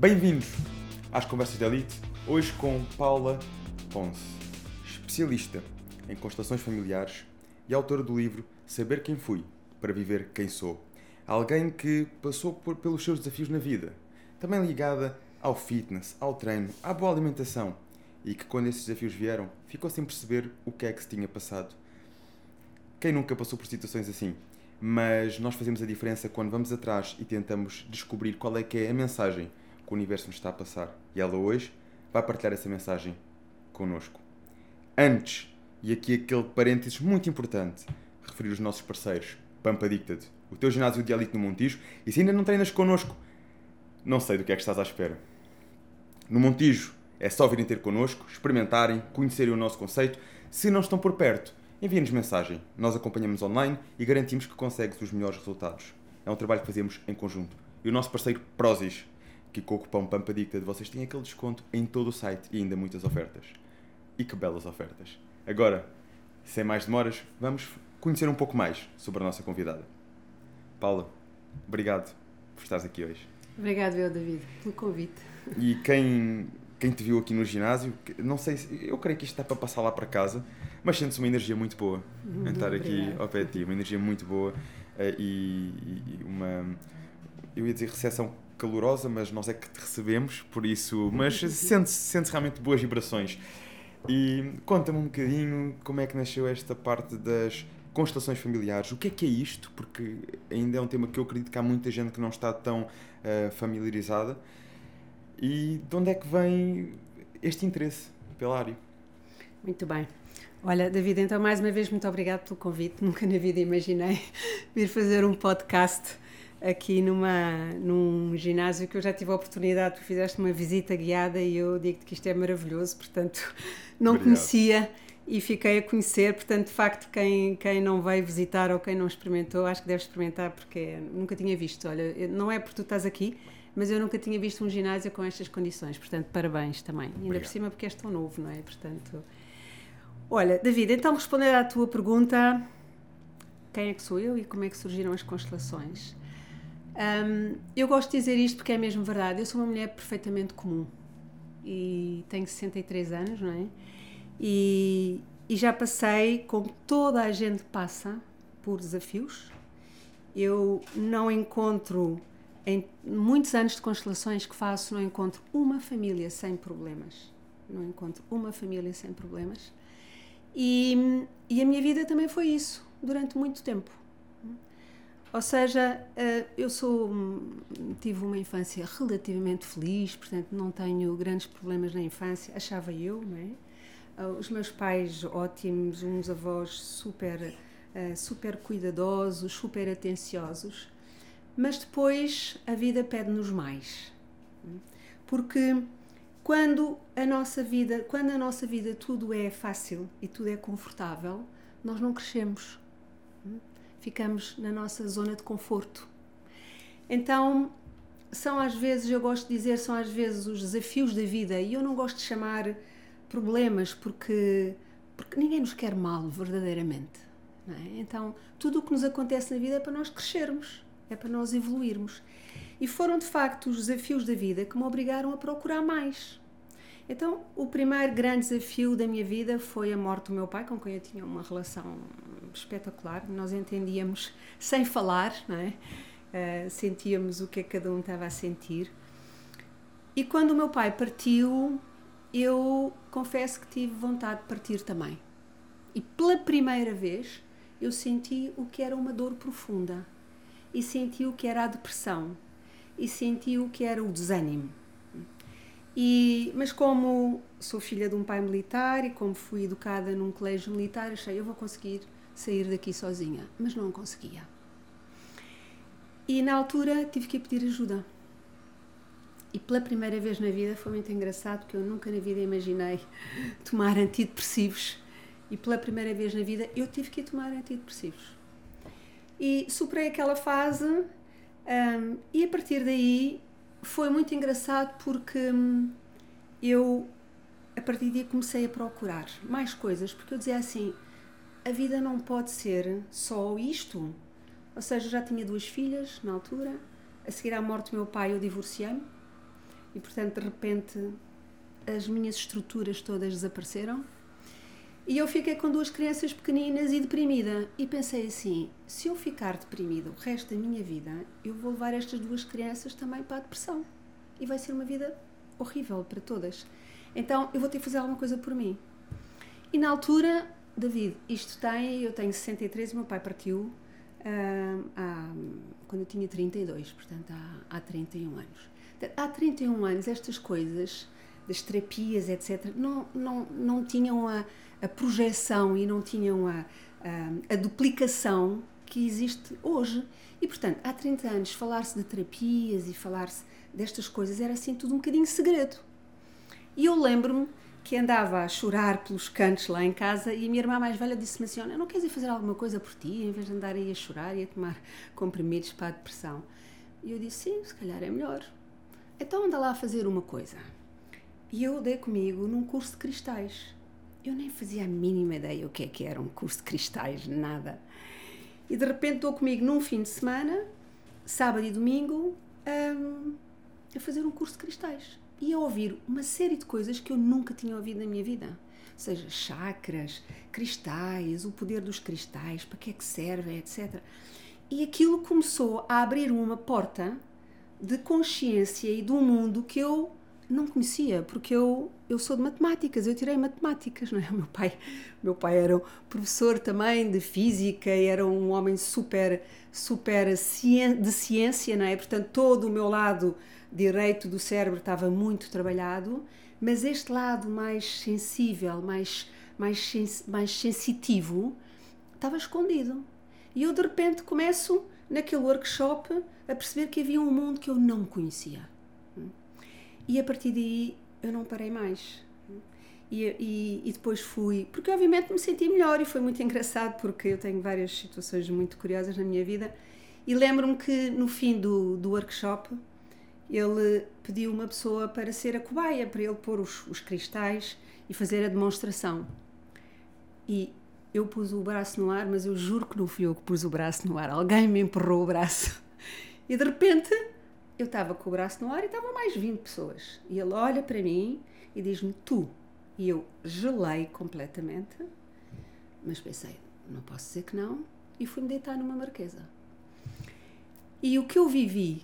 Bem-vindos às Conversas de Elite, hoje com Paula Ponce, especialista em constelações familiares e autora do livro Saber Quem Fui para Viver Quem Sou. Alguém que passou por, pelos seus desafios na vida, também ligada ao fitness, ao treino, à boa alimentação e que, quando esses desafios vieram, ficou sem perceber o que é que se tinha passado. Quem nunca passou por situações assim? Mas nós fazemos a diferença quando vamos atrás e tentamos descobrir qual é que é a mensagem que o universo nos está a passar. E ela hoje vai partilhar essa mensagem connosco. Antes, e aqui aquele parênteses muito importante, referir os nossos parceiros, Pampa Addicted, o teu ginásio de elite no Montijo, e se ainda não treinas connosco, não sei do que é que estás à espera. No Montijo é só virem ter connosco, experimentarem, conhecerem o nosso conceito. Se não estão por perto, enviem-nos mensagem. Nós acompanhamos online e garantimos que consegues os melhores resultados. É um trabalho que fazemos em conjunto. E o nosso parceiro Prozis, que com o cupom PAMPADICTA vocês têm aquele desconto em todo o site e ainda muitas ofertas. E que belas ofertas. Agora, sem mais demoras, vamos conhecer um pouco mais sobre a nossa convidada. Paula, obrigado por estares aqui hoje. Obrigado, eu, David, pelo convite. E quem, quem te viu aqui no ginásio, não sei, se, eu creio que isto está para passar lá para casa, mas sente-se uma energia muito boa em estar aqui ao pé de ti, uma energia muito boa eh, e, e uma, eu ia dizer recepção calorosa, mas nós é que te recebemos, por isso, mas sente-se sente realmente boas vibrações. E conta-me um bocadinho como é que nasceu esta parte das constelações familiares. O que é que é isto? Porque ainda é um tema que eu acredito que há muita gente que não está tão uh, familiarizada. E de onde é que vem este interesse pela área? Muito bem. Olha, David, então mais uma vez muito obrigado pelo convite. Nunca na vida imaginei vir fazer um podcast aqui numa, num ginásio que eu já tive a oportunidade, tu fizeste uma visita guiada e eu digo-te que isto é maravilhoso, portanto não Obrigado. conhecia e fiquei a conhecer, portanto de facto quem, quem não veio visitar ou quem não experimentou, acho que deve experimentar porque nunca tinha visto, olha, não é porque tu estás aqui, mas eu nunca tinha visto um ginásio com estas condições, portanto parabéns também, ainda Obrigado. por cima porque és tão novo, não é? Portanto, olha, David, então responder à tua pergunta, quem é que sou eu e como é que surgiram as constelações? Um, eu gosto de dizer isto porque é mesmo verdade. Eu sou uma mulher perfeitamente comum e tenho 63 anos, não é? E, e já passei, como toda a gente passa, por desafios. Eu não encontro, em muitos anos de constelações que faço, não encontro uma família sem problemas. Não encontro uma família sem problemas. E, e a minha vida também foi isso, durante muito tempo. Ou seja, eh, eu sou tive uma infância relativamente feliz, portanto não tenho grandes problemas na infância, achava eu, não é? Eh, os meus pais ótimos, uns avós super eh, super cuidadosos, super atenciosos, mas depois a vida pede-nos mais. Porque quando a nossa vida, quando a nossa vida tudo é fácil e tudo é confortável, nós não crescemos ficamos na nossa zona de conforto. Então, são às vezes, eu gosto de dizer, são às vezes os desafios da vida, e eu não gosto de chamar problemas porque, porque ninguém nos quer mal, verdadeiramente. É? Então, tudo o que nos acontece na vida é para nós crescermos, é para nós evoluirmos. E foram de facto os desafios da vida que me obrigaram a procurar mais. Então, o primeiro grande desafio da minha vida foi a morte do meu pai, com quem eu tinha uma relação espetacular. Nós entendíamos sem falar, não é? Uh, sentíamos o que é que cada um estava a sentir. E quando o meu pai partiu, eu confesso que tive vontade de partir também. E pela primeira vez eu senti o que era uma dor profunda, e senti o que era a depressão, e senti o que era o desânimo. E, mas como sou filha de um pai militar e como fui educada num colégio militar, achei eu vou conseguir sair daqui sozinha, mas não conseguia. E na altura tive que pedir ajuda. E pela primeira vez na vida foi muito engraçado porque eu nunca na vida imaginei tomar antidepressivos. E pela primeira vez na vida eu tive que tomar antidepressivos. E superei aquela fase um, e a partir daí foi muito engraçado porque hum, eu, a partir daí, comecei a procurar mais coisas, porque eu dizia assim: a vida não pode ser só isto. Ou seja, já tinha duas filhas na altura, a seguir à morte do meu pai, eu divorciei-me. e portanto de repente as minhas estruturas todas desapareceram e eu fiquei com duas crianças pequeninas e deprimida. E pensei assim: se eu ficar deprimida o resto da minha vida, eu vou levar estas duas crianças também para a depressão. E vai ser uma vida horrível para todas. Então eu vou ter que fazer alguma coisa por mim. E na altura, David, isto tem. Eu tenho 63 e meu pai partiu uh, há, quando eu tinha 32, portanto há, há 31 anos. Há 31 anos, estas coisas das terapias, etc., não, não, não tinham a a projeção e não tinham a, a, a duplicação que existe hoje. E, portanto, há 30 anos, falar-se de terapias e falar-se destas coisas era assim tudo um bocadinho segredo. E eu lembro-me que andava a chorar pelos cantos lá em casa e a minha irmã mais velha disse-me assim: Não queres ir fazer alguma coisa por ti em vez de andar aí a chorar e a tomar comprimidos para a depressão? E eu disse: Sim, se calhar é melhor. Então anda lá a fazer uma coisa. E eu dei comigo num curso de cristais. Eu nem fazia a mínima ideia o que é que era um curso de cristais, nada. E de repente estou comigo num fim de semana, sábado e domingo, um, a fazer um curso de cristais. E a ouvir uma série de coisas que eu nunca tinha ouvido na minha vida. Ou seja, chakras, cristais, o poder dos cristais, para que é que servem, etc. E aquilo começou a abrir uma porta de consciência e de um mundo que eu não conhecia, porque eu, eu sou de matemáticas, eu tirei matemáticas, não é? O meu pai, meu pai era um professor também de física, era um homem super, super de ciência, não é? Portanto, todo o meu lado direito do cérebro estava muito trabalhado, mas este lado mais sensível, mais, mais, mais sensitivo, estava escondido. E eu, de repente, começo, naquele workshop, a perceber que havia um mundo que eu não conhecia e a partir daí eu não parei mais. E, e, e, depois fui, porque obviamente me senti melhor e foi muito engraçado porque eu tenho várias situações muito curiosas na minha vida e lembro-me que no fim do, do workshop ele pediu uma pessoa para ser a cobaia, para ele pôr os, os cristais e fazer a demonstração. E eu pus o braço no ar, mas eu juro que não fui eu que pus o braço no ar, alguém me empurrou o braço. E de repente eu estava com o braço no ar e estavam mais 20 pessoas. E ele olha para mim e diz-me tu. E eu gelei completamente, mas pensei, não posso dizer que não, e fui-me deitar numa marquesa. E o que eu vivi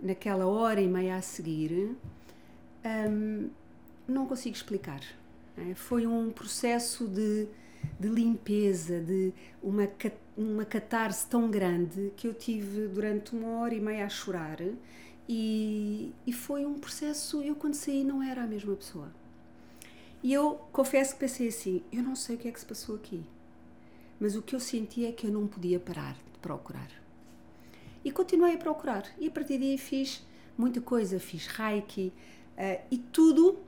naquela hora e meia a seguir, hum, não consigo explicar. É? Foi um processo de, de limpeza, de uma, uma catarse tão grande que eu tive durante uma hora e meia a chorar e, e foi um processo. Eu, quando saí, não era a mesma pessoa. E eu confesso que pensei assim: eu não sei o que é que se passou aqui, mas o que eu senti é que eu não podia parar de procurar. E continuei a procurar. E a partir daí fiz muita coisa, fiz reiki uh, e tudo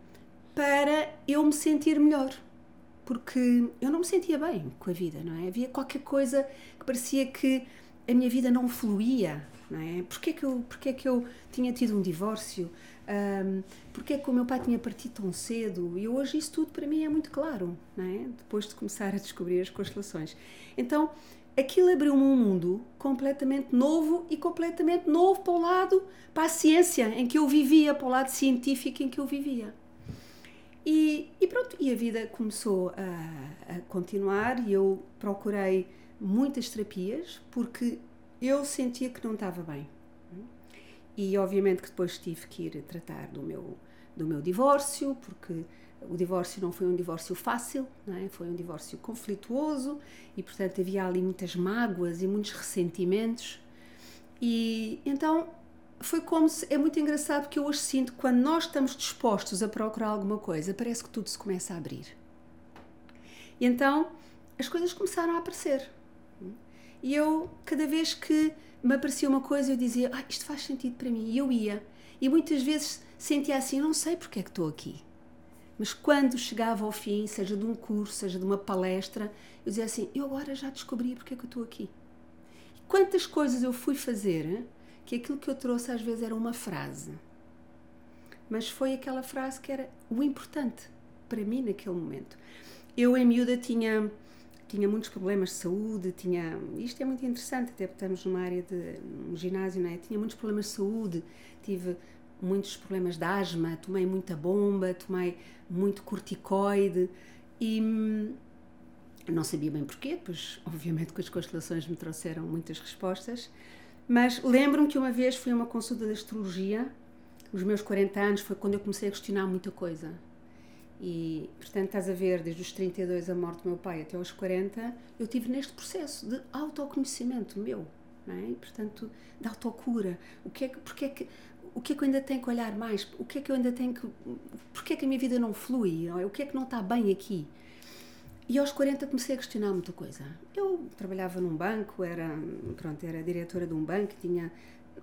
para eu me sentir melhor. Porque eu não me sentia bem com a vida, não é? Havia qualquer coisa que parecia que a minha vida não fluía, não é? Porquê que eu, porquê que eu tinha tido um divórcio? Um, porquê que o meu pai tinha partido tão cedo? E hoje isso tudo para mim é muito claro, não é? Depois de começar a descobrir as constelações. Então, aquilo abriu-me um mundo completamente novo e completamente novo para o lado, para a ciência em que eu vivia, para o lado científico em que eu vivia. E, e pronto, e a vida começou a, a continuar e eu procurei muitas terapias porque eu sentia que não estava bem. E obviamente que depois tive que ir tratar do meu, do meu divórcio, porque o divórcio não foi um divórcio fácil, é? foi um divórcio conflituoso e, portanto, havia ali muitas mágoas e muitos ressentimentos. E então foi como se. É muito engraçado porque eu hoje sinto que quando nós estamos dispostos a procurar alguma coisa, parece que tudo se começa a abrir. E então as coisas começaram a aparecer. E eu, cada vez que me aparecia uma coisa, eu dizia, ah, isto faz sentido para mim. E eu ia. E muitas vezes sentia assim, não sei porque é que estou aqui. Mas quando chegava ao fim, seja de um curso, seja de uma palestra, eu dizia assim, eu agora já descobri porque é que eu estou aqui. E quantas coisas eu fui fazer que aquilo que eu trouxe às vezes era uma frase. Mas foi aquela frase que era o importante para mim naquele momento. Eu, em miúda, tinha tinha muitos problemas de saúde, tinha, isto é muito interessante, até porque estamos numa área de um ginásio, não é? Tinha muitos problemas de saúde, tive muitos problemas de asma, tomei muita bomba, tomei muito corticoide e hum, não sabia bem porquê, pois obviamente que as constelações me trouxeram muitas respostas, mas lembro-me que uma vez fui a uma consulta de astrologia, nos meus 40 anos, foi quando eu comecei a questionar muita coisa. E, portanto, estás a ver, desde os 32, a morte do meu pai, até aos 40, eu tive neste processo de autoconhecimento meu, não é? E, portanto, de autocura. O que é que, porque é que, o que é que eu ainda tenho que olhar mais? O que é que eu ainda tenho que. Porquê é que a minha vida não flui? Não é? O que é que não está bem aqui? E aos 40 comecei a questionar muita coisa. Eu trabalhava num banco, era, pronto, era diretora de um banco, tinha,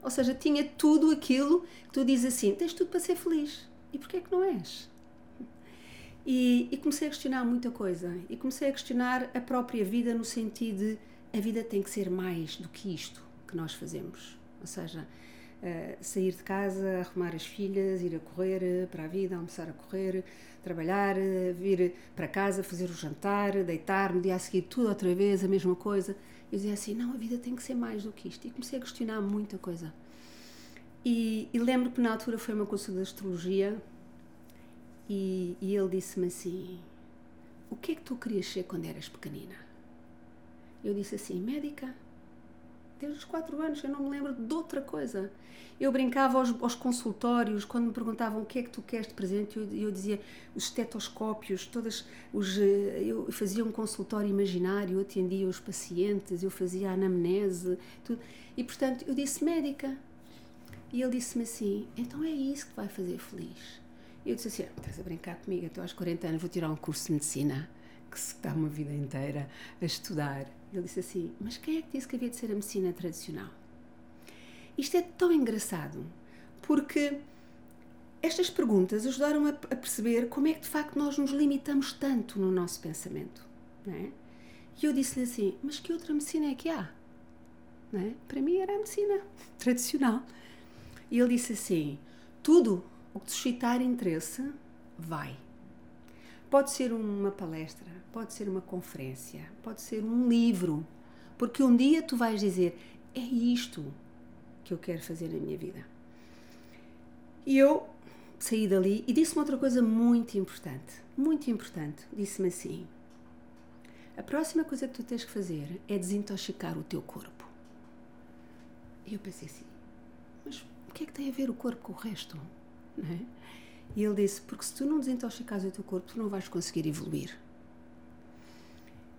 ou seja, tinha tudo aquilo que tu dizes assim, tens tudo para ser feliz. E porquê é que não és? E, e, comecei a questionar muita coisa. E comecei a questionar a própria vida no sentido de a vida tem que ser mais do que isto que nós fazemos. Ou seja, uh, sair de casa, arrumar as filhas, ir a correr para a vida, almoçar a correr, trabalhar, vir para casa, fazer o jantar, deitar, no dia a seguir tudo outra vez, a mesma coisa. Eu dizia assim: não, a vida tem que ser mais do que isto. E comecei a questionar muita coisa. E, e lembro que na altura foi uma consulta de astrologia e, e ele disse-me assim: O que é que tu querias ser quando eras pequenina? Eu disse assim: Médica. Desde os quatro anos eu não me lembro de outra coisa. Eu brincava aos, aos, consultórios, quando me perguntavam o que é que tu queres de presente, eu, eu dizia os estetoscópios, todas os, eh, eu fazia um consultório imaginário, eu atendia os pacientes, eu fazia a anamnese, tudo. E portanto eu disse médica. E ele disse-me assim: então é isso que vai fazer feliz. E eu disse assim: ah, estás a brincar comigo, então aos 40 anos vou tirar um curso de medicina que se dá uma vida inteira a estudar. Ele disse assim: Mas quem é que disse que havia de ser a medicina tradicional? Isto é tão engraçado, porque estas perguntas ajudaram-me a perceber como é que de facto nós nos limitamos tanto no nosso pensamento. Não é? E eu disse-lhe assim: Mas que outra medicina é que há? Não é? Para mim era a medicina tradicional. E ele disse assim: Tudo o que suscitar interesse, vai. Pode ser uma palestra, pode ser uma conferência, pode ser um livro, porque um dia tu vais dizer: é isto que eu quero fazer na minha vida. E eu saí dali e disse-me outra coisa muito importante, muito importante. Disse-me assim: a próxima coisa que tu tens que fazer é desintoxicar o teu corpo. E eu pensei assim: mas o que é que tem a ver o corpo com o resto? É? E ele disse: Porque se tu não desintoxicares o teu corpo, tu não vais conseguir evoluir.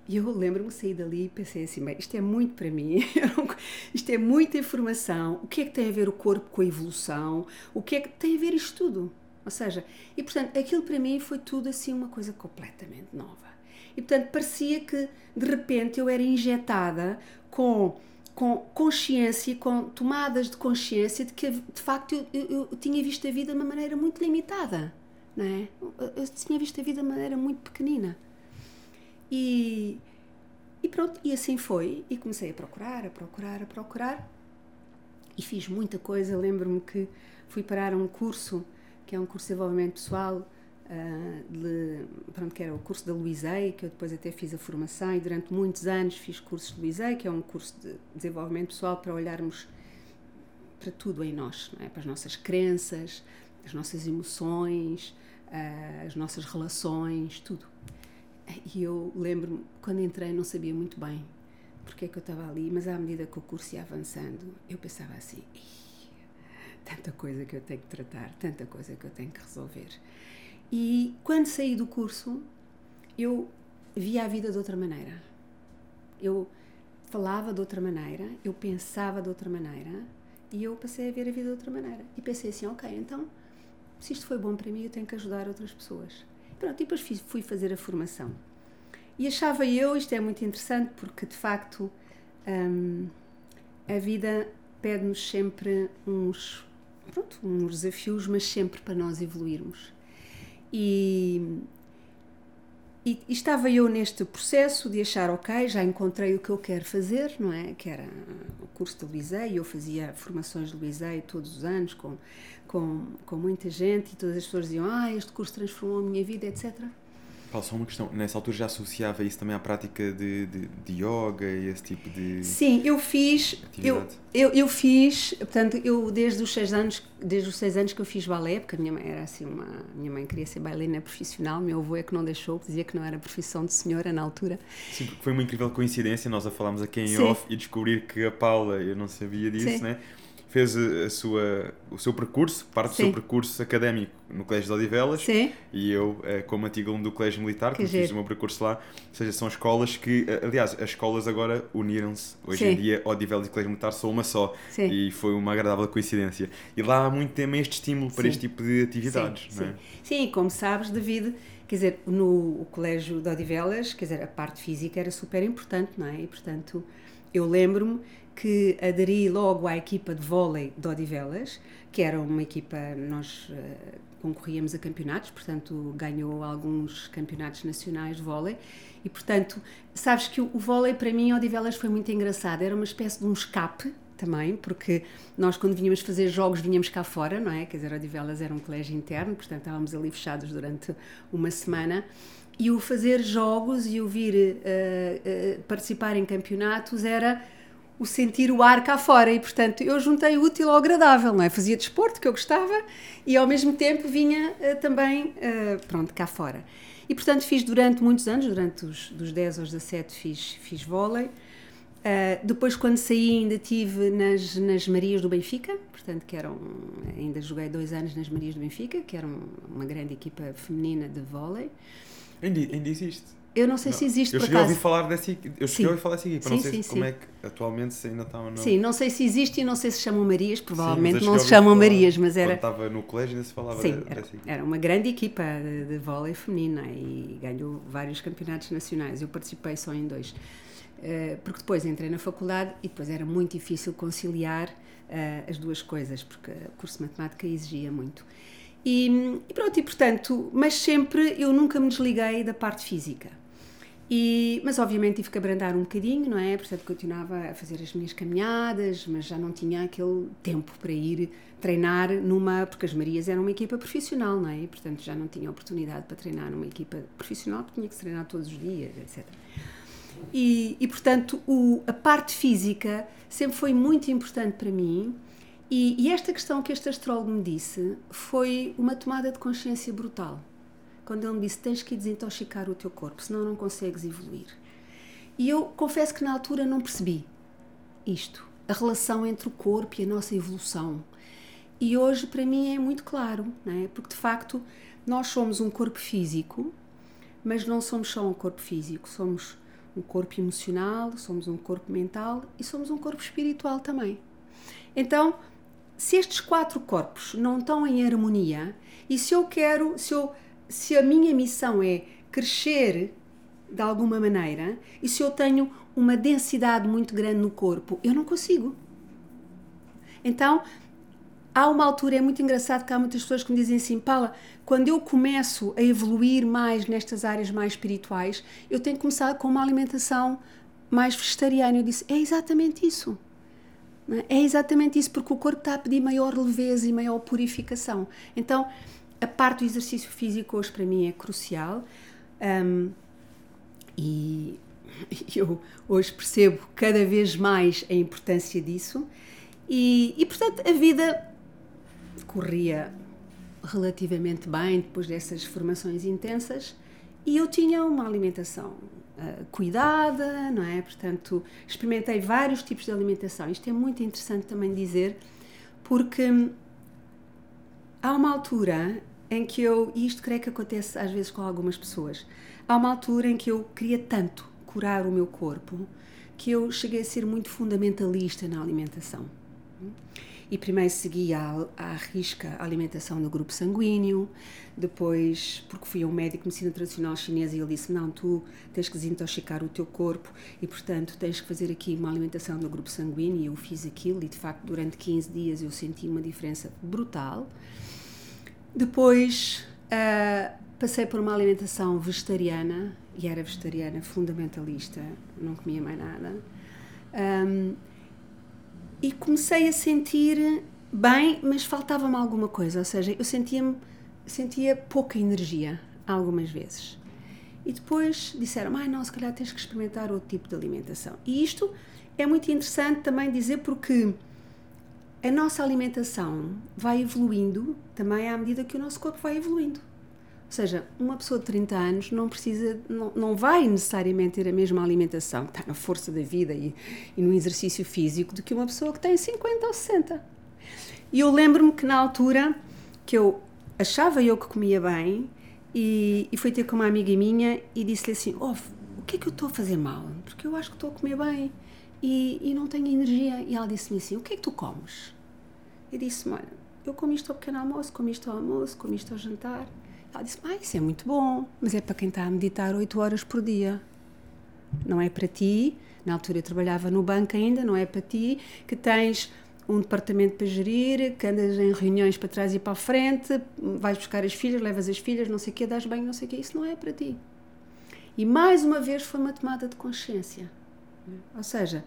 E eu lembro-me sair dali e pensei assim: isto é muito para mim, isto é muita informação. O que é que tem a ver o corpo com a evolução? O que é que tem a ver isto tudo? Ou seja, e portanto, aquilo para mim foi tudo assim uma coisa completamente nova. E portanto, parecia que de repente eu era injetada com com consciência, com tomadas de consciência de que de facto eu, eu, eu, tinha visto a vida de uma maneira muito limitada, não é? Eu tinha visto a vida de uma maneira muito pequenina. E, e pronto, e assim foi. E comecei a procurar, a procurar, a procurar. E fiz muita coisa. Lembro-me que fui parar um curso, que é um curso de desenvolvimento pessoal, uh, de, pronto, que era o curso da Luizei, que eu depois até fiz a formação e durante muitos anos fiz cursos de Luizei, que é um curso de desenvolvimento pessoal para olharmos para tudo em nós, é? para as nossas crenças, as nossas emoções, uh, as nossas relações, tudo. E eu lembro-me, quando entrei, não sabia muito bem porque é que eu estava ali, mas à medida que o curso ia avançando, eu pensava assim: tanta coisa que eu tenho que tratar, tanta coisa que eu tenho que resolver. E quando saí do curso, eu via a vida de outra maneira. Eu falava de outra maneira, eu pensava de outra maneira e eu passei a ver a vida de outra maneira. E pensei assim: ok, então, se isto foi bom para mim, eu tenho que ajudar outras pessoas. Pronto, e depois fui fazer a formação. E achava eu, isto é muito interessante, porque de facto hum, a vida pede-nos sempre uns, pronto, uns desafios, mas sempre para nós evoluirmos. E, e, estava eu neste processo de achar, ok, já encontrei o que eu quero fazer, não é? Que era o curso de Luizei, eu fazia formações de Luizei todos os anos com, com, com muita gente e todas as pessoas diziam, ah, este curso transformou a minha vida, etc. Paulo, só uma questão. Nessa altura já associava isso também à prática de, de, de yoga e esse tipo de. Sim, eu fiz. Eu, eu, eu fiz, portanto, eu desde os seis anos, desde os seis anos que eu fiz balé, porque a minha mãe era assim uma. Minha mãe queria ser bailarina profissional, meu avô é que não deixou, dizia que não era profissão de senhora na altura. Sim, porque foi uma incrível coincidência, nós a falámos aqui em Sim. off e descobrir que a Paula, eu não sabia disso, Sim. né? Fez a sua, o seu percurso, parte Sim. do seu percurso académico no Colégio de Odivelas. Sim. E eu, eh, como antigo aluno do Colégio Militar, que fiz o meu percurso lá, ou seja, são escolas que, eh, aliás, as escolas agora uniram-se. Hoje Sim. em dia, Odivelas e Colégio Militar são uma só. Sim. E foi uma agradável coincidência. E lá há muito também este estímulo para este tipo de atividades. Sim, não é? Sim, como sabes, David, quer dizer, no Colégio de Odivelas, quer dizer, a parte física era super importante, não é? E, portanto, eu lembro-me que aderi logo à equipa de vôlei de Odivelas, que era uma equipa, nós uh, concorríamos a campeonatos, portanto ganhou alguns campeonatos nacionais de vôlei. E portanto, sabes que o, vôlei para mim Odivelas foi muito engraçado, era uma espécie de um escape também, porque nós quando vinhamos fazer jogos vinhamos cá fora, não é? Quer dizer, Odivelas era um colégio interno, portanto estávamos ali fechados durante uma semana. E o fazer jogos e o vir uh, uh, participar em campeonatos era o sentir o ar cá fora e portanto eu juntei o útil ao agradável, não é? Fazia desporto que eu gostava e ao mesmo tempo vinha uh, também, uh, pronto, cá fora. E portanto fiz durante muitos anos, durante os dos 10 aos 17 fiz, fiz vôlei. Uh, depois quando saí ainda tive nas, nas Marias do Benfica, portanto que eram, ainda joguei dois anos nas Marias do Benfica, que era uma grande equipa feminina de vôlei. Ainda, ainda existe? Eu não sei não. se existe eu por cheguei acaso. A ouvir falar dessa, eu cheguei a ouvir falar dessa equipa, sim, não sei sim, como sim. é que atualmente se ainda está ou não. Sim, não sei se existe e não sei se chamam Marias, provavelmente não se chamam Marias, mas era. Quando estava no colégio ainda se falava sim, dessa equipa. Era uma grande equipa de, de vôlei feminina e ganhou vários campeonatos nacionais. Eu participei só em dois. Uh, porque depois entrei na faculdade e depois era muito difícil conciliar uh, as duas coisas, porque o curso de matemática exigia muito. E, e pronto, e portanto, mas sempre eu nunca me desliguei da parte física e, mas obviamente tive que abrandar um bocadinho, não é? Portanto, continuava a fazer as minhas caminhadas, mas já não tinha aquele tempo para ir treinar numa. Porque as Marias eram uma equipa profissional, não é? E, portanto, já não tinha oportunidade para treinar numa equipa profissional, porque tinha que se treinar todos os dias, etc. E, e portanto, o, a parte física sempre foi muito importante para mim. E, e esta questão que este astrólogo me disse foi uma tomada de consciência brutal quando ele me disse: tens que desintoxicar o teu corpo, senão não consegues evoluir. E eu confesso que na altura não percebi isto, a relação entre o corpo e a nossa evolução. E hoje para mim é muito claro, não é? porque de facto nós somos um corpo físico, mas não somos só um corpo físico, somos um corpo emocional, somos um corpo mental e somos um corpo espiritual também. Então, se estes quatro corpos não estão em harmonia e se eu quero, se eu se a minha missão é crescer de alguma maneira e se eu tenho uma densidade muito grande no corpo, eu não consigo. Então, há uma altura, é muito engraçado que há muitas pessoas que me dizem assim, Paula, quando eu começo a evoluir mais nestas áreas mais espirituais, eu tenho que começar com uma alimentação mais vegetariana. Eu disse, é exatamente isso. É? é exatamente isso, porque o corpo está a pedir maior leveza e maior purificação. Então, a parte do exercício físico hoje para mim é crucial um, e eu hoje percebo cada vez mais a importância disso e, e portanto a vida corria relativamente bem depois dessas formações intensas e eu tinha uma alimentação uh, cuidada, não é? Portanto, experimentei vários tipos de alimentação. Isto é muito interessante também dizer, porque há uma altura em que eu, e isto creio que acontece às vezes com algumas pessoas, há uma altura em que eu queria tanto curar o meu corpo que eu cheguei a ser muito fundamentalista na alimentação. E primeiro segui à, à risca a alimentação do grupo sanguíneo, depois, porque fui a um médico de medicina tradicional chinesa e ele disse: Não, tu tens que desintoxicar o teu corpo e, portanto, tens que fazer aqui uma alimentação do grupo sanguíneo. E eu fiz aquilo, e de facto, durante 15 dias eu senti uma diferença brutal. Depois uh, passei por uma alimentação vegetariana, e era vegetariana fundamentalista, não comia mais nada. Um, e comecei a sentir bem, mas faltava-me alguma coisa, ou seja, eu sentia-me sentia pouca energia algumas vezes. e depois disseram: ah, não, se calhar tens que experimentar outro tipo de alimentação. E isto é muito interessante também dizer porque a nossa alimentação vai evoluindo também à medida que o nosso corpo vai evoluindo. Ou seja, uma pessoa de 30 anos não precisa, não, não vai necessariamente ter a mesma alimentação, que está na força da vida e, e no exercício físico, do que uma pessoa que tem 50 ou 60. E eu lembro-me que na altura que eu achava eu que comia bem e, e fui ter com uma amiga minha e disse-lhe assim: oh, o que é que eu estou a fazer mal? Porque eu acho que estou a comer bem e, e não tenho energia. E ela disse-me assim: o que é que tu comes? Eu disse-me: olha, eu como isto ao pequeno almoço, como isto ao almoço, como isto ao jantar. Ela disse: ah, isso é muito bom, mas é para quem está a meditar 8 horas por dia. Não é para ti. Na altura eu trabalhava no banco ainda, não é para ti que tens um departamento para gerir, que andas em reuniões para trás e para a frente, vais buscar as filhas, levas as filhas, não sei o quê, dás bem, não sei o quê. Isso não é para ti. E mais uma vez foi uma tomada de consciência. Ou seja,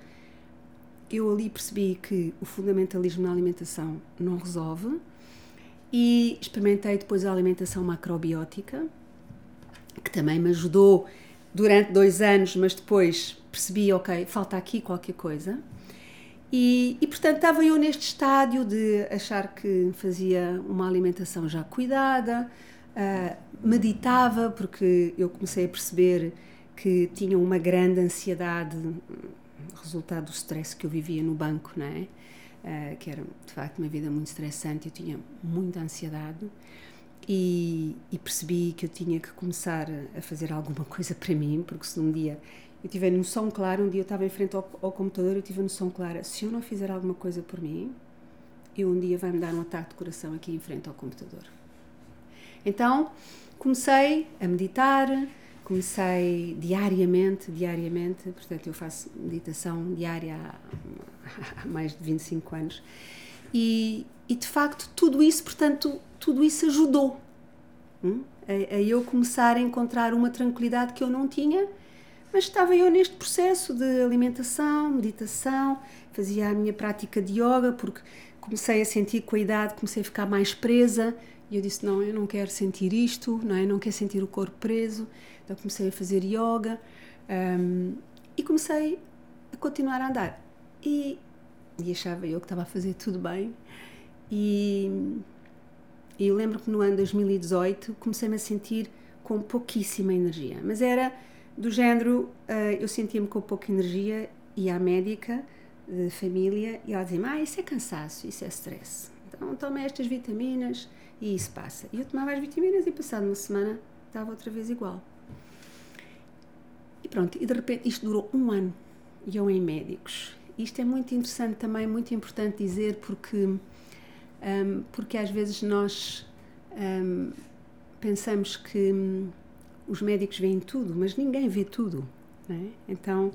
eu ali percebi que o fundamentalismo na alimentação não resolve e experimentei depois a alimentação macrobiótica, que também me ajudou durante dois anos, mas depois percebi, ok, falta aqui qualquer coisa. E, e, portanto estava eu neste estádio de achar que fazia uma alimentação já cuidada, uh, meditava, porque eu comecei a perceber que tinha uma grande ansiedade, resultado do stress que eu vivia no banco, não é? Uh, que era de facto uma vida muito estressante, eu tinha muita ansiedade e, e, percebi que eu tinha que começar a fazer alguma coisa para mim, porque se num dia eu tive a noção clara, um dia eu estava em frente ao, ao computador, eu tive a noção clara, se eu não fizer alguma coisa por mim, eu um dia vai-me dar um ataque de coração aqui em frente ao computador. Então, comecei a meditar, comecei diariamente, diariamente, portanto eu faço meditação diária há, há mais de 25 anos. E, e, de facto tudo isso, portanto, tudo isso ajudou hum, a, a, eu começar a encontrar uma tranquilidade que eu não tinha, mas estava eu neste processo de alimentação, meditação, fazia a minha prática de yoga porque comecei a sentir com a idade, comecei a ficar mais presa e eu disse não, eu não quero sentir isto, não é, não quero sentir o corpo preso então comecei a fazer yoga um, e comecei a continuar a andar. E, e achava eu que estava a fazer tudo bem. E, e lembro que no ano 2018 comecei-me a sentir com pouquíssima energia. Mas era do género, uh, eu sentia-me com pouca energia, ia à médica de família e ela dizia-me: Ah, isso é cansaço, isso é stress. Então toma estas vitaminas e isso passa. E eu tomava as vitaminas e passado uma semana estava outra vez igual. E pronto, e de repente isto durou um ano e eu em médicos. Isto é muito interessante também, muito importante dizer, porque, um, porque às vezes nós um, pensamos que um, os médicos veem tudo, mas ninguém vê tudo. É? Então,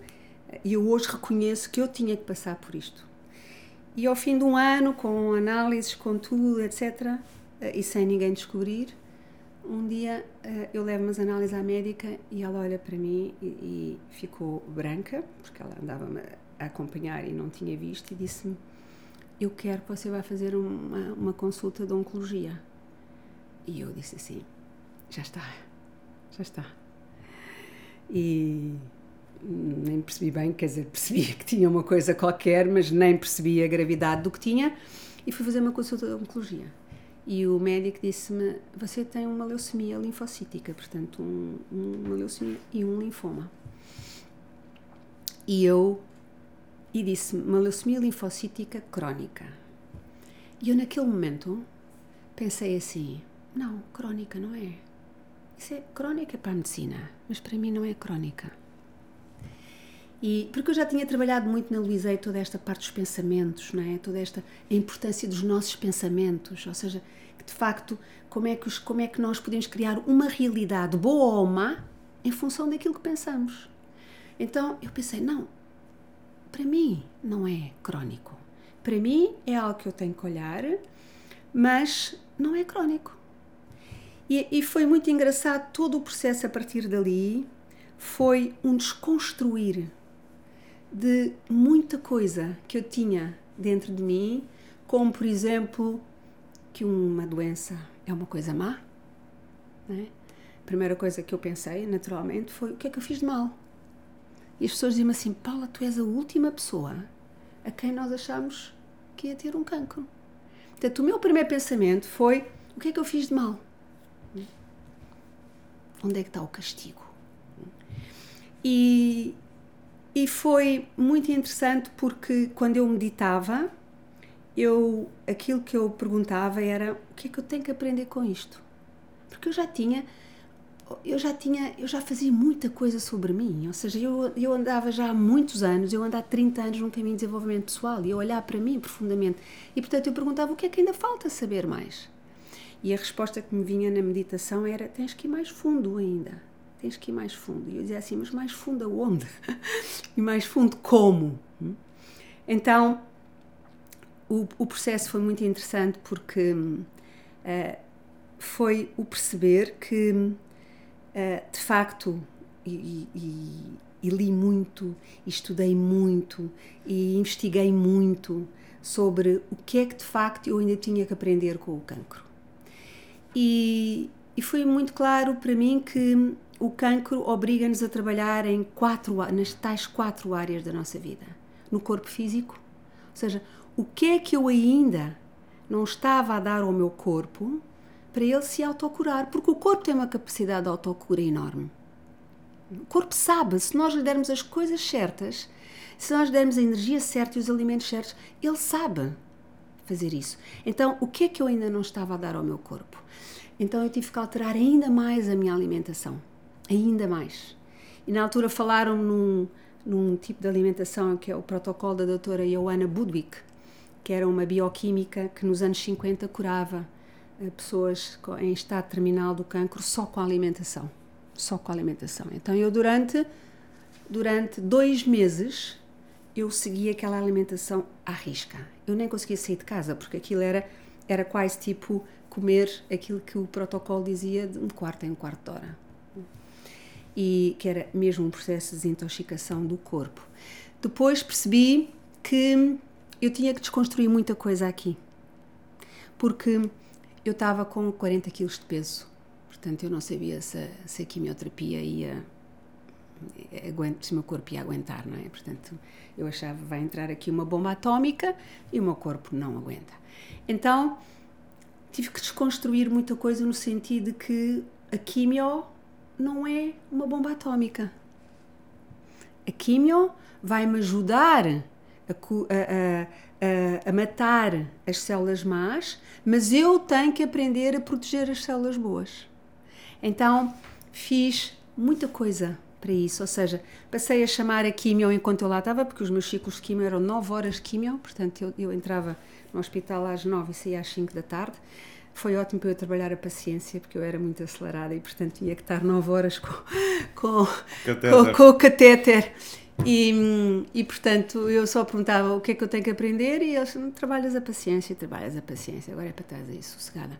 eu hoje reconheço que eu tinha que passar por isto. E ao fim de um ano, com análises, com tudo, etc., e sem ninguém descobrir, um dia uh, eu levo umas análises à médica e ela olha para mim e, e ficou branca, porque ela andava-me a acompanhar e não tinha visto, e disse-me: Eu quero que você vá fazer uma, uma consulta de oncologia. E eu disse assim: Já está, já está. E nem percebi bem, quer dizer, percebi que tinha uma coisa qualquer, mas nem percebi a gravidade do que tinha, e fui fazer uma consulta de oncologia. E o médico disse-me: Você tem uma leucemia linfocítica, portanto, um, uma leucemia e um linfoma. E eu. E disse-me: Uma leucemia linfocítica crónica. E eu, naquele momento, pensei assim: Não, crónica não é. Isso é crónica para a medicina, mas para mim não é crónica. E porque eu já tinha trabalhado muito na Luísa toda esta parte dos pensamentos, não é? Toda esta importância dos nossos pensamentos, ou seja, de facto, como é que os, como é que nós podemos criar uma realidade boa ou má em função daquilo que pensamos. Então, eu pensei, não, para mim não é crónico. Para mim é algo que eu tenho que olhar, mas não é crónico. E, e foi muito engraçado todo o processo a partir dali. Foi um desconstruir de muita coisa que eu tinha dentro de mim, como por exemplo que uma doença é uma coisa má. É? primeira coisa que eu pensei, naturalmente, foi o que é que eu fiz de mal? E as pessoas diziam assim: Paula, tu és a última pessoa a quem nós achamos que ia ter um cancro. Portanto, o meu primeiro pensamento foi: o que é que eu fiz de mal? Onde é que está o castigo? E, e foi muito interessante porque quando eu meditava, eu, aquilo que eu perguntava era o que é que eu tenho que aprender com isto? Porque eu já tinha eu já tinha, eu já fazia muita coisa sobre mim, ou seja, eu, eu andava já há muitos anos, eu ando há 30 anos num caminho de desenvolvimento pessoal e eu olhar para mim profundamente e portanto eu perguntava o que é que ainda falta saber mais. E a resposta que me vinha na meditação era tens que ir mais fundo ainda, tens que ir mais fundo. E eu dizia assim, mas mais fundo aonde? e mais fundo como? Então, o, o processo foi muito interessante porque uh, foi o perceber que, uh, de facto, e, e, e, li muito, e estudei muito, e investiguei muito sobre o que é que de facto eu ainda tinha que aprender com o cancro. E, e foi muito claro para mim que o cancro obriga-nos a trabalhar em quatro, nas tais quatro áreas da nossa vida: no corpo físico, ou seja, o que é que eu ainda não estava a dar ao meu corpo para ele se autocurar, porque o corpo tem uma capacidade de autocura enorme. O corpo sabe, se nós lhe dermos as coisas certas, se nós lhe dermos a energia certa e os alimentos certos, ele sabe fazer isso. Então, o que é que eu ainda não estava a dar ao meu corpo? Então, eu tive que alterar ainda mais a minha alimentação. Ainda mais. E na altura falaram num, num tipo de alimentação que é o protocolo da doutora Joanna Budwig, que era uma bioquímica que nos anos 50 curava eh, pessoas em estado terminal do cancro só com a alimentação. Só com a alimentação. Então eu durante, durante dois meses eu seguia aquela alimentação à risca. Eu nem conseguia sair de casa porque aquilo era, era quase tipo comer aquilo que o protocolo dizia de um quarto em um quarto de hora. E que era mesmo um processo de desintoxicação do corpo. Depois percebi que eu tinha que desconstruir muita coisa aqui. Porque eu estava com 40 quilos de peso. Portanto, eu não sabia se, se a quimioterapia ia se o meu corpo ia aguentar, não é? Portanto, eu achava vai entrar aqui uma bomba atómica e o meu corpo não aguenta. Então, tive que desconstruir muita coisa no sentido de que a quimio não é uma bomba atómica. A quimio vai me ajudar a, a, a, a, matar as células más, mas eu tenho que aprender a proteger as células boas. Então fiz muita coisa para isso, ou seja, passei a chamar a quimio enquanto eu lá estava, porque os meus ciclos de quimio eram 9 horas de quimio, portanto eu, eu entrava no hospital às 9 e saía às 5 da tarde. Foi ótimo para eu trabalhar a paciência, porque eu era muito acelerada e, portanto, tinha que estar 9 horas com, com, com, com o catéter. E, e, portanto, eu só perguntava o que é que eu tenho que aprender e eles, trabalhas a paciência, trabalhas a paciência, agora é para trás aí, sossegada.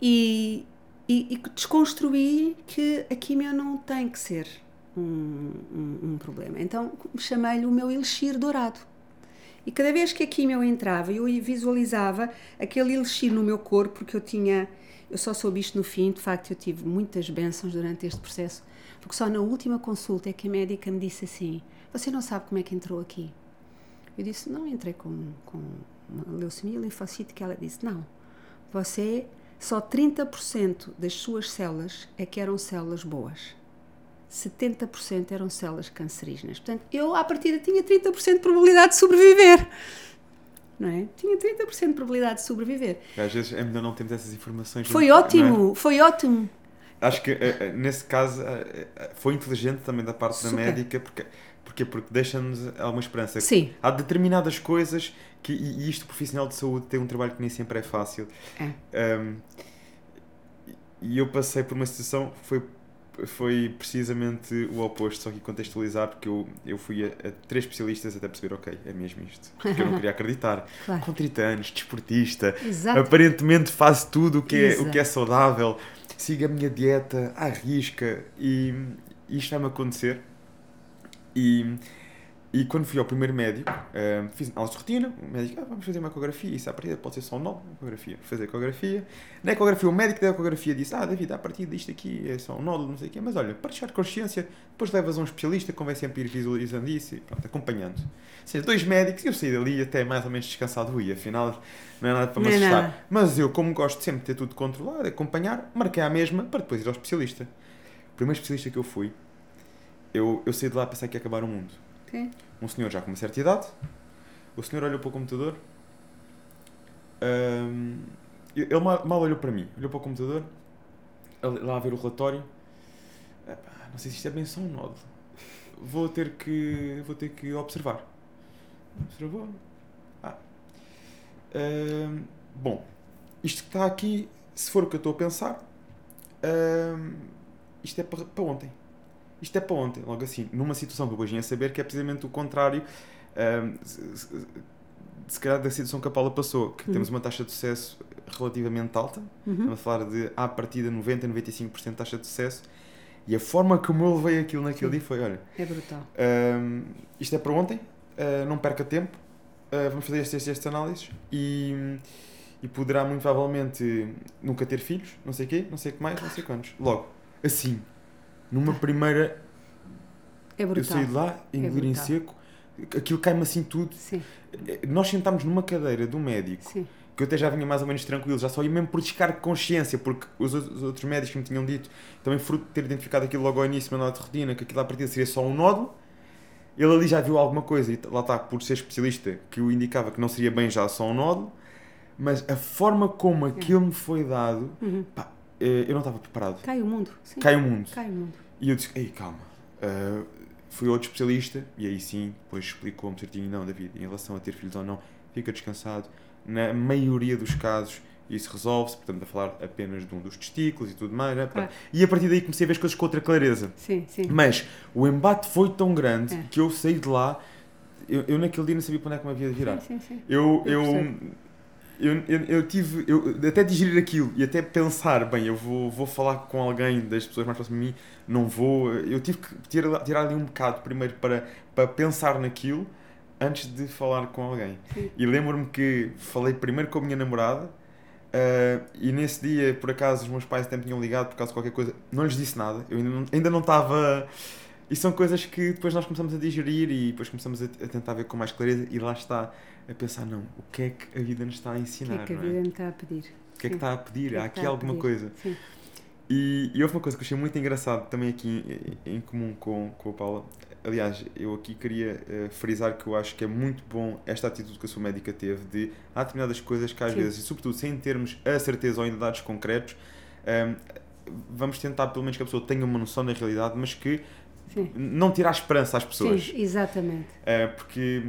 E, e, e desconstruí que a quimio não tem que ser um, um, um problema. Então, chamei-lhe o meu elixir dourado. E cada vez que a quimio entrava, eu visualizava aquele elixir no meu corpo, porque eu tinha, eu só soube isto no fim, de facto eu tive muitas bênçãos durante este processo, porque só na última consulta é que a médica me disse assim: Você não sabe como é que entrou aqui? Eu disse: Não, entrei com, com uma leucemia linfocite. Que ela disse: Não, você, só 30% das suas células é que eram células boas. 70% eram células cancerígenas. Portanto, eu, à partida, tinha 30% de probabilidade de sobreviver. Não é? Tinha 30% de probabilidade de sobreviver. Às vezes é melhor não termos essas informações. Foi ótimo, é? foi ótimo acho que eh, eh, nesse caso eh, foi inteligente também da parte Super. da médica porque porque porque deixa-nos alguma esperança Sim. há determinadas coisas que e isto profissional de saúde tem um trabalho que nem sempre é fácil é. Um, e eu passei por uma situação foi foi precisamente o oposto, só que contextualizar, porque eu, eu fui a, a, três especialistas até perceber, ok, é mesmo isto. Porque eu não queria acreditar. claro. Com 30 anos, desportista, Exato. aparentemente faço tudo o que, é, o que é saudável siga a minha dieta à risca e isto vai-me acontecer. E E quando fui ao primeiro médico, uh, fiz análise de rotina, o médico, ah, vamos fazer uma ecografia, isso à partida pode ser só um nó, ecografia. Fazer ecografia. Na ecografia, o médico da ecografia disse, ah, David, a partir disto aqui é só um nódulo, não sei o quê, mas olha, para deixar consciência, depois levas a um especialista, convém sempre ir visualizando isso e pronto, acompanhando. Ou seja, dois médicos, eu saí dali até mais ou menos descansado, e afinal não é nada para me Não é assustar. Mas eu, como gosto sempre de ter tudo controlado, acompanhar, marquei a mesma para depois ir ao especialista. O primeiro especialista que eu fui, eu, eu saí de lá a pensar que ia acabar o mundo. Um senhor já com uma certa idade, o senhor olhou para o computador, hum, ele mal, mal olhou para mim, olhou para o computador, lá a ver o relatório, "Epá, não sei se isto é bem só um nódulo, vou ter que, vou ter que observar. Observou? Ah. Hum, bom, isto que está aqui, se for o que eu estou a pensar, hum, isto é para, para ontem. Isto é para ontem, logo assim, numa situação que eu hoje ia saber que é precisamente o contrário, hum, se, se- se calhar da situação que a Paula passou, que Uhum. temos uma taxa de sucesso relativamente alta, Uhum. estamos a falar de à partida 90, 95% de taxa de sucesso, e a forma como eu levei aquilo naquele Sim. dia foi, olha, É brutal. hum, isto é para ontem, uh, não perca tempo, uh, vamos fazer estas, estas análises e, e poderá muito provavelmente nunca ter filhos, não sei o quê, não sei o que mais, não sei quantos. Logo, assim, numa primeira, É eu brutal. saí de lá, engolir em brutal. seco, aquilo cai-me assim tudo. Sim, Nós sentámos numa cadeira do médico, sim. que eu até já vinha mais ou menos tranquilo, já só ia mesmo por descargo de consciência, porque os, outros- os outros médicos me tinham dito, também fruto de ter identificado aquilo logo ao início, na de rotina, que aquilo à partida seria só um nódulo. Ele ali já viu alguma coisa, e lá está, por ser especialista, que o indicava que não seria bem já só um nódulo, mas a forma como aquilo me foi dado, Uhum. pá, eu não estava preparado. Cai o mundo. Sim. Cai o mundo. Cai o mundo. E eu disse, ei, calma. Uh, fui outro especialista e aí sim, depois explicou-me certinho, não, David, em relação a ter filhos ou não, fica descansado. Na maioria dos casos isso resolve-se, portanto, a falar apenas de um dos testículos e tudo mais. né? Claro. E a partir daí comecei a ver as coisas com outra clareza. Sim, sim. Mas o embate foi tão grande É. que eu saí de lá, eu, eu naquele dia não sabia para onde é que me havia de virar. Sim, sim, sim. Eu, Eu eu. Eu, eu, eu tive, eu, até digerir aquilo e até pensar, bem, eu vou, vou falar com alguém das pessoas mais próximas de mim, não vou. Eu tive que tirar, tirar ali um bocado primeiro para, para pensar naquilo antes de falar com alguém. Sim. E lembro-me que falei primeiro com a minha namorada. ah, e nesse dia, por acaso, os meus pais até me tinham ligado por causa de qualquer coisa. Não lhes disse nada. Eu ainda não, ainda não estava. E são coisas que depois nós começamos a digerir e depois começamos a, a tentar ver com mais clareza. E lá está a pensar: não, o que é que a vida nos está a O que ensinar? é que a é? vida me está a pedir? O que é que está a pedir? É Há aqui alguma coisa. Sim. E, e houve uma coisa que eu achei muito engraçado também aqui em, em comum com, com a Paula. Aliás, eu aqui queria eh, frisar que eu acho que é muito bom esta atitude que a sua médica teve de há determinadas coisas que às Sim. vezes, e sobretudo sem termos a certeza ou ainda dados concretos, ehm, vamos tentar pelo menos que a pessoa tenha uma noção da realidade, mas que Sim. não tirar esperança às pessoas. Sim, exatamente. Eh, porque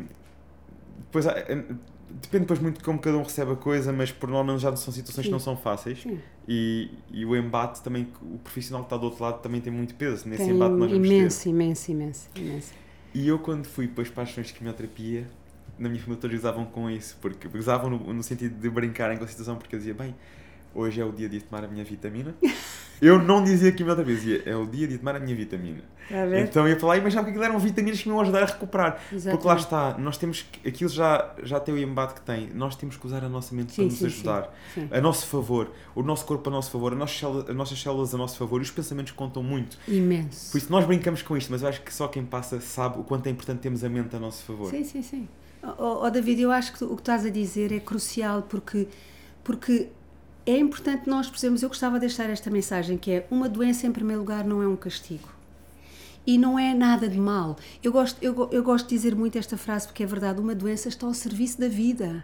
depois há- eh, depende depois muito de como cada um recebe a coisa, mas por norma já são situações Sim. que não são fáceis. E, e o embate também, o profissional que está do outro lado também tem muito peso nesse Tem embate nós imenso, imenso, imenso, imenso. E eu quando fui depois para as sessões de quimioterapia, na minha família todos usavam com isso, porque usavam no, no sentido de brincarem com a situação, porque eu dizia, bem, hoje é o dia de tomar a minha vitamina. eu não dizia quimioterapia, dizia, é o dia de tomar a minha vitamina. A ver? Então eu ia para lá e imaginava que aquilo eram vitaminas que me iam ajudar a recuperar. Porque lá Exatamente. está, nós temos que, aquilo já, já tem o embate que tem, nós temos que usar a nossa mente para Sim, nos sim, ajudar Sim. a nosso favor, o nosso corpo a nosso favor, as nossas células, as nossas células a nosso favor e os pensamentos contam muito. Imenso. Por isso nós brincamos com isto, mas eu acho que só quem passa sabe o quanto é importante termos a mente a nosso favor. Sim, sim, sim. Oh, oh, David, eu acho que o que estás a dizer é crucial porque, porque é importante nós percebermos. Eu gostava de deixar esta mensagem que é uma doença, em primeiro lugar, não é um castigo. E não é nada de mal. Eu gosto, eu, eu gosto de dizer muito esta frase porque é verdade. Uma doença está ao serviço da vida,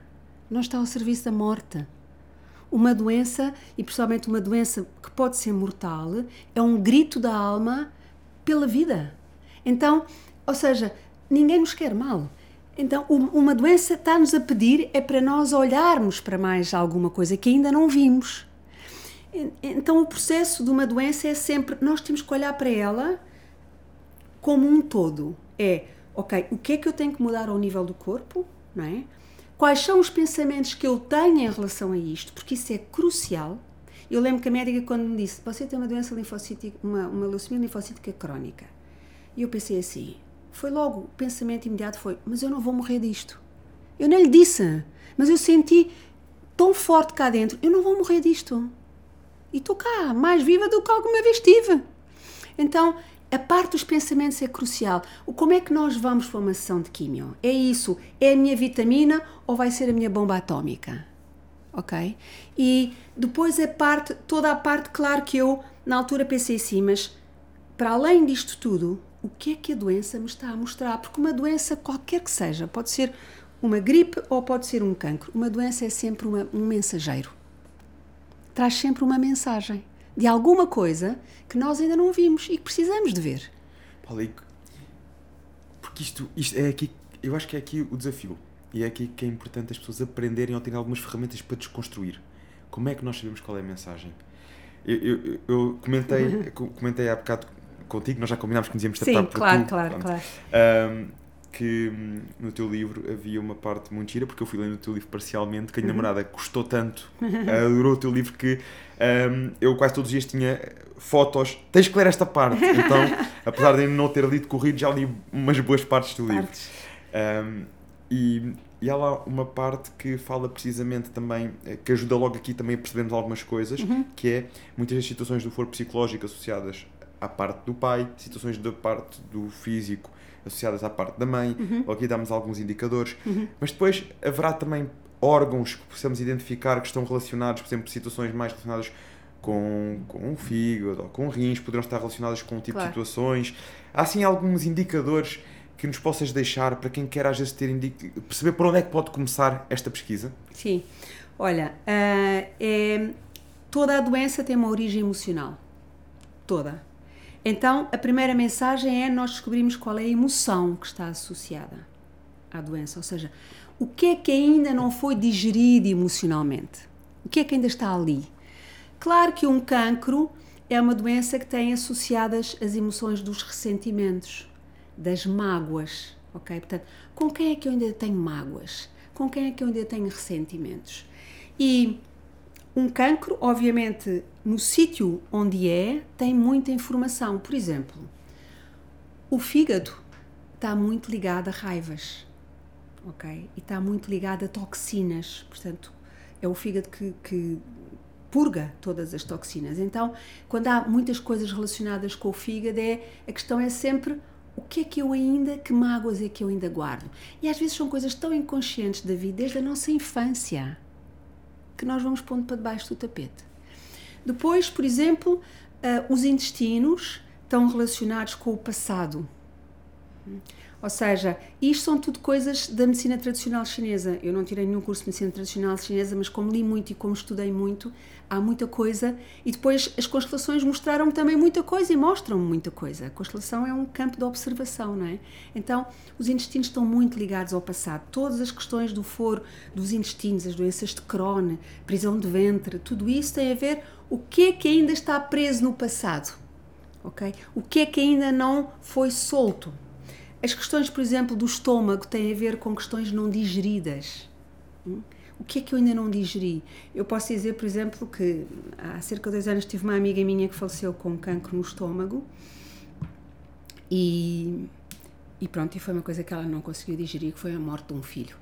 não está ao serviço da morte. Uma doença, e principalmente uma doença que pode ser mortal, é um grito da alma pela vida. Então, ou seja, ninguém nos quer mal. Então, um- uma doença está-nos a pedir é para nós olharmos para mais alguma coisa que ainda não vimos. En- Então, o processo de uma doença é sempre, nós temos que olhar para ela como um todo. É, ok, o que é que eu tenho que mudar ao nível do corpo, não é? Quais são os pensamentos que eu tenho em relação a isto? Porque isso é crucial. Eu lembro que a médica quando me disse, você tem uma doença linfocítica, uma, uma leucemia linfocítica crónica. E eu pensei assim, foi logo, o pensamento imediato foi: mas eu não vou morrer disto. Eu nem lhe disse, mas eu senti tão forte cá dentro: eu não vou morrer disto. E estou cá, mais viva do que alguma vez estive. Então, a parte dos pensamentos é crucial. O como é que nós vamos para uma sessão de químio? É isso? É a minha vitamina ou vai ser a minha bomba atómica? Ok? E depois a parte, toda a parte, claro que eu na altura pensei assim, mas para além disto tudo, o que é que a doença me está a mostrar? Porque uma doença, qualquer que seja, pode ser uma gripe ou pode ser um cancro, uma doença é sempre uma, um mensageiro. Traz sempre uma mensagem de alguma coisa que nós ainda não vimos e que precisamos de ver. Paulo, porque isto, isto é aqui, eu acho que é aqui o desafio. E é aqui que é importante as pessoas aprenderem ou terem algumas ferramentas para desconstruir. Como é que nós sabemos qual é a mensagem? Eu, eu, eu comentei, comentei há bocado contigo, nós já combinámos que nos íamos tratar Sim, por claro, tu. claro, pronto. claro. Um, que hum, no teu livro havia uma parte muito gira, porque eu fui lendo o teu livro parcialmente, que a minha uhum. namorada gostou tanto, adorou o teu livro, que um, eu quase todos os dias tinha fotos. Tens que ler esta parte. Então, apesar de não ter lido corrido, já li umas boas partes do livro. Um, e, e há lá uma parte que fala precisamente também, eh, que ajuda logo aqui também a percebermos algumas coisas, uhum. que é muitas das situações do foro psicológico associadas à parte do pai, situações da parte do físico associadas à parte da mãe, uhum. aqui damos alguns indicadores, uhum. mas depois haverá também órgãos que possamos identificar que estão relacionados, por exemplo, situações mais relacionadas com, com um fígado ou com rins, poderão estar relacionadas com um tipo claro. de situações. Há assim alguns indicadores que nos possas deixar para quem quer às vezes ter perceber por onde é que pode começar esta pesquisa? Sim. Olha, uh, é, toda a doença tem uma origem emocional. Toda. Então, a primeira mensagem é nós descobrimos qual é a emoção que está associada à doença, ou seja, o que é que ainda não foi digerido emocionalmente? O que é que ainda está ali? Claro que um cancro é uma doença que tem associadas as emoções dos ressentimentos, das mágoas, ok? Portanto, com quem é que eu ainda tenho mágoas? Com quem é que eu ainda tenho ressentimentos? E um cancro, obviamente, no sítio onde é, tem muita informação. Por exemplo, o fígado está muito ligado a raivas, ok? E está muito ligado a toxinas. Portanto, é o fígado que, que purga todas as toxinas. Então, quando há muitas coisas relacionadas com o fígado, é, a questão é sempre o que é que eu ainda, que mágoas é que eu ainda guardo? E às vezes são coisas tão inconscientes da vida, desde a nossa infância que nós vamos pondo para debaixo do tapete. Depois, por exemplo, uh, os intestinos estão relacionados com o passado. Ou seja, isto são tudo coisas da medicina tradicional chinesa. Eu não tirei nenhum curso de medicina tradicional chinesa, mas como li muito e como estudei muito, há muita coisa. E depois as constelações mostraram-me também muita coisa e mostram-me muita coisa. A constelação é um campo de observação, não é? Então, os intestinos estão muito ligados ao passado. Todas as questões do foro, dos intestinos, as doenças de Crohn, prisão de ventre, tudo isso tem a ver o que é que ainda está preso no passado. ok? O que é que ainda não foi solto as questões, por exemplo, do estômago têm a ver com questões não digeridas. Hum? O que é que eu ainda não digeri? Eu posso dizer, por exemplo, que há cerca de dois anos tive uma amiga minha que faleceu com cancro no estômago e, e pronto, e foi uma coisa que ela não conseguiu digerir, que foi a morte de um filho.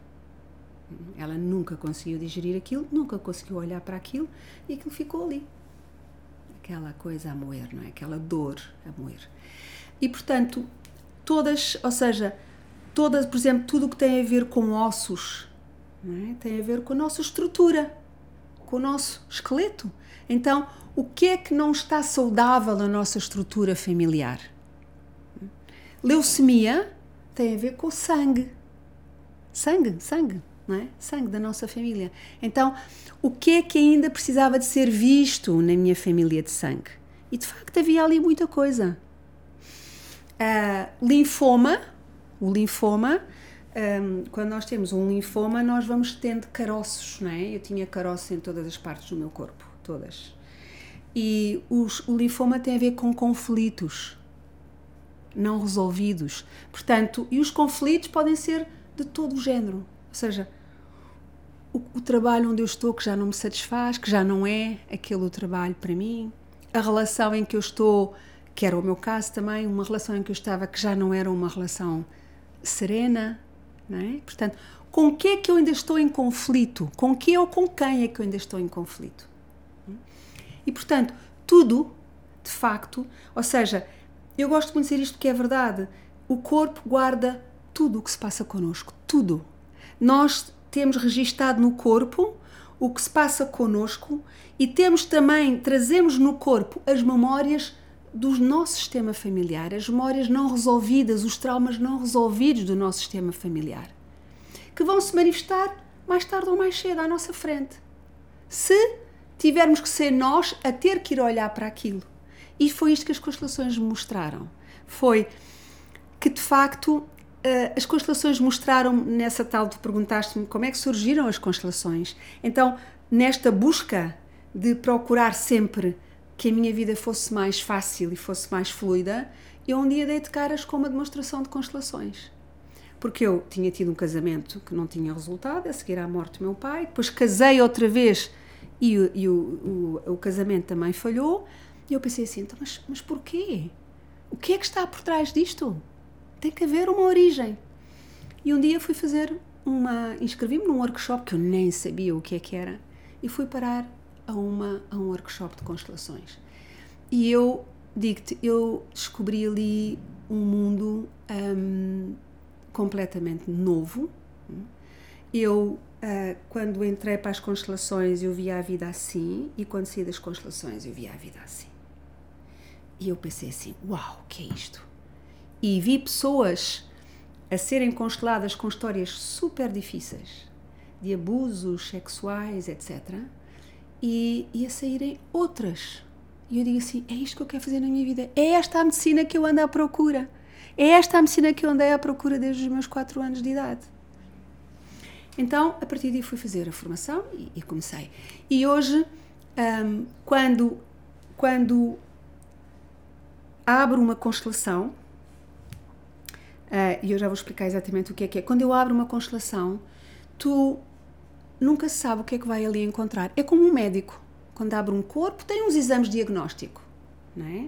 Ela nunca conseguiu digerir aquilo, nunca conseguiu olhar para aquilo e aquilo ficou ali. Aquela coisa a moer, não é? Aquela dor a moer. E portanto, todas, ou seja, todas, por exemplo, tudo o que tem a ver com ossos, é? tem a ver com a nossa estrutura, com o nosso esqueleto. Então, o que é que não está saudável na nossa estrutura familiar? Leucemia tem a ver com sangue. Sangue, sangue, não é? Sangue da nossa família. Então, o que é que ainda precisava de ser visto na minha família de sangue? E de facto havia ali muita coisa. Uh, linfoma, o linfoma, um, quando nós temos um linfoma, nós vamos tendo caroços, não é? Eu tinha caroços em todas as partes do meu corpo, todas. E os, o linfoma tem a ver com conflitos não resolvidos. Portanto, e os conflitos podem ser de todo o género. Ou seja, o, o trabalho onde eu estou que já não me satisfaz, que já não é aquele trabalho para mim, a relação em que eu estou que era o meu caso também, uma relação em que eu estava que já não era uma relação serena, não é? Portanto, com o que é que eu ainda estou em conflito? Com que ou com quem é que eu ainda estou em conflito? E portanto, tudo, de facto, ou seja, eu gosto de dizer isto porque é verdade, o corpo guarda tudo o que se passa connosco, tudo. Nós temos registado no corpo o que se passa connosco e temos também, trazemos no corpo as memórias do nosso sistema familiar, as memórias não resolvidas, os traumas não resolvidos do nosso sistema familiar, que vão se manifestar mais tarde ou mais cedo à nossa frente. Se tivermos que ser nós a ter que ir olhar para aquilo. E foi isto que as constelações mostraram. Foi que de facto as constelações mostraram nessa tal tu perguntaste-me como é que surgiram as constelações. Então, nesta busca de procurar sempre que a minha vida fosse mais fácil e fosse mais fluida, eu um dia dei de caras com uma demonstração de constelações. Porque eu tinha tido um casamento que não tinha resultado, a seguir à morte do meu pai, depois casei outra vez e, e o, o, o, casamento também falhou, e eu pensei assim, então, mas, mas porquê? O que é que está por trás disto? Tem que haver uma origem. E um dia fui fazer uma. inscrevi-me num workshop que eu nem sabia o que é que era, e fui parar a, uma, a um workshop de constelações. E eu digo-te, eu descobri ali um mundo um, completamente novo. Eu, uh, quando entrei para as constelações, eu via a vida assim, e quando saí das constelações, eu via a vida assim. E eu pensei assim: uau, o que é isto? E vi pessoas a serem consteladas com histórias super difíceis, de abusos sexuais, etc e, e a saírem outras. E eu digo assim: é isto que eu quero fazer na minha vida. É esta a medicina que eu ando à procura. É esta a medicina que eu andei à procura desde os meus 4 anos de idade. Então, a partir daí fui fazer a formação e, e comecei. E hoje, um, quando, quando abro uma constelação, e eu já vou explicar exatamente o que é que é. Quando eu abro uma constelação, tu nunca se sabe o que é que vai ali encontrar. É como um médico, quando abre um corpo, tem uns exames diagnóstico, não é?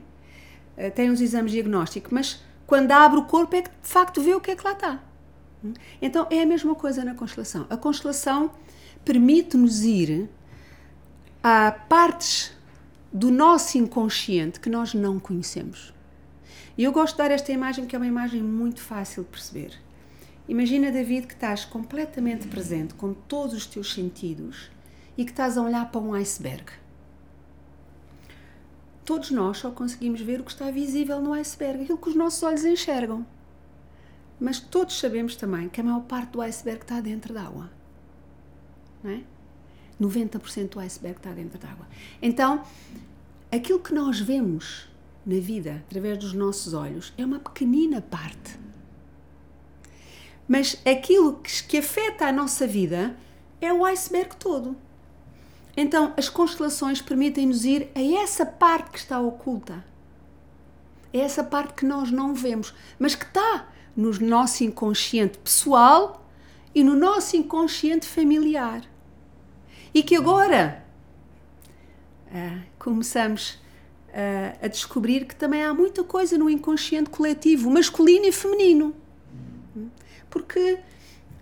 Eh, tem uns exames diagnóstico, mas quando abre o corpo é que de facto vê o que é que lá está. Então é a mesma coisa na constelação. A constelação permite-nos ir a partes do nosso inconsciente que nós não conhecemos. E eu gosto de dar esta imagem que é uma imagem muito fácil de perceber. Imagina, David, que estás completamente presente com todos os teus sentidos e que estás a olhar para um iceberg. Todos nós só conseguimos ver o que está visível no iceberg, aquilo que os nossos olhos enxergam. Mas todos sabemos também que a maior parte do iceberg está dentro d'água. Não é? 90% do iceberg está dentro d'água. Então, aquilo que nós vemos na vida através dos nossos olhos é uma pequenina parte mas aquilo que, afeta a nossa vida é o iceberg todo. Então, as constelações permitem-nos ir a essa parte que está oculta. É essa parte que nós não vemos, mas que está no nosso inconsciente pessoal e no nosso inconsciente familiar. E que agora ah, começamos ah, a descobrir que também há muita coisa no inconsciente coletivo, masculino e feminino porque,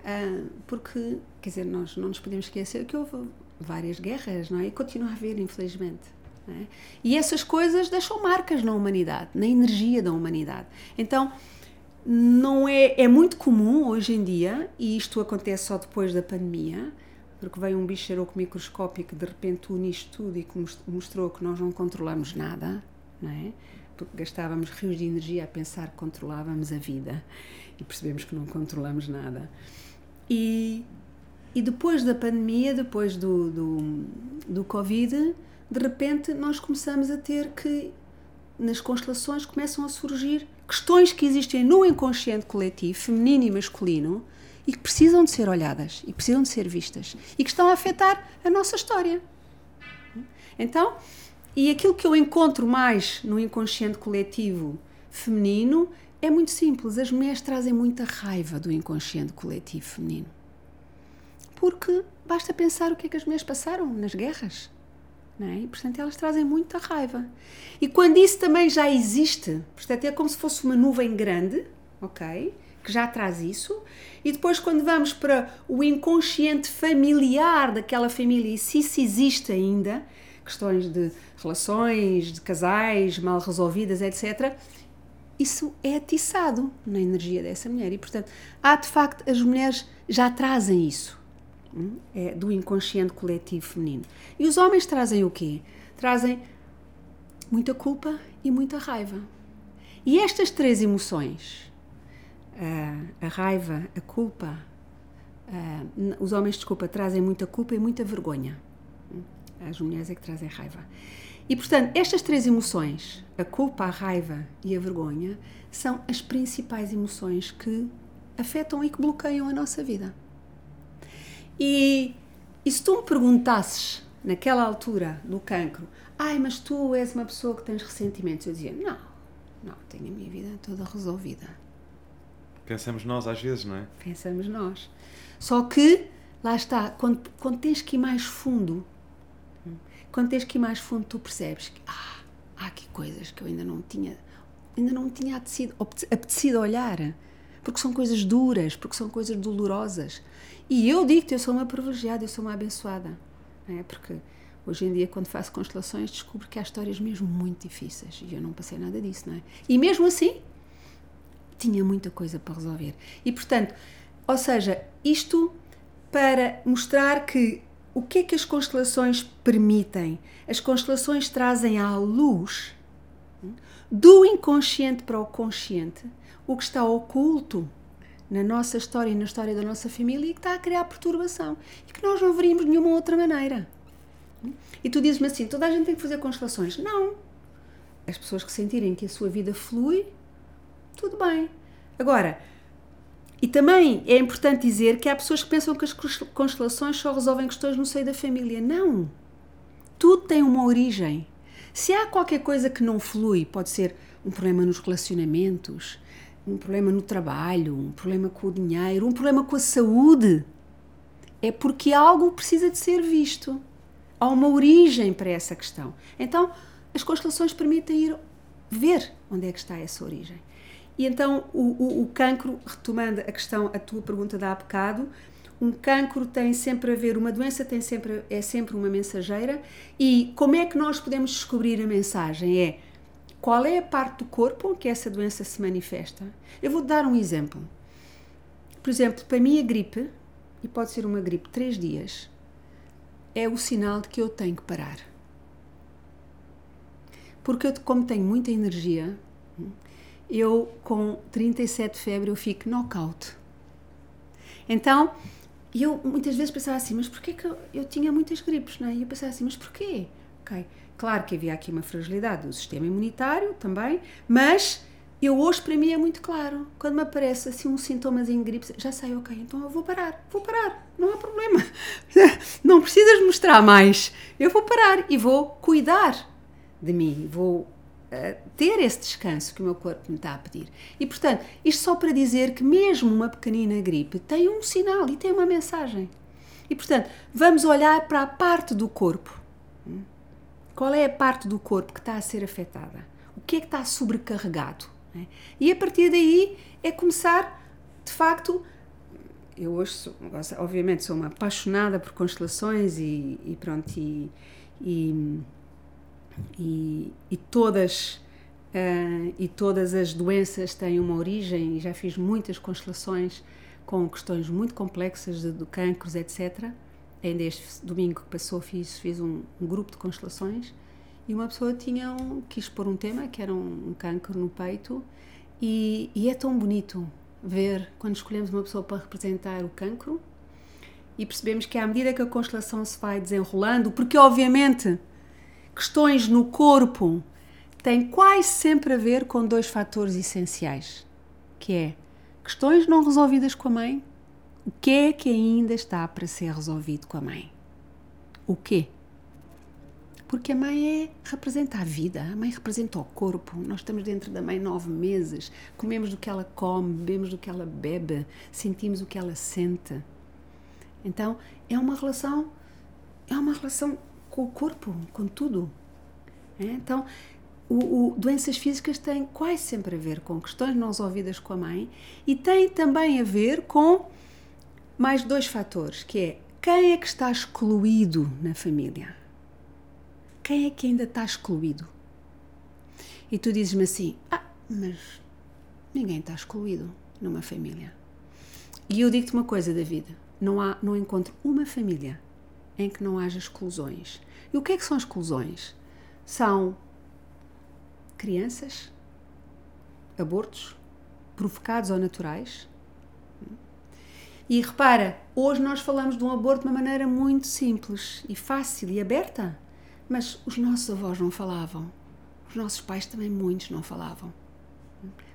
uh, porque quer dizer, nós não nos podemos esquecer que houve várias guerras, não é? E continua a haver, infelizmente. É? E essas coisas deixam marcas na humanidade, na energia da humanidade. Então, não é, é muito comum hoje em dia, e isto acontece só depois da pandemia, porque veio um bicharoco microscópico que de repente une isto tudo e que mostrou que nós não controlamos nada, não é? porque gastávamos rios de energia a pensar que controlávamos a vida e percebemos que não controlamos nada. E, e depois da pandemia, depois do, do, do Covid, de repente nós começamos a ter que, nas constelações, começam a surgir questões que existem no inconsciente coletivo, feminino e masculino, e que precisam de ser olhadas e precisam de ser vistas e que estão a afetar a nossa história. Então, e aquilo que eu encontro mais no inconsciente coletivo feminino é muito simples, as mulheres trazem muita raiva do inconsciente coletivo feminino. Porque basta pensar o que é que as mulheres passaram nas guerras. É? E, portanto, elas trazem muita raiva. E quando isso também já existe, portanto, é como se fosse uma nuvem grande, ok? Que já traz isso. E depois, quando vamos para o inconsciente familiar daquela família, e se isso existe ainda, questões de relações, de casais mal resolvidas, etc., isso é atiçado na energia dessa mulher. E, portanto, há de facto, as mulheres já trazem isso hum, é, do inconsciente coletivo feminino. E os homens trazem o quê? Trazem muita culpa e muita raiva. E estas três emoções, a, raiva, a culpa, os homens, desculpa, trazem muita culpa e muita vergonha. As mulheres é que trazem raiva. E portanto, estas três emoções, a culpa, a raiva e a vergonha, são as principais emoções que afetam e que bloqueiam a nossa vida. E, e se tu me perguntasses, naquela altura do cancro, ai, mas tu és uma pessoa que tens ressentimentos, eu dizia, não, não, tenho a minha vida toda resolvida. Pensamos nós às vezes, não é? Pensamos nós. Só que, lá está, quando, quando tens que ir mais fundo, quando tens que ir mais fundo, tu percebes que ah, há aqui coisas que eu ainda não tinha, ainda não tinha apetecido, apetecido olhar, porque são coisas duras, porque são coisas dolorosas. E eu digo-te, eu sou uma privilegiada, eu sou uma abençoada, é? Porque hoje em dia, quando faço constelações, descubro que há histórias mesmo muito difíceis e eu não passei nada disso, não é? E mesmo assim, tinha muita coisa para resolver. E portanto, ou seja, isto para mostrar que o que é que as constelações permitem? As constelações trazem à luz do inconsciente para o consciente o que está oculto na nossa história e na história da nossa família e que está a criar perturbação e que nós não veríamos de nenhuma outra maneira. E tu dizes-me assim: toda a gente tem que fazer constelações. Não. As pessoas que sentirem que a sua vida flui, tudo bem. Agora, e também é importante dizer que há pessoas que pensam que as constelações só resolvem questões no seio da família. Não! Tudo tem uma origem. Se há qualquer coisa que não flui, pode ser um problema nos relacionamentos, um problema no trabalho, um problema com o dinheiro, um problema com a saúde, é porque algo precisa de ser visto. Há uma origem para essa questão. Então, as constelações permitem ir ver onde é que está essa origem. E então o, o, o cancro, retomando a questão, a tua pergunta da há bocado, um cancro tem sempre a ver, uma doença tem sempre, é sempre uma mensageira e como é que nós podemos descobrir a mensagem? É qual é a parte do corpo que essa doença se manifesta? Eu vou dar um exemplo. Por exemplo, para mim a gripe, e pode ser uma gripe três dias, é o sinal de que eu tenho que parar. Porque eu, como tenho muita energia, eu com 37 de febre eu fico knockout. Então, eu muitas vezes pensava assim, mas porquê que eu, eu tinha muitas gripes, não é? E eu pensava assim, mas porquê? Ok, claro que havia aqui uma fragilidade do sistema imunitário também, mas eu hoje para mim é muito claro. Quando me aparece assim um sintomazinho de gripe, já sei, ok, então eu vou parar, vou parar, não há problema. Não precisas mostrar mais. Eu vou parar e vou cuidar de mim, vou ter esse descanso que o meu corpo me está a pedir. E portanto, isto só para dizer que mesmo uma pequenina gripe tem um sinal e tem uma mensagem. E portanto, vamos olhar para a parte do corpo. Qual é a parte do corpo que está a ser afetada? O que é que está sobrecarregado? E a partir daí é começar, de facto, eu hoje, sou, obviamente, sou uma apaixonada por constelações e, e pronto, e, e e, e todas uh, e todas as doenças têm uma origem e já fiz muitas constelações com questões muito complexas de, de cancros, etc. Ainda este domingo que passou fiz, fiz um, um, grupo de constelações e uma pessoa tinha um, quis pôr um tema que era um, um cancro no peito e, e, é tão bonito ver quando escolhemos uma pessoa para representar o cancro e percebemos que à medida que a constelação se vai desenrolando, porque obviamente questões no corpo têm quase sempre a ver com dois fatores essenciais, que é questões não resolvidas com a mãe. O que é que ainda está para ser resolvido com a mãe? O quê? Porque a mãe é, representa a vida, a mãe representa o corpo. Nós estamos dentro da mãe nove meses, comemos do que ela come, bebemos do que ela bebe, sentimos o que ela sente. Então é uma relação, é uma relação com o corpo, com tudo. É? Então, o, o, doenças físicas têm quase sempre a ver com questões não resolvidas com a mãe e têm também a ver com mais dois fatores, que é quem é que está excluído na família? Quem é que ainda está excluído? E tu dizes-me assim, ah, mas ninguém está excluído numa família. E eu digo-te uma coisa, David, não, há, não encontro uma família em que não haja exclusões. E o que é que são exclusões? São crianças, abortos, provocados ou naturais. E repara, hoje nós falamos de um aborto de uma maneira muito simples e fácil e aberta, mas os nossos avós não falavam. Os nossos pais também muitos não falavam.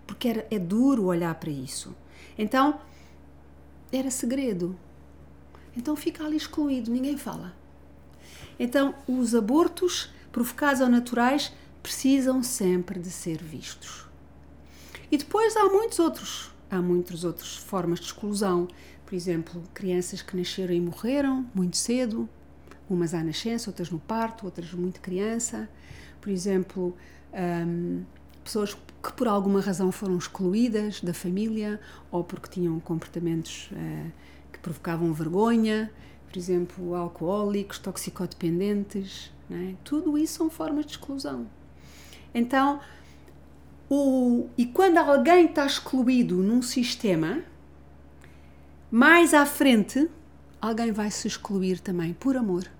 Porque era, é duro olhar para isso. Então, era segredo. Então fica ali excluído, ninguém fala. Então, os abortos provocados ou naturais precisam sempre de ser vistos. E depois há muitos outros, há muitas outras formas de exclusão. Por exemplo, crianças que nasceram e morreram muito cedo, umas à nascença, outras no parto, outras muito criança. Por exemplo, um, pessoas que por alguma razão foram excluídas da família ou porque tinham comportamentos uh, que provocavam vergonha, por exemplo, alcoólicos, toxicodependentes, é? tudo isso são formas de exclusão. Então, o, e quando alguém está excluído num sistema, mais à frente, alguém vai se excluir também, por amor.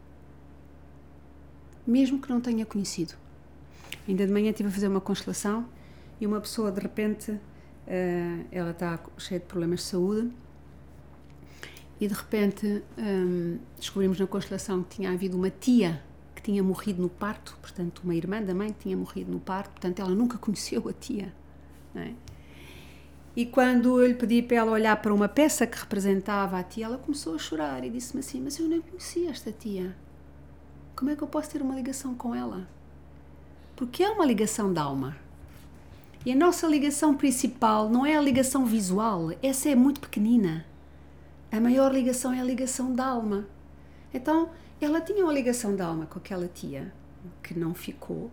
Mesmo que não tenha conhecido. Ainda de manhã estive a fazer uma constelação e uma pessoa, de repente, uh, ela está cheia de problemas de saúde e de repente um, descobrimos na constelação que tinha havido uma tia que tinha morrido no parto, portanto, uma irmã da mãe que tinha morrido no parto, portanto, ela nunca conheceu a tia. É? E quando eu lhe pedi para ela olhar para uma peça que representava a tia, ela começou a chorar e disse-me assim: Mas eu nem conhecia esta tia. Como é que eu posso ter uma ligação com ela? Porque é uma ligação de alma. E a nossa ligação principal não é a ligação visual, essa é muito pequenina. A maior ligação é a ligação da alma. Então, ela tinha uma ligação de alma com aquela tia que não ficou,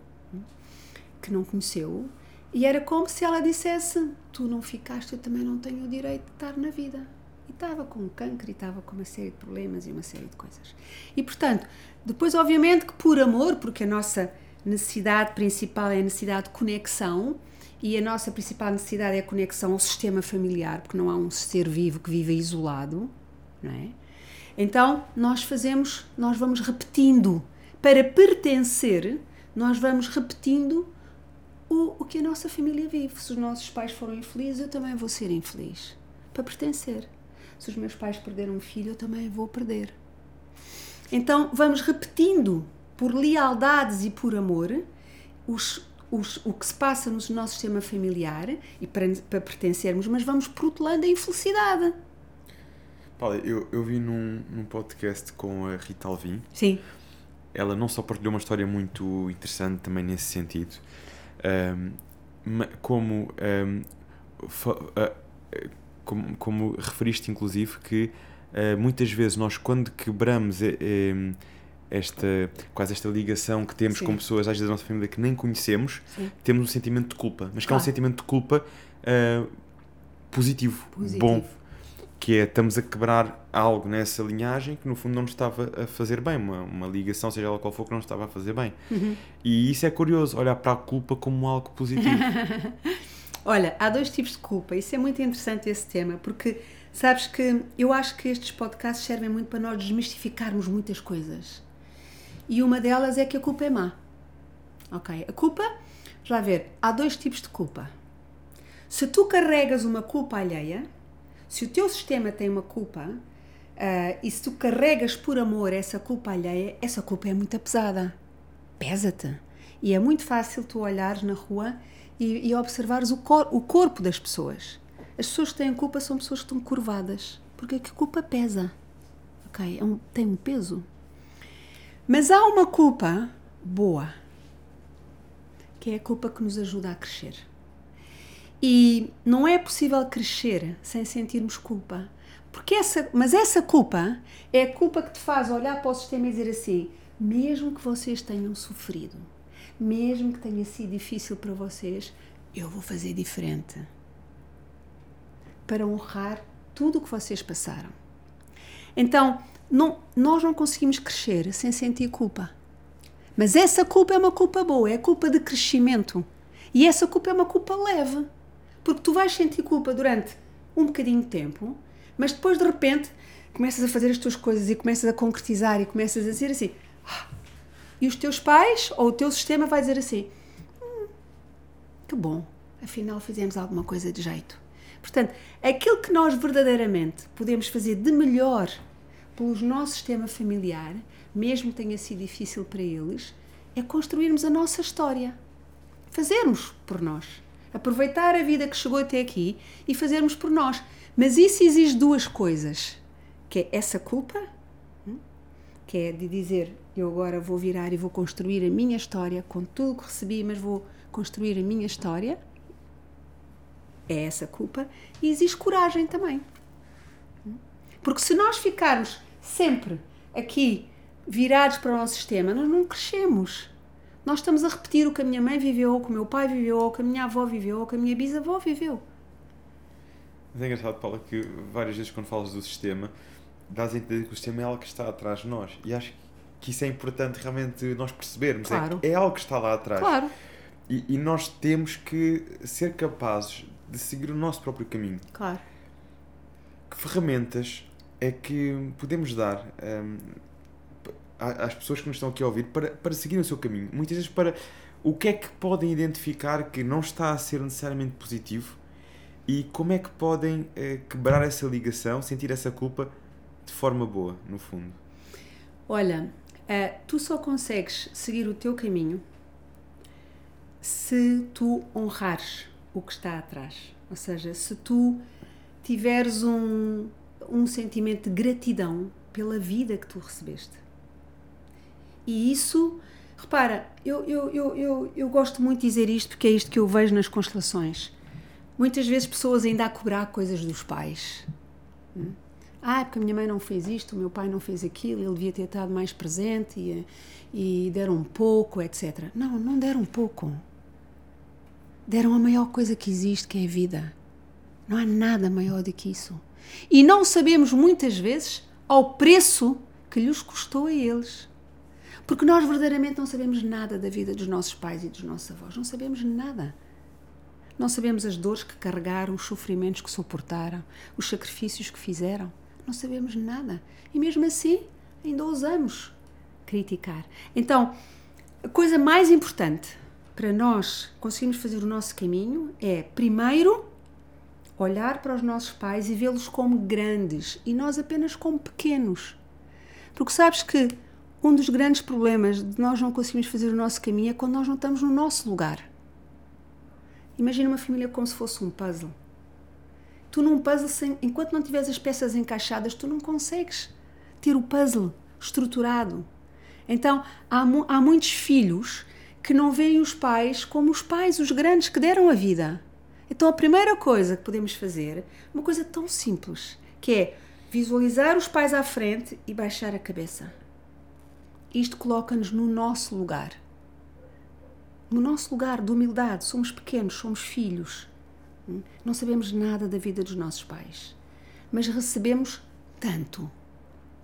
que não conheceu, e era como se ela dissesse: Tu não ficaste, eu também não tenho o direito de estar na vida. E estava com câncer e estava com uma série de problemas e uma série de coisas. E portanto, depois, obviamente, que por amor, porque a nossa necessidade principal é a necessidade de conexão, e a nossa principal necessidade é a conexão ao sistema familiar, porque não há um ser vivo que viva isolado, não é? Então, nós fazemos, nós vamos repetindo. Para pertencer, nós vamos repetindo o, o que a nossa família vive. Se os nossos pais foram infelizes, eu também vou ser infeliz. Para pertencer. Se os meus pais perderam um filho, eu também vou perder. Então, vamos repetindo, por lealdades e por amor, os, os, o que se passa no nosso sistema familiar e para, para pertencermos, mas vamos protelando a infelicidade. Paula, eu, eu vi num, num podcast com a Rita Alvim. Sim. Ela não só partilhou uma história muito interessante também nesse sentido, um, como, um, como, como, referiste inclusive que uh, muitas vezes nós quando quebramos um, esta, quase esta ligação que temos Sim. com pessoas às vezes da nossa família que nem conhecemos, Sim. temos um sentimento de culpa, mas que claro. é um sentimento de culpa uh, positivo, positivo, bom que é estamos a quebrar algo nessa linhagem que no fundo não nos estava a fazer bem, uma, uma ligação, seja ela qual for, que não estava a fazer bem. Uhum. E isso é curioso, olhar para a culpa como algo positivo. Olha, há dois tipos de culpa, isso é muito interessante esse tema, porque sabes que eu acho que estes podcasts servem muito para nós desmistificarmos muitas coisas. E uma delas é que a culpa é má. Ok? A culpa, já ver, há dois tipos de culpa. Se tu carregas uma culpa alheia, se o teu sistema tem uma culpa uh, e se tu carregas por amor essa culpa alheia, essa culpa é muito pesada. Pesa-te. E é muito fácil tu olhares na rua e, e observares o, cor, o corpo das pessoas. As pessoas que têm culpa são pessoas que estão curvadas. Porque a culpa pesa. Ok? É um, tem um peso. Mas há uma culpa boa, que é a culpa que nos ajuda a crescer. E não é possível crescer sem sentirmos culpa. Porque essa, mas essa culpa é a culpa que te faz olhar para o sistema e dizer assim: mesmo que vocês tenham sofrido, mesmo que tenha sido difícil para vocês, eu vou fazer diferente. Para honrar tudo o que vocês passaram. Então, não, nós não conseguimos crescer sem sentir culpa. Mas essa culpa é uma culpa boa, é culpa de crescimento. E essa culpa é uma culpa leve. Porque tu vais sentir culpa durante um bocadinho de tempo, mas depois de repente começas a fazer as tuas coisas e começas a concretizar e começas a dizer assim. Ah, e os teus pais ou o teu sistema vai dizer assim: hum, que bom, afinal fizemos alguma coisa de jeito. Portanto, aquilo que nós verdadeiramente podemos fazer de melhor pelo nosso sistema familiar, mesmo que tenha sido difícil para eles, é construirmos a nossa história. Fazermos por nós. Aproveitar a vida que chegou até aqui e fazermos por nós. Mas isso exige duas coisas: que é essa culpa, hum, que é de dizer eu agora vou virar e vou construir a minha história com tudo que recebi, mas vou construir a minha história. É essa culpa. E existe coragem também. Hum. Porque se nós ficarmos sempre aqui virados para o nosso sistema, nós não crescemos. Nós estamos a repetir o que a minha mãe viveu, ou que o meu pai viveu, ou que a minha avó viveu, ou que a minha bisavó viveu. Mas é engraçado, Paula, que várias vezes quando falas do sistema, dás a entender que o sistema é algo que está atrás de nós. E acho que isso é importante realmente nós percebermos. Claro. É, é algo que está lá atrás. Claro. E, e, nós temos que ser capazes de seguir o nosso próprio caminho. Claro. Que ferramentas é que podemos dar um, às pessoas que nos estão aqui a ouvir para, para seguir o seu caminho? Muitas vezes para o que é que podem identificar que não está a ser necessariamente positivo e como é que podem uh, quebrar essa ligação, sentir essa culpa de forma boa, no fundo? Olha, uh, tu só consegues seguir o teu caminho se tu honrares o que está atrás. Ou seja, se tu tiveres um, um sentimento de gratidão pela vida que tu recebeste. E isso, repara, eu, eu, eu, eu, eu gosto muito de dizer isto porque é isto que eu vejo nas constelações. Muitas vezes pessoas ainda a cobrar coisas dos pais. Hum? Ah, porque a minha mãe não fez isto, o meu pai não fez aquilo, ele devia ter estado mais presente e, e deram um pouco, etc. Não, não deram pouco. Deram a maior coisa que existe, que é a vida. Não há nada maior do que isso. E não sabemos muitas vezes ao preço que lhes custou a eles. Porque nós verdadeiramente não sabemos nada da vida dos nossos pais e dos nossos avós. Não sabemos nada. Não sabemos as dores que carregaram, os sofrimentos que suportaram, os sacrifícios que fizeram. Não sabemos nada. E mesmo assim, ainda ousamos criticar. Então, a coisa mais importante para nós conseguirmos fazer o nosso caminho é, primeiro, olhar para os nossos pais e vê-los como grandes e nós apenas como pequenos. Porque sabes que um dos grandes problemas de nós não conseguirmos fazer o nosso caminho é quando nós não estamos no nosso lugar. Imagina uma família como se fosse um puzzle. Tu num puzzle, sem, enquanto não tiveres as peças encaixadas, tu não consegues ter o puzzle estruturado. Então, há, há muitos filhos que não veem os pais como os pais, os grandes que deram a vida. Então, a primeira coisa que podemos fazer, uma coisa tão simples, que é visualizar os pais à frente e baixar a cabeça. Isto coloca-nos no nosso lugar no nosso lugar de humildade, somos pequenos, somos filhos. Não sabemos nada da vida dos nossos pais, mas recebemos tanto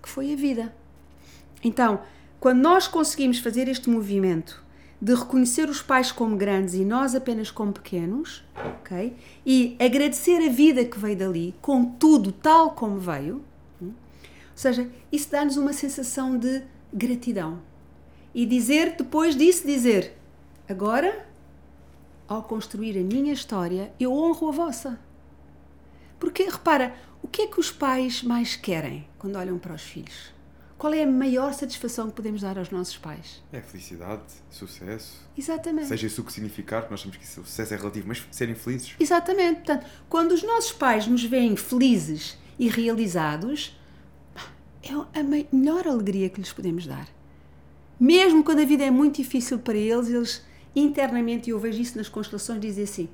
que foi a vida. Então, quando nós conseguimos fazer este movimento de reconhecer os pais como grandes e nós apenas como pequenos, ok? E agradecer a vida que veio dali, com tudo tal como veio, hum? ou seja, isso dá-nos uma sensação de gratidão. E dizer, depois disso, dizer Agora, ao construir a minha história, eu honro a vossa. Porque, repara, o que é que os pais mais querem quando olham para os filhos? Qual é a maior satisfação que podemos dar aos nossos pais? É felicidade, sucesso. Exatamente. Seja isso o que significar, porque nós sabemos que o sucesso é relativo, mas serem felizes. Exatamente. Portanto, quando os nossos pais nos veem felizes e realizados, é a melhor alegria que lhes podemos dar. Mesmo quando a vida é muito difícil para eles, eles internamente, e eu vejo isso nas constelações, dizer assim: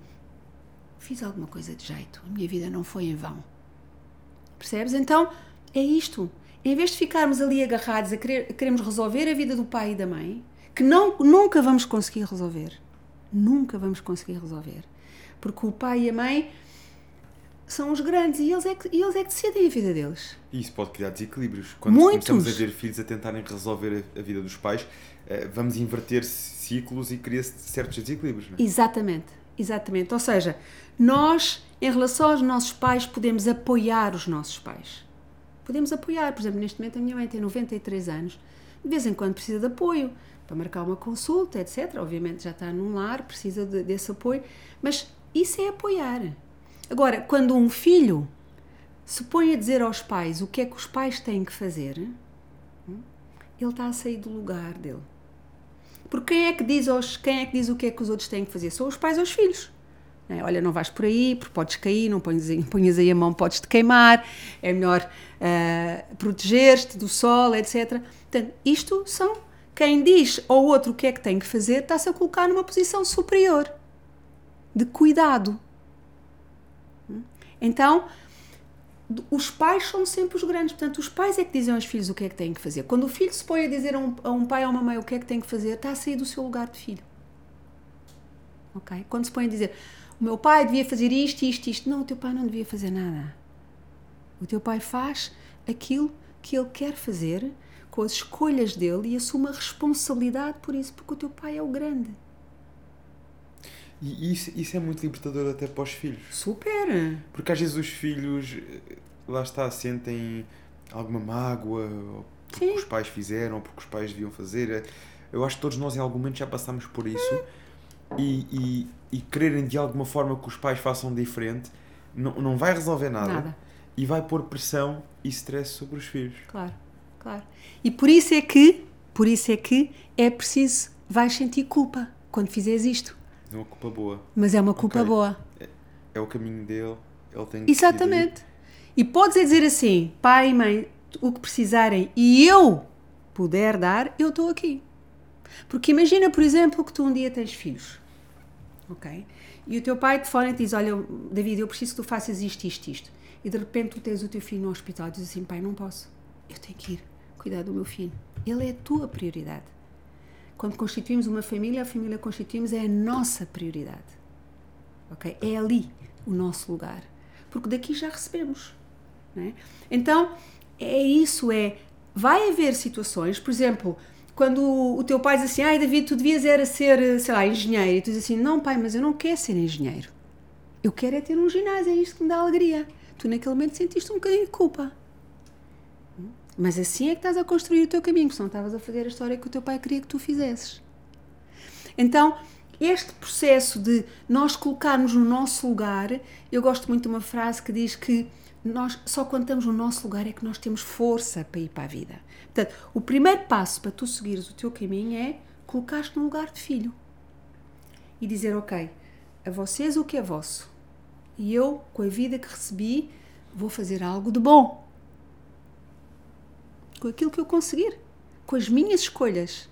fiz alguma coisa de jeito, a minha vida não foi em vão. Percebes? Então, é isto. Em vez de ficarmos ali agarrados a, querer, a queremos resolver a vida do pai e da mãe, que não, nunca vamos conseguir resolver. Nunca vamos conseguir resolver. Porque o pai e a mãe são os grandes e eles é que, eles é que decidem a vida deles. E isso pode criar desequilíbrios. Quando Muitos. começamos a ver filhos a tentarem resolver a, a vida dos pais, eh, vamos inverter ciclos e cria-se certos desequilíbrios. Não é? Exatamente, exatamente. Ou seja, nós, em relação aos nossos pais, podemos apoiar os nossos pais. Podemos apoiar. Por exemplo, neste momento a minha mãe tem 93 anos, de vez em quando precisa de apoio para marcar uma consulta, etc. Obviamente já está num lar, precisa de, desse apoio, mas isso é apoiar. Agora, quando um filho se põe a dizer aos pais o que é que os pais têm que fazer, hum, ele está a sair do lugar dele. Porque quem é que diz, aos, quem é que diz o que é que os outros têm que fazer? São os pais aos filhos. Não é? Olha, não vais por aí, porque podes cair, não ponhas, aí- a mão, podes te queimar, é melhor ah, proteger-te do sol, etc. Portanto, isto são quem diz ao outro o que é que tem que fazer, está-se a colocar numa posição superior de cuidado. Então, os pais são sempre os grandes. Portanto, os pais é que dizem aos filhos o que é que têm que fazer. Quando o filho se põe a dizer a um, a um pai ou a uma mãe o que é que tem que fazer, está a sair do seu lugar de filho. Ok? Quando se põe a dizer o meu pai devia fazer isto, isto, isto. Não, o teu pai não devia fazer nada. O teu pai faz aquilo que ele quer fazer com as escolhas dele e assume a responsabilidade por isso, porque o teu pai é o grande. E isso, isso é muito libertador até para os filhos. Super! Porque às vezes os filhos, eh, lá está, sentem alguma mágoa, porque Sim. os pais fizeram, ou porque os pais deviam fazer. Eu acho que todos nós em algum momento já passamos por isso e, e, e quererem de alguma forma que os pais façam diferente não, não vai resolver nada, Nada. e vai pôr pressão e stress sobre os filhos. Claro, claro. E por isso é que, por isso é que é preciso, vais sentir culpa quando fizeres isto. É uma culpa boa. Mas é uma culpa Ok. boa. É o caminho dele, ele tem que. Exatamente. E podes é dizer assim, pai e mãe, o que precisarem e eu puder dar, eu estou aqui. Porque imagina, por exemplo, que tu um dia tens filhos, ok? E o teu pai te fora e diz, olha, David, eu preciso que tu faças isto, isto, isto. E de repente tu tens o teu filho no hospital e dizes assim, pai, não posso. Eu tenho que ir cuidar do meu filho. Ele é a tua prioridade. Quando constituímos uma família, a família que constituímos é a nossa prioridade. Ok? É ali o nosso lugar. Porque daqui já recebemos. é? Então, é isso, é... Vai haver situações, por exemplo, quando o teu pai diz assim, ai David, tu devias era ser, sei lá, engenheiro. E tu dizes assim, não pai, mas eu não quero ser engenheiro. Eu quero é ter um ginásio, é isto que me dá alegria. Tu naquele momento sentiste um bocadinho de culpa. Mas assim é que estás a construir o teu caminho, porque senão estavas a fazer a história que o teu pai queria que tu fizesses. Então, este processo de nós colocarmos no nosso lugar, eu gosto muito de uma frase que diz que nós só quando estamos no nosso lugar é que nós temos força para ir para a vida. Portanto, o primeiro passo para tu seguires o teu caminho é colocar-te no lugar de filho e dizer: Ok, a vocês o que é vosso, e eu, com a vida que recebi, vou fazer algo de bom com aquilo que eu conseguir, com as minhas escolhas.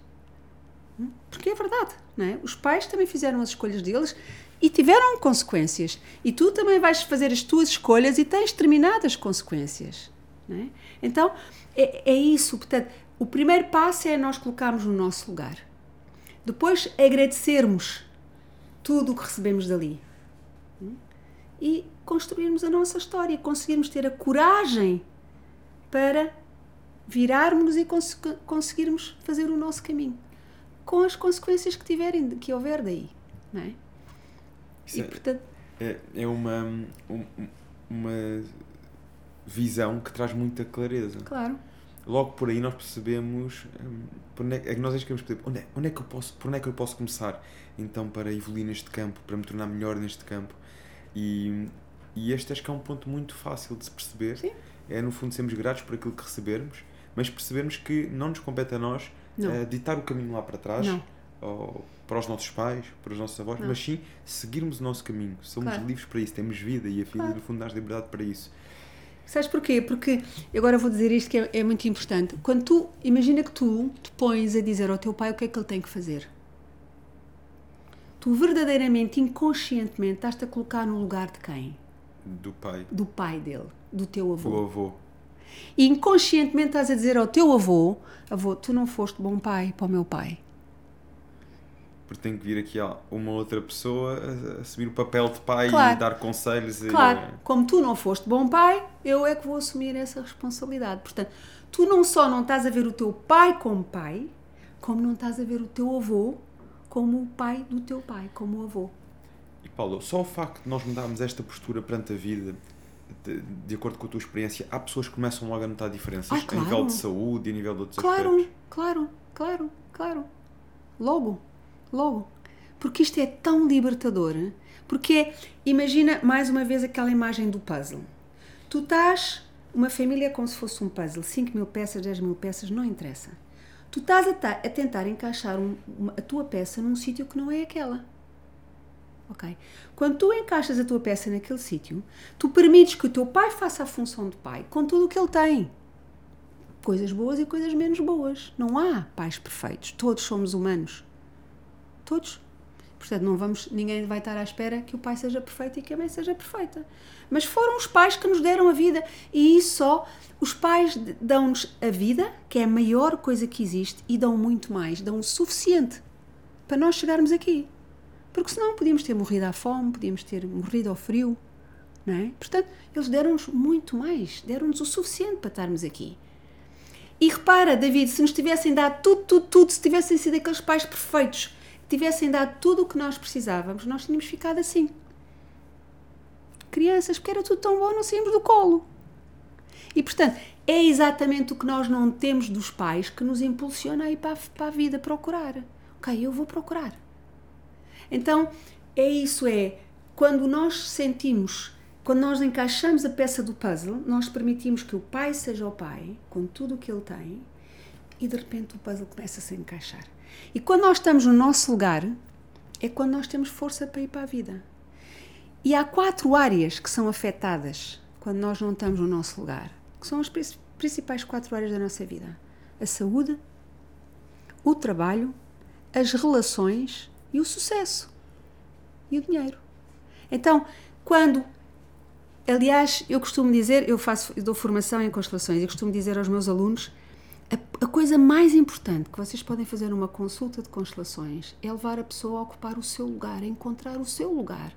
Hum? Porque é verdade, não é? Os pais também fizeram as escolhas deles e tiveram consequências. E tu também vais fazer as tuas escolhas e tens determinadas consequências. É? Então, é, é isso. Portanto, o primeiro passo é nós colocarmos no nosso lugar. Depois, agradecermos tudo o que recebemos dali. E construirmos a nossa história, conseguirmos ter a coragem para virarmos e cons conseguirmos fazer o nosso caminho com as consequências que tiverem que houver daí não é? Isso e é- portanto É, é uma, um- uma visão que traz muita clareza. claro Logo por aí nós percebemos hum, por onde é, é que nós queremos perceber onde é, onde é que eu posso, por onde é que eu posso começar então para evoluir neste campo, para me tornar melhor neste campo. E, e este acho que é um ponto muito fácil de se perceber. Sim. É no fundo sermos gratos por aquilo que recebermos, mas percebermos que não nos compete a nós eh, ditar o caminho lá para trás. não ou para os nossos pais, para os nossos avós, Não. mas sim seguirmos o nosso caminho. Somos Claro. livres para isso, temos vida e a vida, Claro. no fundo, dá liberdade para isso. Sabes porquê? Porque agora vou dizer isto que é, é muito importante. Quando tu, imagina que tu te pões a dizer ao teu pai o que é que ele tem que fazer. Tu verdadeiramente, inconscientemente, estás-te a colocar no lugar de quem? Do pai, Do pai dele, do teu do avô. avô. E inconscientemente estás a dizer ao teu avô: avô, tu não foste bom pai para o meu pai. Porque tem que vir aqui uma outra pessoa a assumir o papel de pai Claro. e dar conselhos. Claro, E, como tu não foste bom pai, eu é que vou assumir essa responsabilidade. Portanto, tu não só não estás a ver o teu pai como pai, como não estás a ver o teu avô como o pai do teu pai, como o avô. e Paulo, só o facto de nós mudarmos esta postura perante a vida, de, de acordo com a tua experiência, há pessoas que começam logo a notar diferenças Ai, a claro. nível de saúde e a nível de outros Claro, aspectos. claro, claro, claro. Logo, logo. Porque isto é tão libertador. Porque é, imagina mais uma vez aquela imagem do puzzle. Tu estás, uma família é como se fosse um puzzle, 5 mil peças, 10 mil peças, não interessa. Tu estás a, ta- a tentar encaixar um- uma- a tua peça num sítio que não é aquela. Ok? Quando tu encaixas a tua peça naquele sítio, tu permites que o teu pai faça a função de pai com tudo o que ele tem coisas boas e coisas menos boas. Não há pais perfeitos. Todos somos humanos. Todos. Portanto, não vamos, ninguém vai estar à espera que o pai seja perfeito e que a mãe seja perfeita. Mas foram os pais que nos deram a vida. E isso só, os pais dão-nos a vida, que é a maior coisa que existe, e dão muito mais, dão o suficiente para nós chegarmos aqui. Porque senão podíamos ter morrido à fome, podíamos ter morrido ao frio, não é? Portanto, eles deram-nos muito mais, deram-nos o suficiente para estarmos aqui. E repara, David, se nos tivessem dado tudo, tudo, tudo, se tivessem sido aqueles pais perfeitos, tivessem dado tudo o que nós precisávamos, nós tínhamos ficado assim. Crianças, porque era tudo tão bom, não saímos do colo. E portanto, é exatamente o que nós não temos dos pais que nos impulsiona a ir para a, para a vida procurar. Ok, eu vou procurar. Então, é isso, é quando nós sentimos, quando nós encaixamos a peça do puzzle, nós permitimos que o pai seja o pai, com tudo o que ele tem, e de repente o puzzle começa a se encaixar. E quando nós estamos no nosso lugar, é quando nós temos força para ir para a vida. E há quatro áreas que são afetadas quando nós não estamos no nosso lugar, que são as prin- principais quatro áreas da nossa vida: a saúde, o trabalho, as relações e o sucesso e o dinheiro. Então, quando Aliás, eu costumo dizer, eu faço, eu dou formação em constelações e costumo dizer aos meus alunos, a, a coisa mais importante que vocês podem fazer numa consulta de constelações é levar a pessoa a ocupar o seu lugar, a encontrar o seu lugar.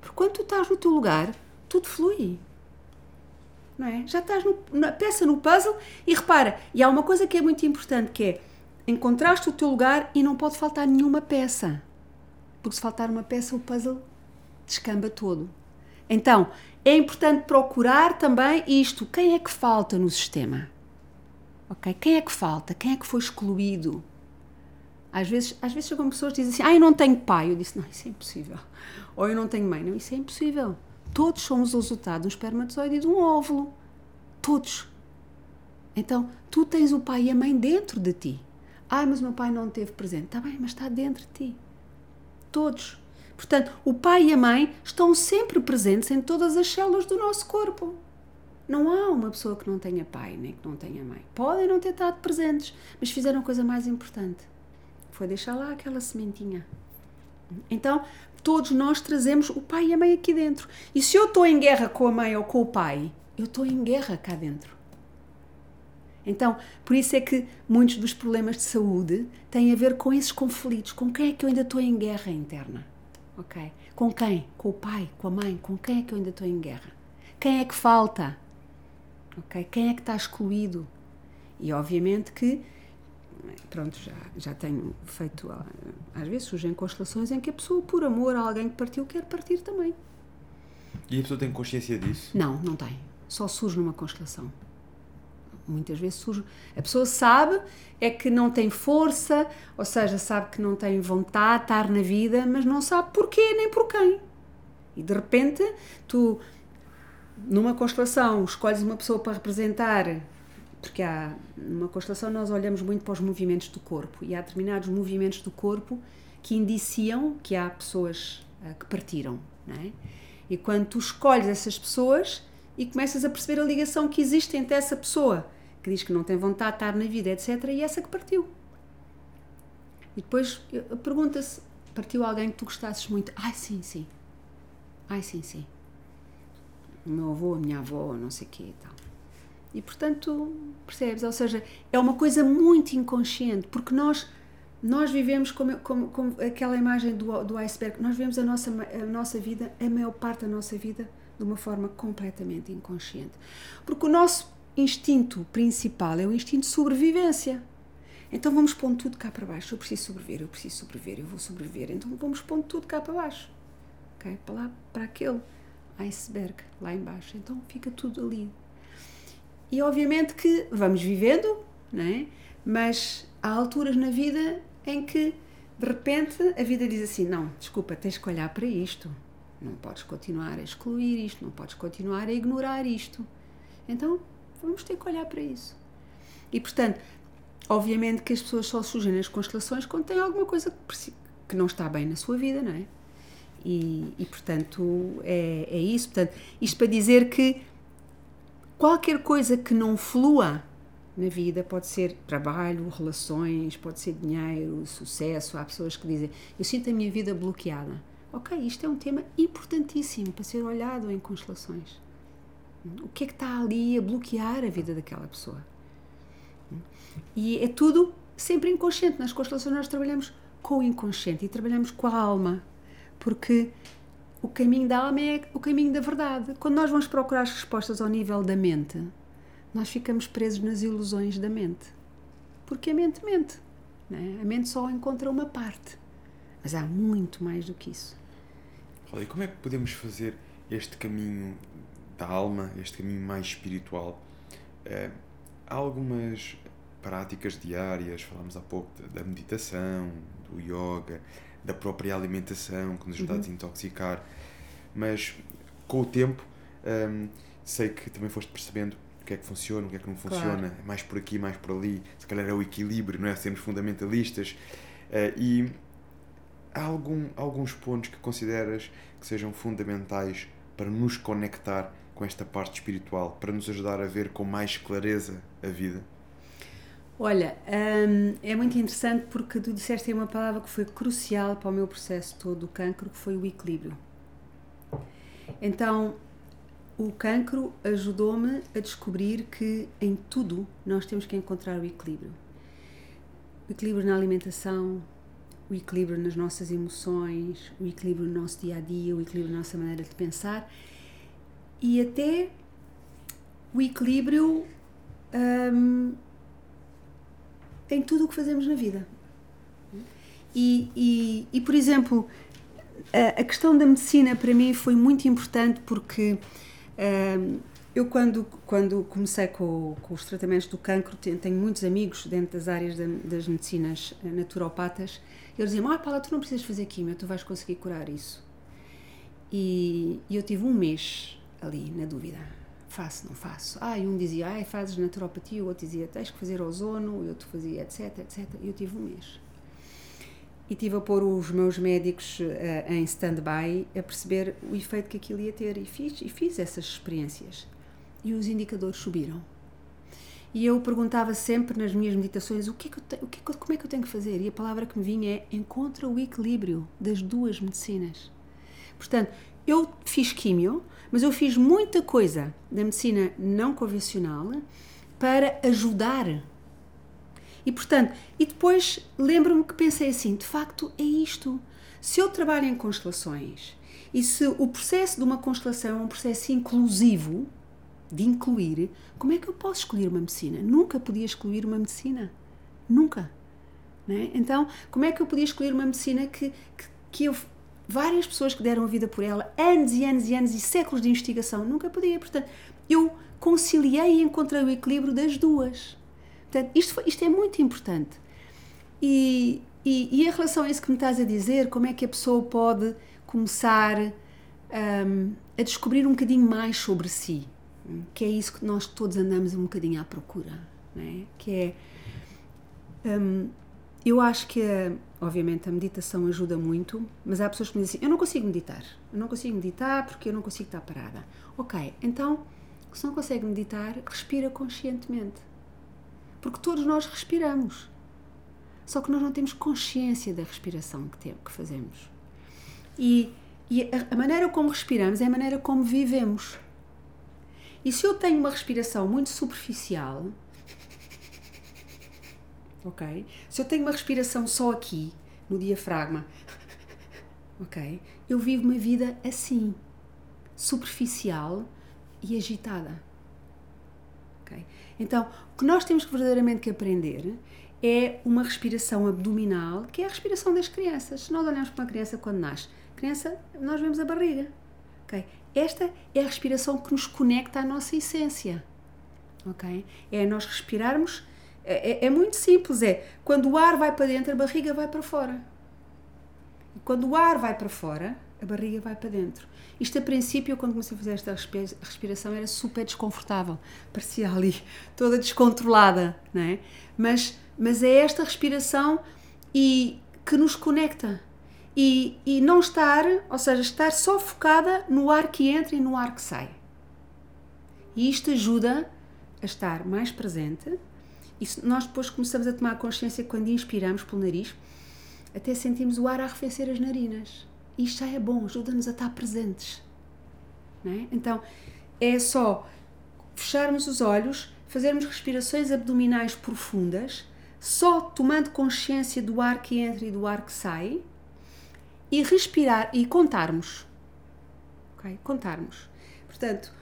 Porque quando tu estás no teu lugar, tudo flui. Não é? Já estás no, na peça no puzzle e repara, e há uma coisa que é muito importante que é encontraste o teu lugar e não pode faltar nenhuma peça. Porque se faltar uma peça, o puzzle descamba todo. Então, é importante procurar também isto. Quem é que falta no sistema? Ok? Quem é que falta? Quem é que foi excluído? Às vezes, às vezes chegam pessoas que dizem assim: Ah, eu não tenho pai. Eu disse: Não, isso é impossível. Ou eu não tenho mãe. Não, isso é impossível. Todos somos o resultado de um espermatozoide e de um óvulo. Todos. Então, tu tens o pai e a mãe dentro de ti. Ah, mas o meu pai não esteve presente. Está bem, mas está dentro de ti. Todos. Portanto, o pai e a mãe estão sempre presentes em todas as células do nosso corpo. Não há uma pessoa que não tenha pai nem que não tenha mãe. Podem não ter estado presentes, mas fizeram a coisa mais importante. Foi deixar lá aquela sementinha. Então, todos nós trazemos o pai e a mãe aqui dentro. E se eu estou em guerra com a mãe ou com o pai, eu estou em guerra cá dentro. Então, por isso é que muitos dos problemas de saúde têm a ver com esses conflitos. Com quem é que eu ainda estou em guerra interna? Ok? Com quem? Com o pai, com a mãe? Com quem é que eu ainda estou em guerra? Quem é que falta? Ok? Quem é que está excluído? E obviamente que, pronto, já, já tenho feito, ah, às vezes surgem constelações em que a pessoa, por amor a alguém que partiu, quer partir também. E a pessoa tem consciência disso? Não, não tem. Só surge numa constelação. Muitas vezes surge. A pessoa sabe é que não tem força, ou seja, sabe que não tem vontade de estar na vida, mas não sabe porquê nem por quem. E de repente, tu, numa constelação, escolhes uma pessoa para representar, porque há, numa constelação nós olhamos muito para os movimentos do corpo, e há determinados movimentos do corpo que indiciam que há pessoas ah, que partiram, não é? E quando tu escolhes essas pessoas e começas a perceber a ligação que existe entre essa pessoa que diz que não tem vontade de estar na vida, etc., e essa que partiu. E depois eu- pergunta-se: partiu alguém que tu gostasses muito? Ai, sim, sim. Ai, sim, sim. Meu avô, a minha avó, não sei o quê e tal. E portanto, percebes? Ou seja, é uma coisa muito inconsciente, porque nós nós vivemos como, como, como aquela imagem do, do iceberg, nós vivemos a nossa, a nossa vida, a maior parte da nossa vida, de uma forma completamente inconsciente. Porque o nosso instinto principal é o instinto de sobrevivência. Então vamos pondo tudo cá para baixo. Eu preciso sobreviver, eu preciso sobreviver, eu vou sobreviver. Então vamos pondo tudo cá para baixo. Okay? Para lá, para aquele iceberg lá embaixo. Então fica tudo ali. E obviamente que vamos vivendo, não é? mas há alturas na vida em que de repente a vida diz assim: não, desculpa, tens que olhar para isto, não podes continuar a excluir isto, não podes continuar a ignorar isto. Então vamos ter que olhar para isso. E portanto, obviamente que as pessoas só surgem nas constelações quando têm alguma coisa que não está bem na sua vida, não é? E, e portanto é, é isso. Portanto, isto para dizer que qualquer coisa que não flua na vida pode ser trabalho, relações, pode ser dinheiro, sucesso. Há pessoas que dizem: Eu sinto a minha vida bloqueada. Ok, isto é um tema importantíssimo para ser olhado em constelações. O que é que está ali a bloquear a vida daquela pessoa? E é tudo sempre inconsciente. Nas constelações nós trabalhamos com o inconsciente e trabalhamos com a alma, porque o caminho da alma é o caminho da verdade. Quando nós vamos procurar as respostas ao nível da mente, nós ficamos presos nas ilusões da mente. Porque a mente mente. É? A mente só encontra uma parte. Mas há muito mais do que isso. Olha, como é que podemos fazer este caminho da alma, este caminho mais espiritual? Uh, há algumas práticas diárias, falámos há pouco da meditação, do yoga, da própria alimentação, que nos ajuda uhum. a desintoxicar, mas com o tempo um, sei que também foste percebendo o que é que funciona, o que é que não funciona, claro. É mais por aqui, mais por ali, se calhar é o equilíbrio, não é? Sermos fundamentalistas. Uh, e há algum, alguns pontos que consideras que sejam fundamentais para nos conectar com esta parte espiritual, para nos ajudar a ver com mais clareza a vida? Olha, hum, é muito interessante porque tu disseste aí uma palavra que foi crucial para o meu processo todo do cancro, que foi o equilíbrio. Então, o cancro ajudou-me a descobrir que em tudo nós temos que encontrar o equilíbrio. O equilíbrio na alimentação, o equilíbrio nas nossas emoções, o equilíbrio no nosso dia a dia, o equilíbrio na nossa maneira de pensar e até o equilíbrio hum, em tudo o que fazemos na vida. E, e, e por exemplo, a, a questão da medicina para mim foi muito importante porque eu, quando, quando comecei com, com, os tratamentos do cancro, tenho muitos amigos dentro das áreas das medicinas eh, naturopatas, eles diziam: Ah, Paula, tu não precisas fazer quimio, tu vais conseguir curar isso. E, e eu tive um mês ali na dúvida: faço, não faço. Ah, e um dizia: Ah, fazes naturopatia, o outro dizia: Tens que fazer ozono, o outro fazia, etc, etc. E eu tive um mês e tive a pôr os meus médicos uh, em stand-by a perceber o efeito que aquilo ia ter e fiz, e fiz essas experiências. E os indicadores subiram. E eu perguntava sempre nas minhas meditações o que é que te, o que, é como é que eu tenho que fazer? E a palavra que me vinha é encontra o equilíbrio das duas medicinas. Portanto, eu fiz químio, mas eu fiz muita coisa da medicina não convencional para ajudar e portanto, e depois lembro-me que pensei assim: de facto é isto. Se eu trabalho em constelações e se o processo de uma constelação é um processo inclusivo, de incluir, como é que eu posso escolher uma medicina? Nunca podia escolher uma medicina. Nunca. É? Então, como é que eu podia escolher uma medicina que, que, que eu várias pessoas que deram a vida por ela, anos e anos e anos e séculos de investigação, nunca podia. Portanto, eu conciliei e encontrei o equilíbrio das duas. Portanto, isto, foi, isto é muito importante. E, e, e, em relação a isso que me estás a dizer, como é que a pessoa pode começar um, a descobrir um bocadinho mais sobre si? Que é isso que nós todos andamos um bocadinho à procura, é? Que é. Um, eu acho que, obviamente, a meditação ajuda muito, mas há pessoas que me dizem assim: eu não consigo meditar, eu não consigo meditar porque eu não consigo estar parada. Ok, então, se não consegue meditar, respira conscientemente porque todos nós respiramos. Só que nós não temos consciência da respiração que, temos, que fazemos. E, e a, a maneira como respiramos é a maneira como vivemos. E se eu tenho uma respiração muito superficial, ok? Se eu tenho uma respiração só aqui, no diafragma, ok? Eu vivo uma vida assim, superficial e agitada. Então, o que nós temos verdadeiramente que aprender é uma respiração abdominal, que é a respiração das crianças. Se nós olhamos para uma criança quando nasce, criança, nós vemos a barriga. Esta é a respiração que nos conecta à nossa essência. É nós respirarmos. É, é, é muito simples, é quando o ar vai para dentro, a barriga vai para fora. E quando o ar vai para fora, a barriga vai para dentro. Isto, a princípio, quando comecei a fazer esta respiração, era super desconfortável. Parecia ali toda descontrolada, não é? Mas, mas é esta respiração e que nos conecta. E, e não estar, ou seja, estar só focada no ar que entra e no ar que sai. E isto ajuda a estar mais presente. E nós depois começamos a tomar consciência quando inspiramos pelo nariz, até sentimos o ar a arrefecer as narinas. Isto já é bom, ajuda-nos a estar presentes. É? Então, é só fecharmos os olhos, fazermos respirações abdominais profundas, só tomando consciência do ar que entra e do ar que sai, e respirar e contarmos. Okay? Contarmos. Portanto,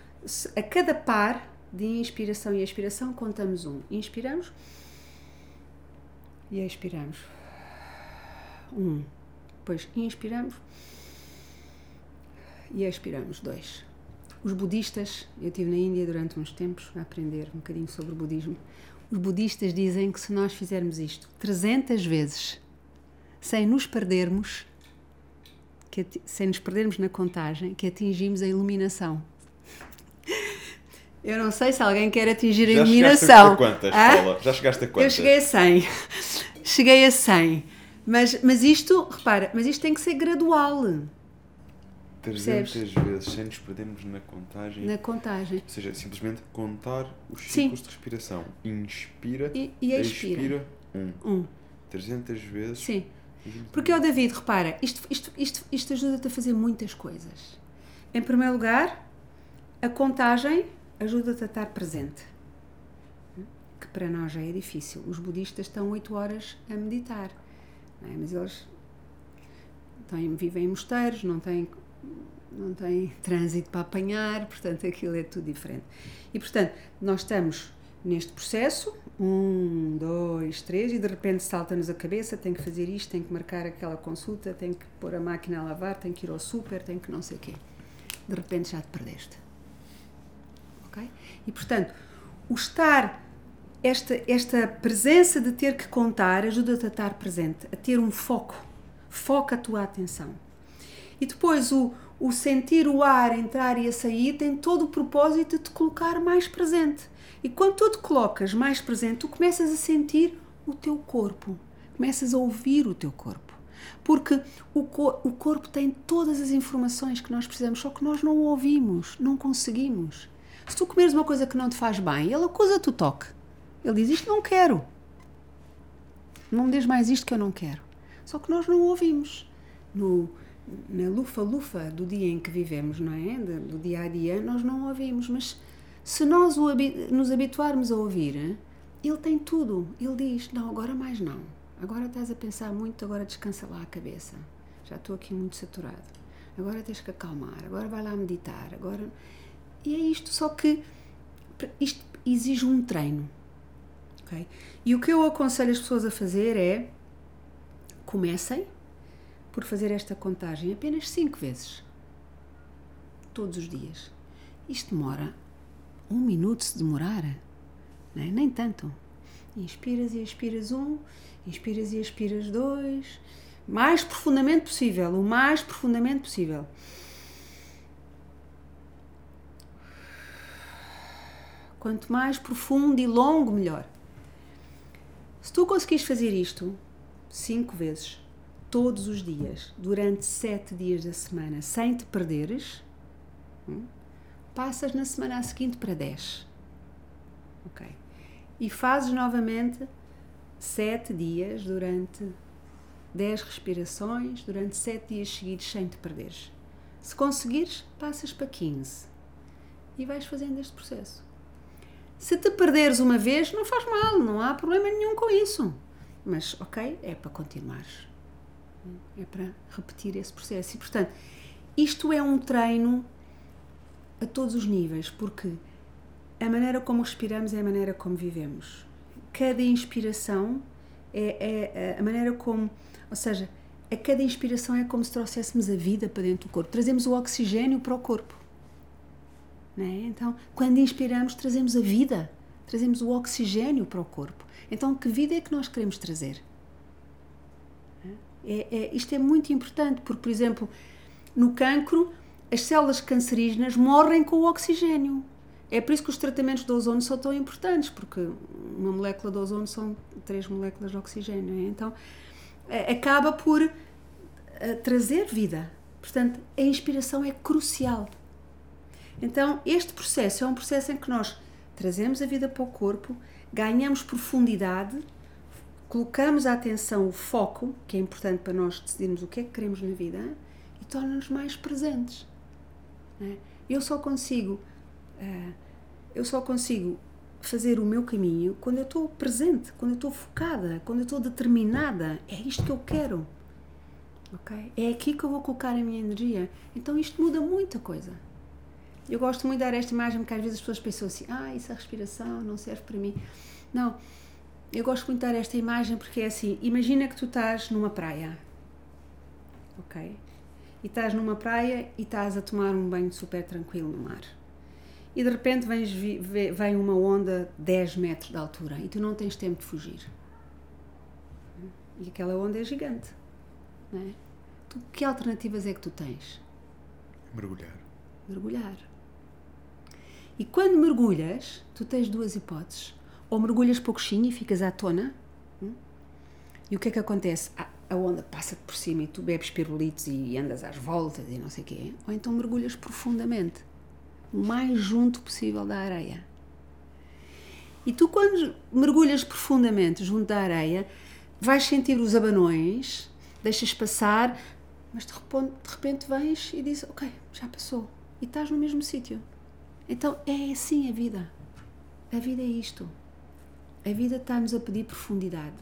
a cada par de inspiração e expiração, contamos um. Inspiramos e expiramos. Um. Depois inspiramos e expiramos. Dois. Os budistas, eu estive na Índia durante uns tempos a aprender um bocadinho sobre o budismo. Os budistas dizem que se nós fizermos isto 300 vezes, sem nos perdermos, que, sem nos perdermos na contagem, que atingimos a iluminação. Eu não sei se alguém quer atingir a Já chegaste a quantas, Paula? Já chegaste a quantas? Eu cheguei a 100. cheguei a 100. Mas, mas isto, repara, mas isto tem que ser gradual. 300 vezes, sem nos perdermos na contagem. Na contagem. Ou seja, simplesmente contar os Sim. ciclos de respiração. Inspira, E, e expira. expira, um. Um. 300 vezes. Sim. Porque, ó David, repara, isto, isto, isto, isto ajuda-te a fazer muitas coisas. Em primeiro lugar, a contagem ajuda-te a estar presente. Que para nós já é difícil. Os budistas estão 8 horas a meditar. É? Mas eles têm, vivem em mosteiros, não têm, não têm trânsito para apanhar, portanto aquilo é tudo diferente. E portanto, nós estamos neste processo, um, dois, três, e de repente salta-nos a cabeça, tem que fazer isto, tem que marcar aquela consulta, tem que pôr a máquina a lavar, tem que ir ao super, tem que não sei o quê. De repente já te perdeste. Ok? E portanto, o estar, esta, esta presença de ter que contar ajuda-te a estar presente, a ter um foco. Foca a tua atenção. E depois o, o sentir o ar entrar e a sair tem todo o propósito de te colocar mais presente. E quando tu te colocas mais presente, tu começas a sentir o teu corpo, começas a ouvir o teu corpo. Porque o, o corpo tem todas as informações que nós precisamos, só que nós não ouvimos, não conseguimos. Se tu comeres uma coisa que não te faz bem, ele acusa-te o toque. Ele diz: Isto não quero. Não me des mais isto que eu não quero. Só que nós não ouvimos. No, na lufa-lufa do dia em que vivemos, não é? Do dia a dia, nós não ouvimos. Mas se nós o, nos habituarmos a ouvir, ele tem tudo. Ele diz: Não, agora mais não. Agora estás a pensar muito, agora descansa lá a cabeça. Já estou aqui muito saturado. Agora tens que acalmar. Agora vai lá meditar. Agora. E é isto, só que isto exige um treino. Okay? E o que eu aconselho as pessoas a fazer é comecem por fazer esta contagem apenas 5 vezes. Todos os dias. Isto demora um minuto se demorar. É? Nem tanto. Inspiras e expiras um, inspiras e expiras dois, mais profundamente possível, o mais profundamente possível. Quanto mais profundo e longo, melhor. Se tu conseguires fazer isto cinco vezes, todos os dias, durante sete dias da semana, sem te perderes, hum, passas na semana seguinte para 10. Ok? E fazes novamente sete dias durante 10 respirações, durante sete dias seguidos, sem te perderes. Se conseguires, passas para 15. e vais fazendo este processo. Se te perderes uma vez, não faz mal, não há problema nenhum com isso. Mas, ok, é para continuares. É para repetir esse processo. E, portanto, isto é um treino a todos os níveis, porque a maneira como respiramos é a maneira como vivemos. Cada inspiração é, é a maneira como, ou seja, a cada inspiração é como se trouxéssemos a vida para dentro do corpo, trazemos o oxigênio para o corpo. É? Então, quando inspiramos, trazemos a vida, trazemos o oxigênio para o corpo. Então, que vida é que nós queremos trazer? É, é, isto é muito importante, porque, por exemplo, no cancro, as células cancerígenas morrem com o oxigênio. É por isso que os tratamentos de ozono são tão importantes, porque uma molécula de ozono são três moléculas de oxigênio. É? Então, acaba por eh, trazer vida. Portanto, a inspiração é crucial. Então, este processo é um processo em que nós trazemos a vida para o corpo, ganhamos profundidade, colocamos a atenção, o foco, que é importante para nós decidirmos o que é que queremos na vida, e torna-nos mais presentes. É? Eu só consigo, uh, eu só consigo fazer o meu caminho quando eu estou presente, quando eu estou focada, quando eu estou determinada. É isto que eu quero. ok? É aqui que eu vou colocar a minha energia. Então isto muda muita coisa. Eu gosto muito de dar esta imagem porque às vezes as pessoas pensam assim: ah, isso é respiração, não serve para mim. Não, eu gosto muito de dar esta imagem porque é assim: imagina que tu estás numa praia, ok? E estás numa praia e estás a tomar um banho super tranquilo no mar. E de repente vens, vem uma onda 10 metros de altura e tu não tens tempo de fugir. E aquela onda é gigante. Não é? Tu, que alternativas é que tu tens? Mergulhar. Mergulhar. E quando mergulhas, tu tens duas hipóteses. Ou mergulhas pouquinho e ficas à tona. Hum? E o que é que acontece? A onda passa-te por cima e tu bebes pirulitos e andas às voltas e não sei o quê. Ou então mergulhas profundamente. O mais junto possível da areia. E tu, quando mergulhas profundamente junto da areia, vais sentir os abanões, deixas passar, mas de repente vens e dizes: Ok, já passou. E estás no mesmo sítio. Então é assim a vida. A vida é isto. A vida está-nos a pedir profundidade.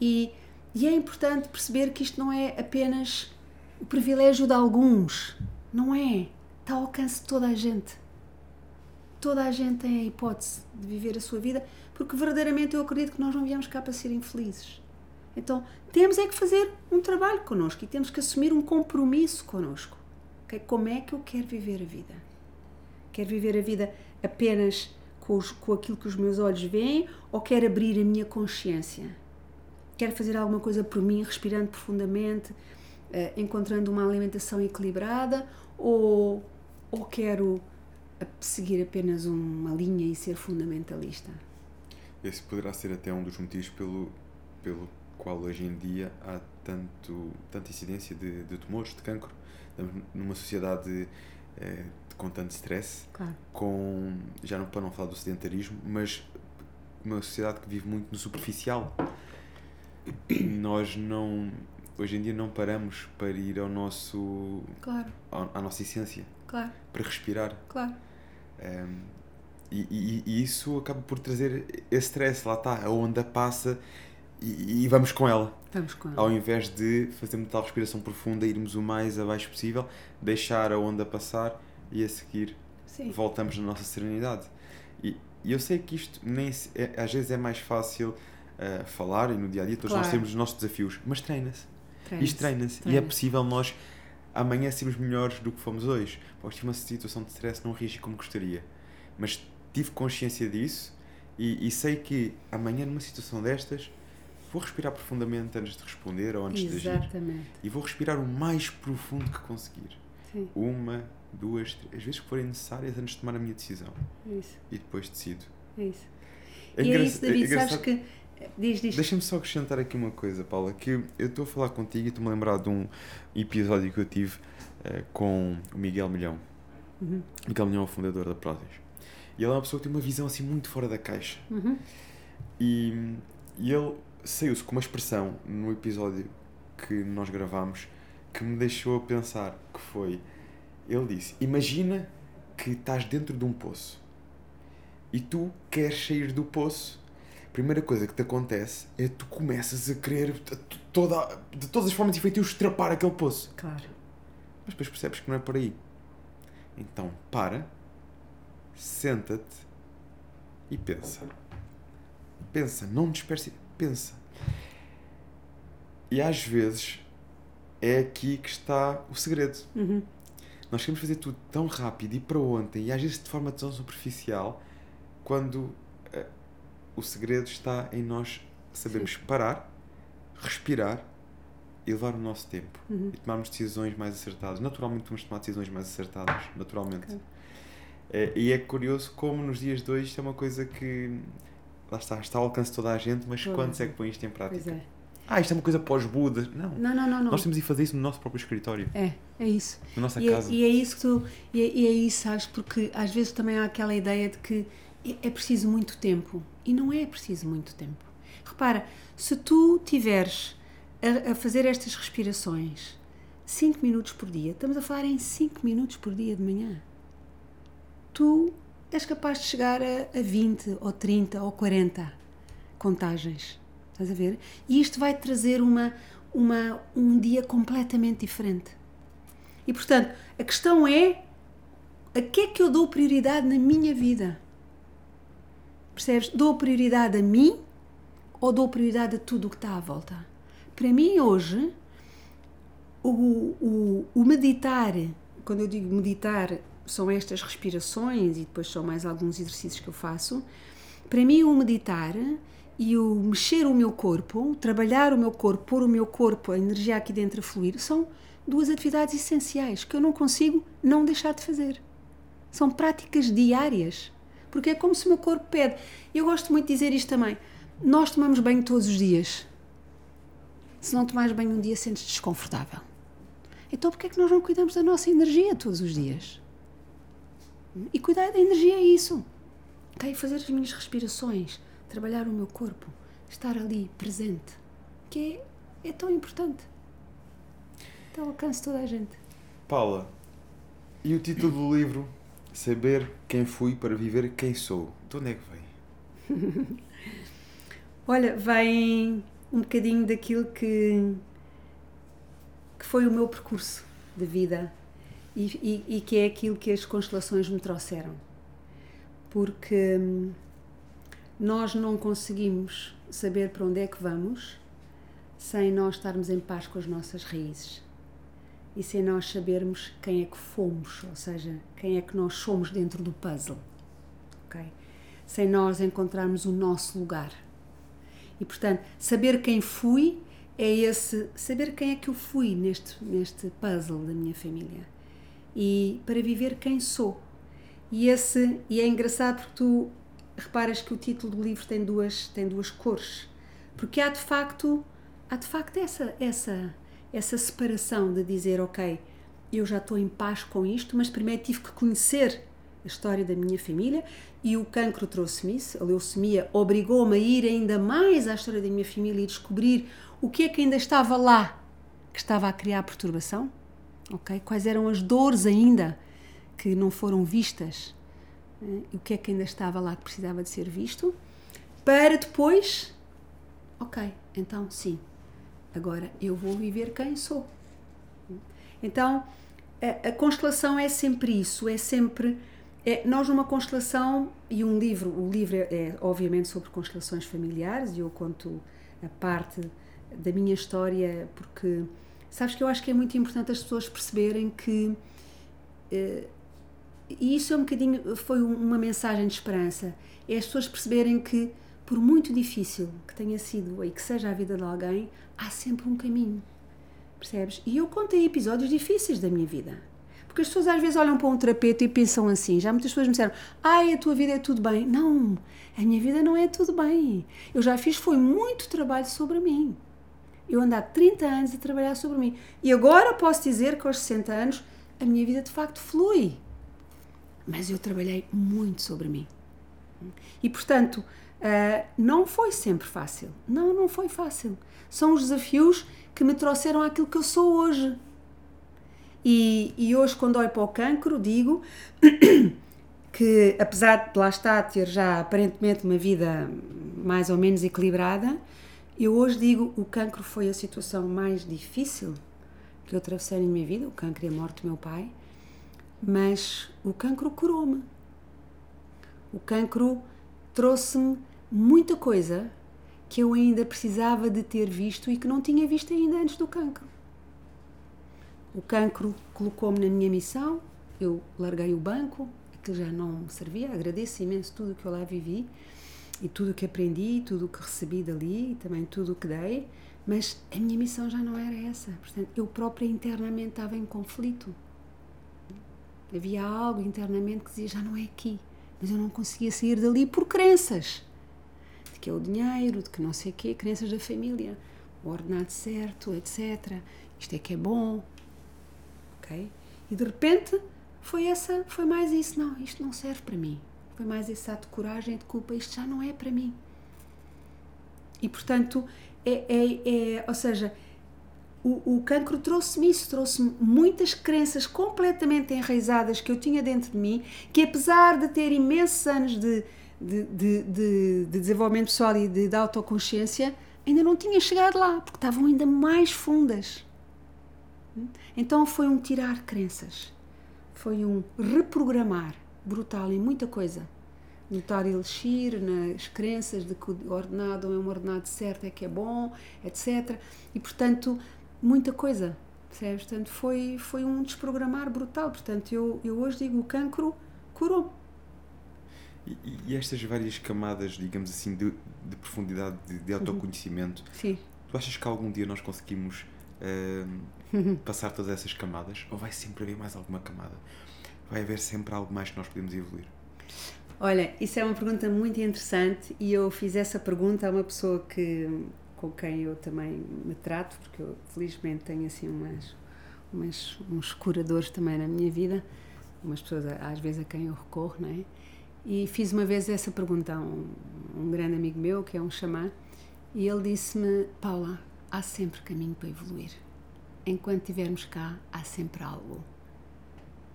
E, e é importante perceber que isto não é apenas o privilégio de alguns. Não é. Está ao alcance de toda a gente. Toda a gente tem a hipótese de viver a sua vida, porque verdadeiramente eu acredito que nós não viemos cá para ser infelizes. Então temos é que fazer um trabalho connosco e temos que assumir um compromisso connosco. Okay? Como é que eu quero viver a vida? Quero viver a vida apenas com, os, com aquilo que os meus olhos veem ou quero abrir a minha consciência? Quero fazer alguma coisa por mim, respirando profundamente, uh, encontrando uma alimentação equilibrada ou, ou quero seguir apenas uma linha e ser fundamentalista? Esse poderá ser até um dos motivos pelo, pelo qual hoje em dia há tanto, tanta incidência de, de tumores, de cancro. Estamos numa sociedade eh, com tanto stress, claro. com, já não para não falar do sedentarismo, mas uma sociedade que vive muito no superficial. Nós não, hoje em dia não paramos para ir ao nosso, claro. à, à nossa essência, claro. para respirar. Claro. Um, ehm, e, e, e, isso acaba por trazer esse stress, lá está, a onda passa e, e, vamos com ela. Vamos com ela. Ao invés de fazer uma tal respiração profunda, irmos o mais abaixo possível, deixar a onda passar e a seguir Sim. voltamos na nossa serenidade. E, e eu sei que isto nem é, às vezes é mais fácil uh, falar e no dia a dia todos claro. nós temos os nossos desafios, mas treina-se. Treina isto treina-se. Treina e é possível nós amanhã sermos melhores do que fomos hoje. Pode tive uma situação de stress, não reagi como gostaria, mas tive consciência disso e, e sei que amanhã numa situação destas vou respirar profundamente antes de responder ou antes Exatamente. de agir. E vou respirar o mais profundo que conseguir. Sim. Uma, duas, três, as vezes que forem necessárias antes de tomar a minha decisão. Isso. E depois decido. É isso. É e é isso, David, é sabes que. Diz, diz. Deixa-me só acrescentar aqui uma coisa, Paula, que eu estou a falar contigo e estou-me a lembrar de um episódio que eu tive uh, com o Miguel Milhão. Uhum. Miguel Milhão é o fundador da Prozis. E ele é uma pessoa que tem uma visão assim muito fora da caixa. Uhum. E, e ele saiu-se com uma expressão no episódio que nós gravámos que me deixou a pensar que foi ele disse imagina que estás dentro de um poço e tu queres sair do poço, a primeira coisa que te acontece é que tu começas a querer de, toda, de todas as formas e feitios estrapar aquele poço. Claro. Mas depois percebes que não é por aí. Então para, senta-te e pensa. Pensa, não disperse, pensa. E às vezes é aqui que está o segredo. Uhum. Nós queremos fazer tudo tão rápido e para ontem, e às vezes de forma tão superficial, quando eh, o segredo está em nós sabermos parar, respirar e levar o nosso tempo Uhum. e tomarmos decisões mais acertadas. Naturalmente vamos tomar decisões mais acertadas, naturalmente. Ok. Eh, e é curioso como nos dias de hoje isto é uma coisa que lá está, está ao alcance de toda a gente, mas quando é gente. que põe isto em prática? Pois é. Ah, isto é uma coisa pós-Buda. Não. Não, não, não, não. Nós temos de fazer isso no nosso próprio escritório, É, é isso. na nossa E é, casa. e é isso que tu. E é, e é isso, sabes? Porque às vezes também há aquela ideia de que é- é preciso muito tempo. E não é preciso muito tempo. Repara, se tu tiveres a, a fazer estas respirações 5 minutos por dia, estamos a falar em 5 minutos por dia de manhã, tu és capaz de chegar a, a 20 ou 30 ou 40 contagens. Estás a ver? E isto vai trazer uma, uma, um dia completamente diferente. E portanto, a questão é a que é que eu dou prioridade na minha vida? Percebes? Dou prioridade a mim ou dou prioridade a tudo o que está à volta? Para mim, hoje, o, o, o meditar, quando eu digo meditar, são estas respirações e depois são mais alguns exercícios que eu faço. Para mim, o meditar e o mexer o meu corpo, trabalhar o meu corpo, pôr o meu corpo, a energia aqui dentro a fluir, são duas atividades essenciais que eu não consigo não deixar de fazer. São práticas diárias. Porque é como se o meu corpo pede. Eu gosto muito de dizer isto também. Nós tomamos banho todos os dias. Se não tomares banho um dia, sentes desconfortável. Então, porquê é que nós não cuidamos da nossa energia todos os dias? E cuidar da energia é isso. Ok? Fazer as minhas respirações, trabalhar o meu corpo, estar ali presente, que é, é tão importante. Está ao alcance toda a gente. Paula, e o título do livro Saber quem fui para viver quem sou. De onde é que vem? Olha, vem um bocadinho daquilo que, que foi o meu percurso de vida e, e, e que é aquilo que as constelações me trouxeram. Porque hum, nós não conseguimos saber para onde é que vamos sem nós estarmos em paz com as nossas raízes e sem nós sabermos quem é que fomos, ou seja, quem é que nós somos dentro do puzzle. ok? Sem nós encontrarmos o nosso lugar. E portanto, saber quem fui é esse, saber quem é que eu fui neste, neste puzzle da minha família. E para viver quem sou. E, esse, e é engraçado porque tu reparas que o título do livro tem duas, tem duas cores. Porque há de facto, há de facto essa, essa, essa separação de dizer, ok, eu já estou em paz com isto, mas primeiro tive que conhecer a história da minha família e o cancro trouxe-me isso, a leucemia obrigou-me a ir ainda mais à história da minha família e descobrir o que é que ainda estava lá que estava a criar perturbação, ok? Quais eram as dores ainda que não foram vistas o que é que ainda estava lá que precisava de ser visto, para depois, ok, então sim, agora eu vou viver quem sou. Então, a, a constelação é sempre isso, é sempre é, nós numa constelação e um livro, o livro é, é obviamente sobre constelações familiares e eu conto a parte da minha história porque sabes que eu acho que é muito importante as pessoas perceberem que eh, e isso é um bocadinho foi um- uma mensagem de esperança é as pessoas perceberem que por muito difícil que tenha sido e que seja a vida de alguém há sempre um caminho percebes? E eu contei episódios difíceis da minha vida. Porque as pessoas às vezes olham para um terapeuta e pensam assim. Já muitas pessoas me disseram: Ai, a tua vida é tudo bem. Não, a minha vida não é tudo bem. Eu já fiz foi muito trabalho sobre mim. Eu ando há 30 anos a trabalhar sobre mim. E agora posso dizer que aos 60 anos a minha vida de facto flui. Mas eu trabalhei muito sobre mim. E portanto, ah, não foi sempre fácil. Não, não foi fácil. São os desafios que me trouxeram àquilo que eu sou hoje. E, e hoje, quando olho para o cancro, digo que, apesar de lá estar ter já aparentemente uma vida mais ou menos equilibrada, eu hoje digo o cancro foi a situação mais difícil que eu atravessei na minha vida, o cancro e a morte do meu pai, mas o cancro curou-me. O cancro trouxe-me muita coisa que eu ainda precisava de ter visto e que não tinha visto ainda antes do cancro. O cancro colocou-me na minha missão, eu larguei o banco, que já não me servia, agradeço imenso tudo o que eu lá vivi e tudo o que aprendi, tudo o que recebi dali e também tudo o que dei, mas a minha missão já não era essa. Portanto, eu própria internamente estava em conflito. Havia algo internamente que dizia já não é aqui, mas eu não conseguia sair dali por crenças de que é o dinheiro, de que não sei o quê, crenças da família, o ordenado certo, etc. Isto é que é bom, ok? E de repente foi essa, foi mais isso, não, isto não serve para mim. Foi mais esse ato de coragem, de culpa, isto já não é para mim. E portanto, é, é, é ou seja, o, o cancro trouxe-me isso, trouxe-me muitas crenças completamente enraizadas que eu tinha dentro de mim, que apesar de ter imensos anos de, de, de, de, de desenvolvimento pessoal e de, de autoconsciência, ainda não tinha chegado lá, porque estavam ainda mais fundas. Então foi um tirar crenças, foi um reprogramar brutal em muita coisa. Notar elixir nas crenças de que o ordenado é um ordenado certo, é que é bom, etc. E portanto muita coisa, percebes? Portanto, foi, foi um desprogramar brutal. Portanto, eu, eu hoje digo o cancro curou. E, e estas várias camadas, digamos assim, de, de profundidade, de, de autoconhecimento, uhum. Sim. tu achas que algum dia nós conseguimos uh, passar todas essas camadas? Ou vai sempre haver mais alguma camada? Vai haver sempre algo mais que nós podemos evoluir? Olha, isso é uma pergunta muito interessante e eu fiz essa pergunta a uma pessoa que com quem eu também me trato, porque eu felizmente tenho assim umas, umas, uns curadores também na minha vida, umas pessoas às vezes a quem eu recorro, não é? E fiz uma vez essa pergunta a um, um grande amigo meu, que é um xamã, e ele disse-me: Paula, há sempre caminho para evoluir. Enquanto estivermos cá, há sempre algo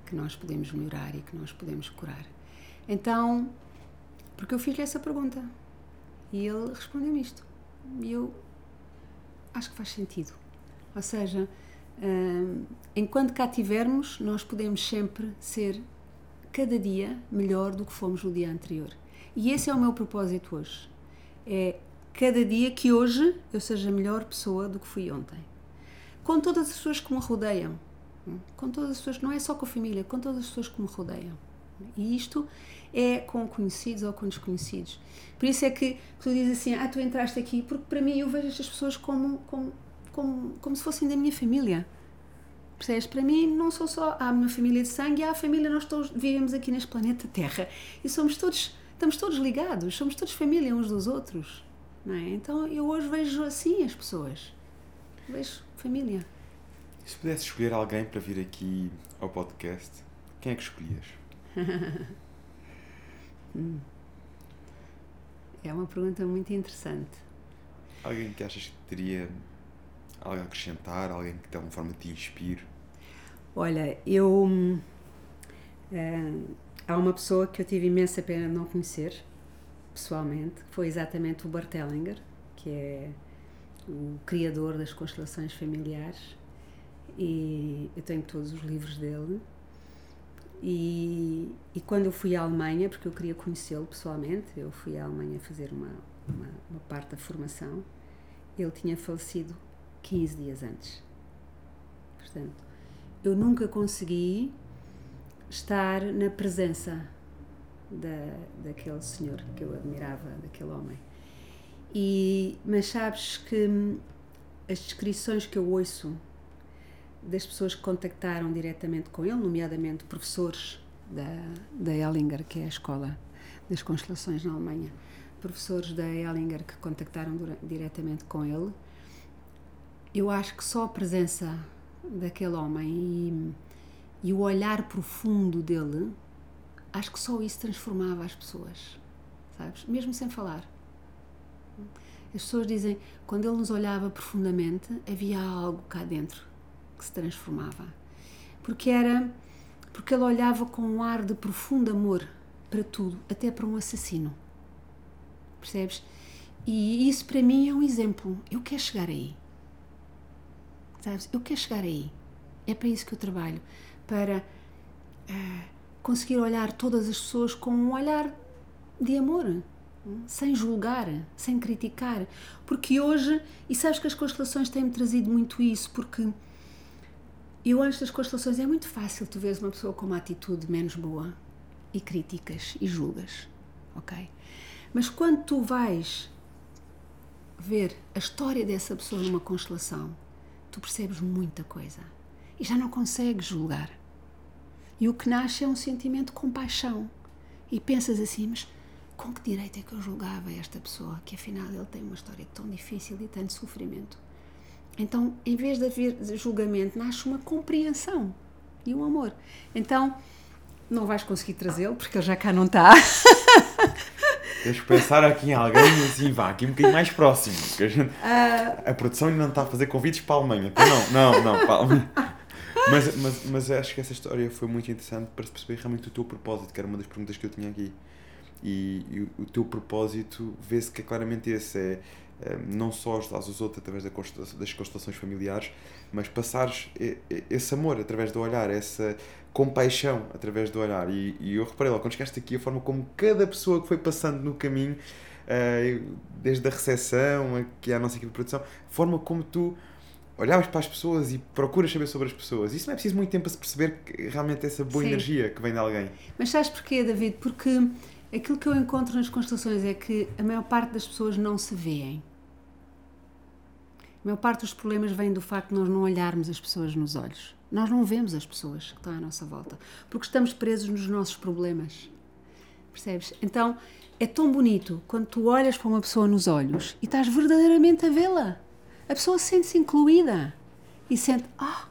que nós podemos melhorar e que nós podemos curar. Então, porque eu fiz-lhe essa pergunta e ele respondeu-me isto. E eu acho que faz sentido. Ou seja, hum, enquanto cá tivermos, nós podemos sempre ser cada dia melhor do que fomos no dia anterior. E esse é o meu propósito hoje. É cada dia que hoje eu seja melhor pessoa do que fui ontem. Com todas as pessoas que me rodeiam. Hum, com todas as pessoas, não é só com a família, com todas as pessoas que me rodeiam. E isto é com conhecidos ou com desconhecidos. Por isso é que tu dizes assim, ah, tu entraste aqui, porque para mim eu vejo estas pessoas como, como, como, como se fossem da minha família. Percebes? Para mim não sou só há uma família de sangue, há a família, nós todos vivemos aqui neste planeta Terra e somos todos, estamos todos ligados, somos todos família uns dos outros. Não é? Então eu hoje vejo assim as pessoas. Vejo família. E se pudesse escolher alguém para vir aqui ao podcast, quem é que escolhias? É uma pergunta muito interessante. Alguém que achas que teria algo a acrescentar, alguém que de alguma forma te inspire? Olha, eu. Uh, há uma pessoa que eu tive imensa pena de não conhecer, pessoalmente, que foi exatamente o Bart Hellinger, que é o criador das constelações familiares, e eu tenho todos os livros dele e, e quando eu fui à Alemanha, porque eu queria conhecê-lo pessoalmente, eu fui à Alemanha fazer uma, uma, uma parte da formação, ele tinha falecido 15 dias antes. Portanto, eu nunca consegui estar na presença da, daquele senhor que eu admirava, daquele homem. E, mas sabes que as descrições que eu ouço das pessoas que contactaram diretamente com ele, nomeadamente professores da, da Ellinger, que é a escola das constelações na Alemanha, professores da Ellinger que contactaram diretamente com ele, eu acho que só a presença daquele homem e, e o olhar profundo dele, acho que só isso transformava as pessoas, sabes? Mesmo sem falar. As pessoas dizem, quando ele nos olhava profundamente, havia algo cá dentro que se transformava. porque era porque ele olhava com um ar de profundo amor para tudo, até para um assassino. Percebes? E isso para mim é um exemplo. Eu quero chegar aí. Sabes? Eu quero chegar aí. É para isso que eu trabalho. Para uh, conseguir olhar todas as pessoas com um olhar de amor. Sem julgar, sem criticar. Porque hoje, e sabes que as constelações têm-me trazido muito isso, porque eu antes das constelações é muito fácil tu veres uma pessoa com uma atitude menos boa e críticas e julgas, ok? Mas quando tu vais ver a história dessa pessoa numa constelação, tu percebes muita coisa e já não consegues julgar. E o que nasce é um sentimento de compaixão. E pensas assim, mas com que direito é que eu julgava esta pessoa que afinal ele tem uma história tão difícil e tanto sofrimento? Então, em vez de haver julgamento, nasce uma compreensão e um amor. Então, não vais conseguir trazê-lo porque ele já cá não está. Deixa pensar aqui em alguém assim, vá, aqui um bocadinho mais próximo. A, gente, uh... a produção ainda não está a fazer convites para a Alemanha. Então, não, não, não, para a Alemanha. Mas, mas, mas acho que essa história foi muito interessante para perceber realmente o teu propósito, que era uma das perguntas que eu tinha aqui. E, e o teu propósito vê-se que é claramente esse: é não só ajudar os outros através das constelações familiares, mas passares esse amor através do olhar, essa compaixão através do olhar. E, e eu reparei lá, quando chegaste aqui, a forma como cada pessoa que foi passando no caminho, eh, desde a recepção aqui à nossa equipe de produção, a forma como tu olhavas para as pessoas e procuras saber sobre as pessoas. Isso não é preciso muito tempo para se perceber que realmente essa boa Sim. energia que vem de alguém. Mas sabes porquê, David? Porque aquilo que eu encontro nas constelações é que a maior parte das pessoas não se veem. A maior parte dos problemas vem do facto de nós não olharmos as pessoas nos olhos. Nós não vemos as pessoas que estão à nossa volta, porque estamos presos nos nossos problemas. Percebes? Então, é tão bonito quando tu olhas para uma pessoa nos olhos e estás verdadeiramente a vê-la. A pessoa sente-se incluída e sente, ah,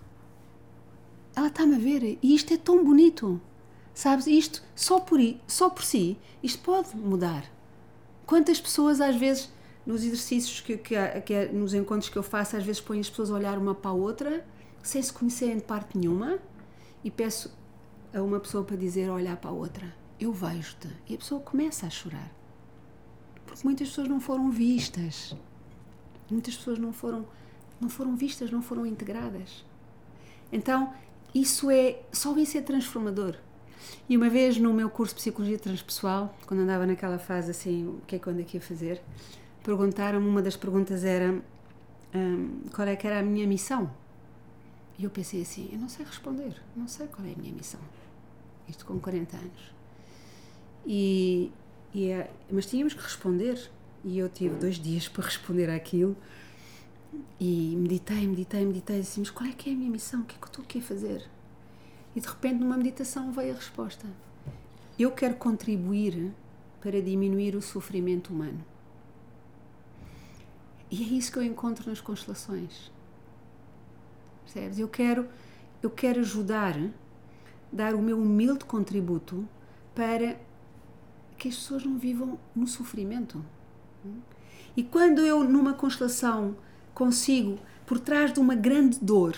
ela está-me a ver e isto é tão bonito. Sabes? Isto, só por, só por si, isto pode mudar. Quantas pessoas às vezes nos exercícios que, que, que é, nos encontros que eu faço, às vezes ponho as pessoas a olhar uma para a outra, sem se conhecerem de parte nenhuma, e peço a uma pessoa para dizer, olhar para a outra, eu vejo-te. E a pessoa começa a chorar. Porque muitas pessoas não foram vistas. Muitas pessoas não foram, não foram vistas, não foram integradas. Então, isso é, só isso é transformador. E uma vez no meu curso de Psicologia Transpessoal, quando andava naquela fase assim, o que é que eu ando aqui a fazer, perguntaram-me, uma das perguntas era um, qual é que era a minha missão. E eu pensei assim, eu não sei responder, não sei qual é a minha missão. Isto com 40 anos. E, e é, mas tínhamos que responder. E eu tive dois dias para responder àquilo. E meditei, meditei, meditei assim, mas qual é que é a minha missão? O que é que eu estou aqui a fazer? E de repente, numa meditação, veio a resposta. Eu quero contribuir para diminuir o sofrimento humano. E é isso que eu encontro nas constelações. Percebes? Eu quero, eu quero ajudar, dar o meu humilde contributo para que as pessoas não vivam no sofrimento. E quando eu, numa constelação, consigo, por trás de uma grande dor,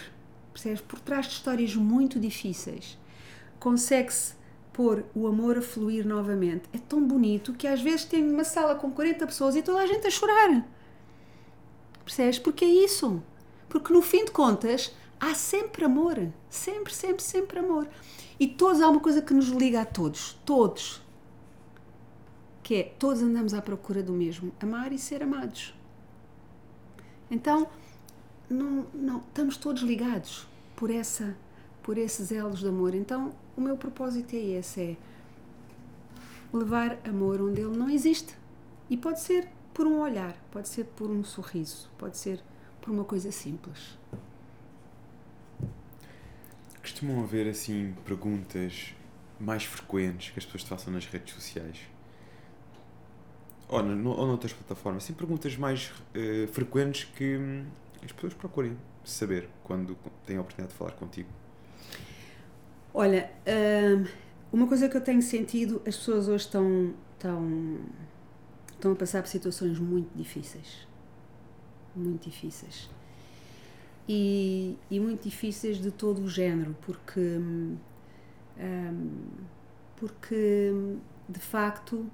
percebes? Por trás de histórias muito difíceis, consegue-se pôr o amor a fluir novamente. É tão bonito que às vezes tem uma sala com 40 pessoas e toda a gente a chorar. Percebes? Porque é isso. Porque no fim de contas há sempre amor. Sempre, sempre, sempre amor. E todos há uma coisa que nos liga a todos. Todos. Que é, todos andamos à procura do mesmo. Amar e ser amados. Então, não, não, estamos todos ligados por essa por esses elos de amor. Então, o meu propósito é esse, é levar amor onde ele não existe. E pode ser por um olhar, pode ser por um sorriso, pode ser por uma coisa simples. Costumam haver assim perguntas mais frequentes que as pessoas te façam nas redes sociais? Ou, no, ou noutras plataformas? Assim, perguntas mais uh, frequentes que hum, as pessoas procurem saber quando têm a oportunidade de falar contigo. Olha, uh, uma coisa que eu tenho sentido, as pessoas hoje estão, estão estão a passar por situações muito difíceis. Muito difíceis. e, e muito difíceis de todo o género, porque, um, porque de facto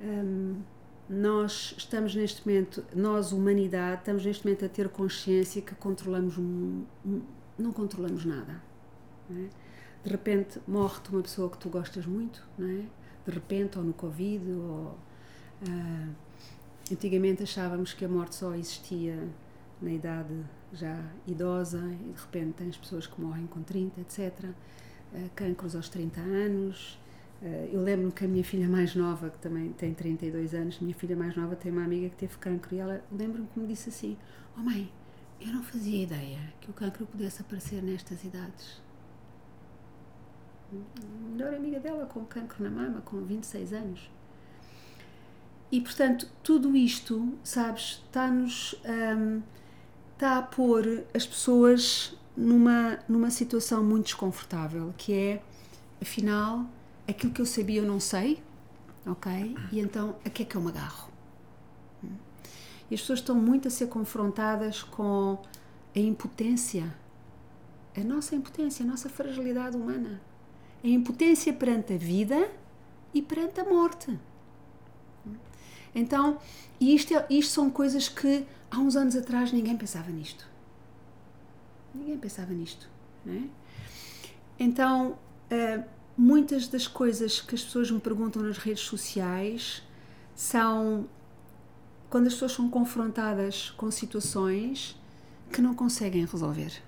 um, nós estamos neste momento, nós, humanidade, estamos neste momento a ter consciência que controlamos, não controlamos nada. Não é? De repente morre-te uma pessoa que tu gostas muito, não é? de repente, ou no Covid, ou. Uh, antigamente achávamos que a morte só existia na idade já idosa e de repente tens pessoas que morrem com 30, etc. Uh, cancros aos 30 anos. Uh, eu lembro-me que a minha filha mais nova, que também tem 32 anos, minha filha mais nova tem uma amiga que teve cancro e ela lembro-me que me disse assim: Oh mãe, eu não fazia ideia que o cancro pudesse aparecer nestas idades melhor amiga dela com cancro na mama, com 26 anos. E portanto, tudo isto, sabes, está-nos. Um, está a pôr as pessoas numa, numa situação muito desconfortável, que é, afinal, aquilo que eu sabia eu não sei, ok? E então, a que é que eu me agarro? E as pessoas estão muito a ser confrontadas com a impotência, a nossa impotência, a nossa fragilidade humana a impotência perante a vida e perante a morte. Então, isto, é, isto são coisas que há uns anos atrás ninguém pensava nisto. Ninguém pensava nisto. É? Então, uh, muitas das coisas que as pessoas me perguntam nas redes sociais são quando as pessoas são confrontadas com situações que não conseguem resolver.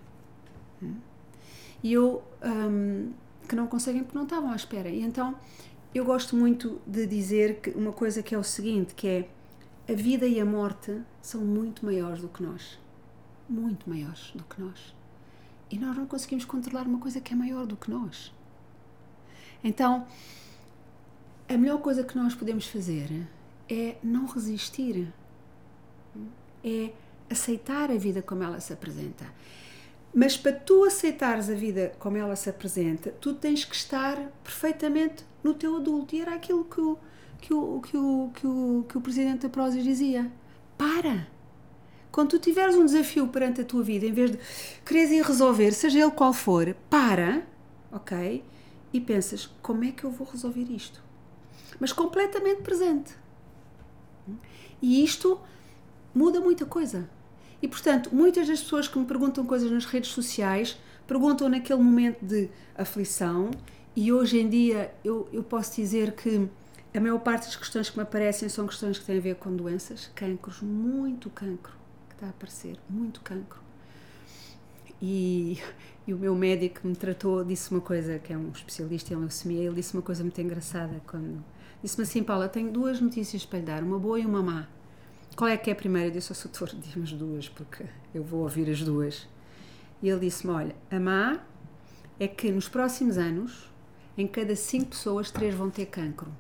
E eu um, que não conseguem porque não estavam à espera. E então eu gosto muito de dizer que uma coisa que é o seguinte, que é a vida e a morte são muito maiores do que nós. Muito maiores do que nós. E nós não conseguimos controlar uma coisa que é maior do que nós. Então, a melhor coisa que nós podemos fazer é não resistir. É aceitar a vida como ela se apresenta. Mas para tu aceitares a vida como ela se apresenta, tu tens que estar perfeitamente no teu adulto. E era aquilo que o, que o, que o, que o, que o presidente da Prozis dizia. Para! Quando tu tiveres um desafio perante a tua vida, em vez de quereres ir resolver, seja ele qual for, para, ok? E pensas, como é que eu vou resolver isto? Mas completamente presente. E isto muda muita coisa. E portanto, muitas das pessoas que me perguntam coisas nas redes sociais perguntam naquele momento de aflição, e hoje em dia eu, eu posso dizer que a maior parte das questões que me aparecem são questões que têm a ver com doenças, cancros, muito cancro que está a aparecer, muito cancro. E, e o meu médico que me tratou disse uma coisa, que é um especialista em leucemia, ele disse uma coisa muito engraçada quando disse-me assim, Paula, tenho duas notícias para lhe dar, uma boa e uma má. Qual é que é a primeira? Eu disse ao doutor, diz-me as duas, porque eu vou ouvir as duas. E ele disse-me: Olha, a má é que nos próximos anos, em cada cinco pessoas, três vão ter cancro.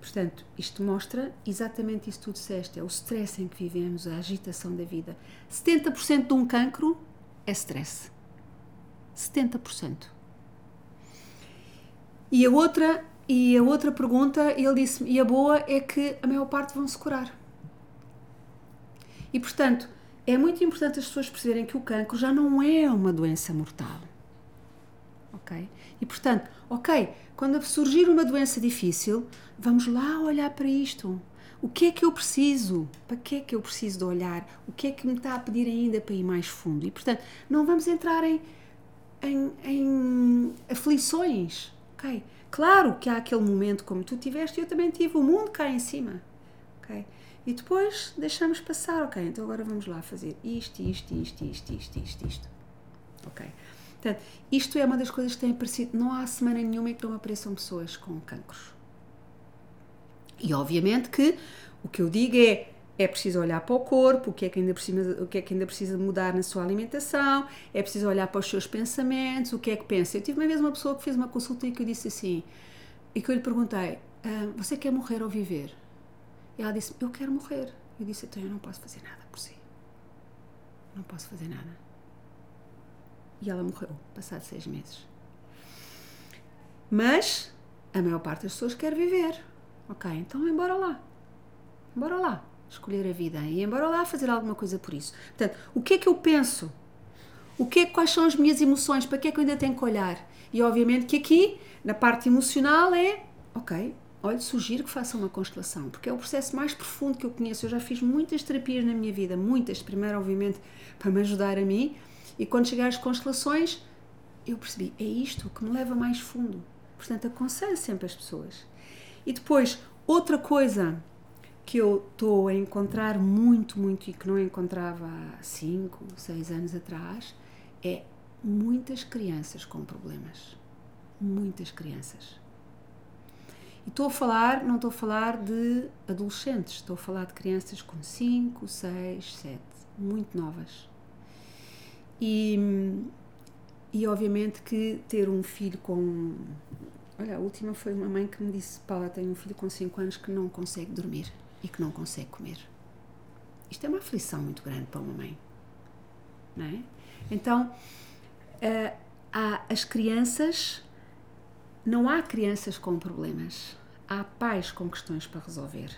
Portanto, isto mostra exatamente isso que tu disseste: é o stress em que vivemos, a agitação da vida. 70% de um cancro é stress. 70%. E a outra e a outra pergunta, ele disse e a boa é que a maior parte vão se curar. E portanto, é muito importante as pessoas perceberem que o cancro já não é uma doença mortal. Ok? E portanto, ok, quando surgir uma doença difícil, vamos lá olhar para isto. O que é que eu preciso? Para que é que eu preciso de olhar? O que é que me está a pedir ainda para ir mais fundo? E portanto, não vamos entrar em, em, em aflições. Ok? Claro que há aquele momento como tu tiveste e eu também tive, o mundo cá em cima. Okay? E depois deixamos passar, ok, então agora vamos lá fazer isto, isto, isto, isto, isto, isto, isto. Ok? Portanto, isto é uma das coisas que tem aparecido. Não há semana nenhuma em que não apareçam pessoas com cancros. E obviamente que o que eu digo é é preciso olhar para o corpo, o que é que ainda precisa, o que é que ainda precisa mudar na sua alimentação, é preciso olhar para os seus pensamentos, o que é que pensa. Eu tive uma vez uma pessoa que fez uma consulta e que eu disse assim, e que eu lhe perguntei, ah, você quer morrer ou viver? E ela disse, eu quero morrer. Eu disse, então eu não posso fazer nada por si. Não posso fazer nada. E ela morreu, passado seis meses. Mas a maior parte das pessoas quer viver. Ok, então embora lá. Bora lá escolher a vida e embora lá fazer alguma coisa por isso. Portanto, o que é que eu penso? O que é, quais são as minhas emoções? Para que é que eu ainda tenho que olhar? E obviamente que aqui, na parte emocional, é ok, olha, sugiro que faça uma constelação, porque é o processo mais profundo que eu conheço. Eu já fiz muitas terapias na minha vida, muitas, primeiro, obviamente, para me ajudar a mim, e quando chegar às constelações, eu percebi, é isto que me leva mais fundo. Portanto, aconselho sempre as pessoas. E depois, outra coisa que eu estou a encontrar muito, muito e que não encontrava há 5, 6 anos atrás é muitas crianças com problemas. Muitas crianças. E estou a falar, não estou a falar de adolescentes, estou a falar de crianças com 5, 6, 7, muito novas. E, e obviamente que ter um filho com. Olha, a última foi uma mãe que me disse: Paula, tenho um filho com 5 anos que não consegue dormir e que não consegue comer. Isto é uma aflição muito grande para uma mãe. Não é? Então, uh, há as crianças, não há crianças com problemas, há pais com questões para resolver.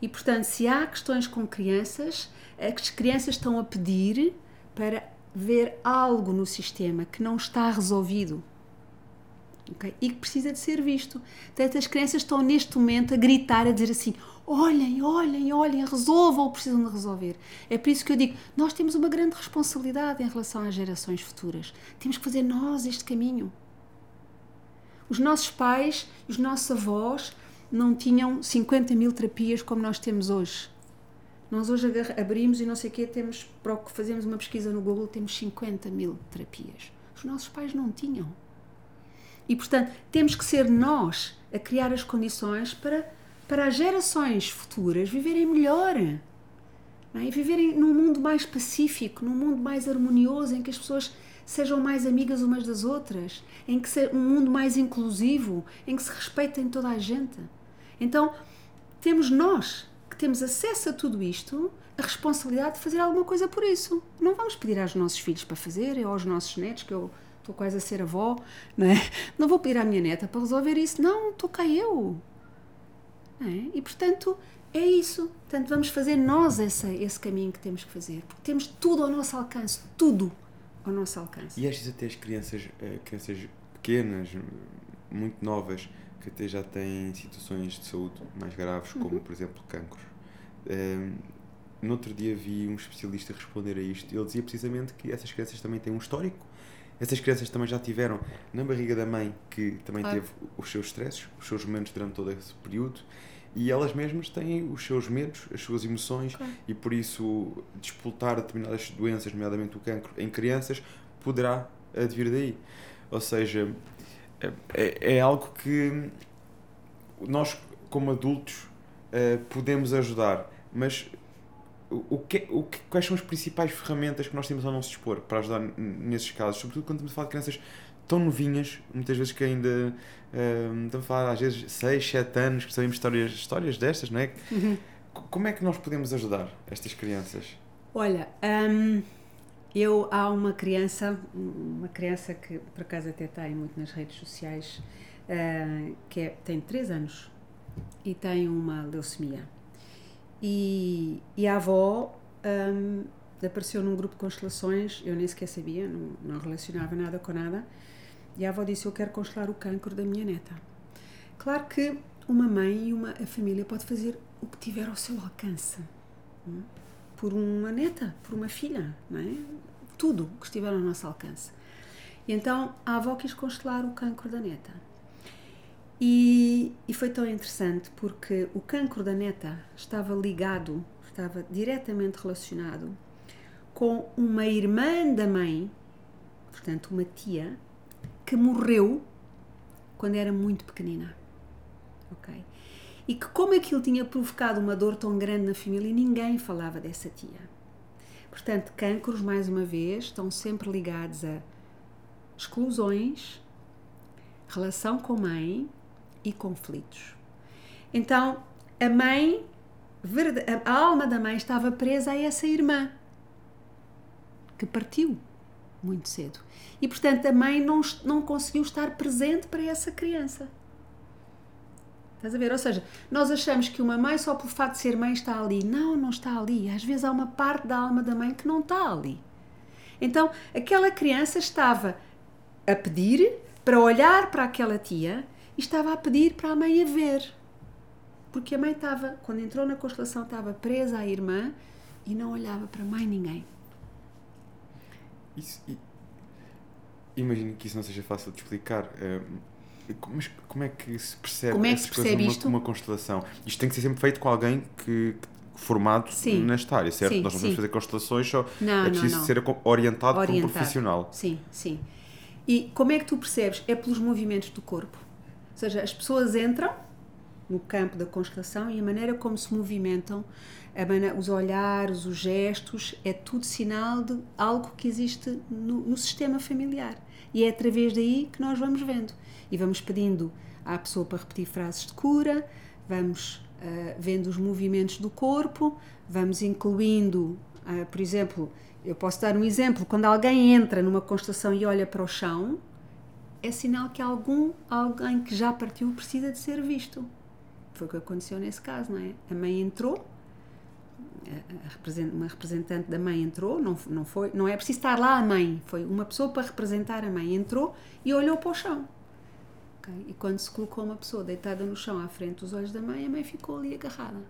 E, portanto, se há questões com crianças, as crianças estão a pedir para ver algo no sistema que não está resolvido okay? e que precisa de ser visto. Portanto, as crianças estão neste momento a gritar, a dizer assim: olhem, olhem, olhem, resolvam o que precisam de resolver. É por isso que eu digo: nós temos uma grande responsabilidade em relação às gerações futuras. Temos que fazer nós este caminho. Os nossos pais, os nossos avós não tinham 50 mil terapias como nós temos hoje. Nós hoje abrimos e não sei o quê, temos, fazemos uma pesquisa no Google, temos 50 mil terapias. Os nossos pais não tinham. E, portanto, temos que ser nós a criar as condições para, para as gerações futuras viverem melhor. É? E viverem num mundo mais pacífico, num mundo mais harmonioso, em que as pessoas sejam mais amigas umas das outras, em que seja um mundo mais inclusivo, em que se respeitem toda a gente. Então, temos nós que temos acesso a tudo isto, a responsabilidade de fazer alguma coisa por isso. Não vamos pedir aos nossos filhos para fazer, ou aos nossos netos, que eu estou quase a ser avó, não é? Não vou pedir à minha neta para resolver isso, não, estou cá eu. É? E portanto, é isso. Portanto, vamos fazer nós esse, esse caminho que temos que fazer, porque temos tudo ao nosso alcance, tudo ao nosso alcance. E vezes até as crianças, eh, crianças pequenas, muito novas, que até já têm situações de saúde mais graves, como uhum. por exemplo cancros. Um, ehm, no outro dia vi um especialista responder a isto. Ele dizia precisamente que essas crianças também têm um histórico essas crianças também já tiveram na barriga da mãe, que também teve os seus stresses, os seus momentos durante todo esse período, e elas mesmas têm os seus medos, as suas emoções, e por isso disputar determinadas doenças, nomeadamente o cancro, em crianças, poderá advir daí. Ou seja, é, é, é algo que nós, como adultos, uh, podemos ajudar, mas o que, o que, quais são as principais ferramentas que nós temos ao nosso dispor para ajudar nesses casos, sobretudo quando estamos a falar de crianças tão novinhas, muitas vezes que ainda uh, estamos a falar às vezes 6, 7 anos, que sabemos histórias, histórias destas, não é? Uhum. Como é que nós podemos ajudar estas crianças? Olha, um, eu há uma criança, uma criança que por acaso até está muito nas redes sociais, uh, que é, tem 3 anos e tem uma leucemia e, e a avó um, apareceu num grupo de constelações, eu nem sequer sabia, não, não relacionava nada com nada. E a avó disse: Eu quero constelar o cancro da minha neta. Claro que uma mãe e uma a família pode fazer o que tiver ao seu alcance. É? Por uma neta, por uma filha, não é? Tudo que estiver ao nosso alcance. E então a avó quis constelar o cancro da neta. E, e, foi tão interessante porque o cancro da neta estava ligado, estava diretamente relacionado com uma irmã da mãe, portanto, uma tia, que morreu quando era muito pequenina. Ok? E que, como aquilo tinha provocado uma dor tão grande na família, ninguém falava dessa tia. Portanto, cancros, mais uma vez, estão sempre ligados a exclusões, relação com mãe e conflitos. Então, a mãe, a alma da mãe estava presa a essa irmã que partiu muito cedo. E, portanto, a mãe não, não conseguiu estar presente para essa criança. Estás a ver? Ou seja, nós achamos que uma mãe, só pelo facto de ser mãe, está ali. Não, não está ali. Às vezes há uma parte da alma da mãe que não está ali. Então, aquela criança estava a pedir para olhar para aquela tia e estava a pedir para a mãe a ver. Porque a mãe estava, quando entrou na constelação, estava presa à irmã e não olhava para mais ninguém. Isso, e, imagino que isso não seja fácil de explicar. eh, Mas como é que se percebe, Como é que se percebe isto? numa constelação? Isto tem que ser sempre feito com alguém que, que- formado Sim. nesta área, certo? Sim, Nós não sim. fazer constelações, só Não, é não, preciso não. ser aco- orientado, por um Orientado. profissional. Sim, sim. E como é que tu percebes? É pelos movimentos do corpo. Ou seja, as pessoas entram no campo da constelação e a maneira como se movimentam, a mana- os olhares, os gestos, é tudo sinal de algo que existe no, no sistema familiar. E é através daí que nós vamos vendo. E vamos pedindo à pessoa para repetir frases de cura, vamos ah, vendo os movimentos do corpo, vamos incluindo, ah, por exemplo, eu posso dar um exemplo, quando alguém entra numa constelação e olha para o chão, é sinal que algum alguém que já partiu precisa de ser visto. Foi o que aconteceu nesse caso, não é? A mãe entrou, uma representante da mãe entrou, não, não foi, não é preciso estar lá a mãe, foi uma pessoa para representar a mãe entrou e olhou para o chão. Ok? E quando se colocou uma pessoa deitada no chão à frente dos olhos da mãe, a mãe ficou ali agarrada.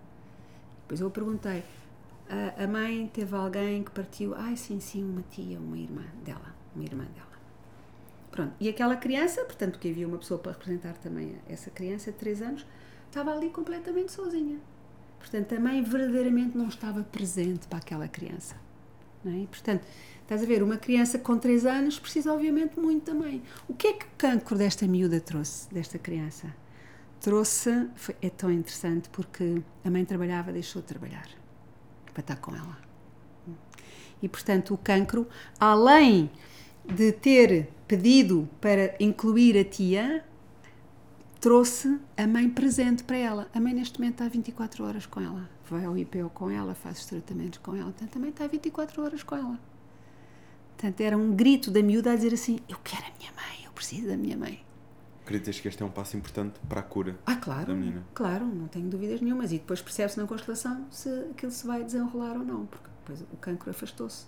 Depois eu perguntei, a, a mãe teve alguém que partiu? Ai, sim, sim, uma tia, uma irmã dela, uma irmã dela. Pronto, e aquela criança, portanto, que havia uma pessoa para representar também essa criança de 3 anos, estava ali completamente sozinha. Portanto, a mãe verdadeiramente não estava presente para aquela criança. É? Portanto, estás a ver, uma criança com 3 anos precisa, obviamente, muito da mãe. O que é que o cancro desta miúda trouxe, desta criança? Trouxe, foi- é tão interessante porque a mãe trabalhava, deixou de trabalhar para estar com ela. E, portanto, o cancro, além de ter pedido para incluir a tia, trouxe a mãe presente para ela. A mãe, neste momento, está 24 horas com ela. Vai ao IPO com ela, faz os tratamentos com ela. Portanto, também está 24 horas com ela. Portanto, era um grito da miúda a dizer assim: Eu quero a minha mãe, eu preciso da minha mãe. Acreditas que este é um passo importante para a cura? Ah, claro, Da menina. claro, não tenho dúvidas nenhumas. E depois percebe-se na constelação se aquilo se vai desenrolar ou não, porque depois o cancro afastou-se.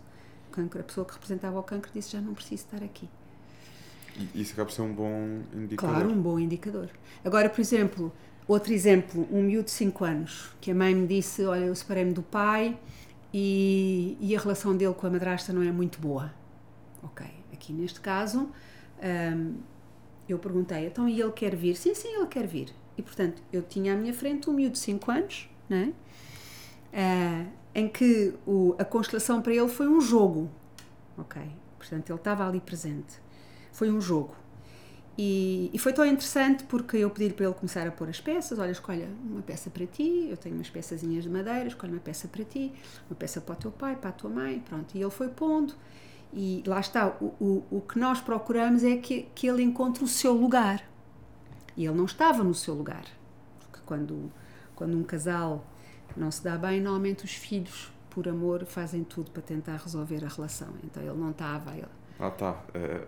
Cancro, a pessoa que representava o cancro disse já não preciso estar aqui. Isso acaba por ser um bom indicador. Claro, um bom indicador. Agora, por exemplo, outro exemplo, um miúdo de 5 anos, que a mãe me disse, olha, eu separei-me do pai e, e a relação dele com a madrasta não é muito boa. Ok, aqui neste caso, hum, eu perguntei, então e ele quer vir? Sim, sim, ele quer vir. E, portanto, eu tinha à minha frente um miúdo de 5 anos, não é? Ah, em que o, a constelação para ele foi um jogo. Ok? Portanto, ele estava ali presente. Foi um jogo. E, e foi tão interessante porque eu pedi para ele começar a pôr as peças. Olha, escolha uma peça para ti. Eu tenho umas peçazinhas de madeira. Escolhe uma peça para ti, uma peça para o teu pai, para a tua mãe. Pronto. E ele foi pondo. E lá está. O, o, o que nós procuramos é que, que ele encontre o seu lugar. E ele não estava no seu lugar. Porque quando, quando um casal não se dá bem, normalmente os filhos, por amor, fazem tudo para tentar resolver a relação. Então ele não estava. Ele, Ah, tá. eh,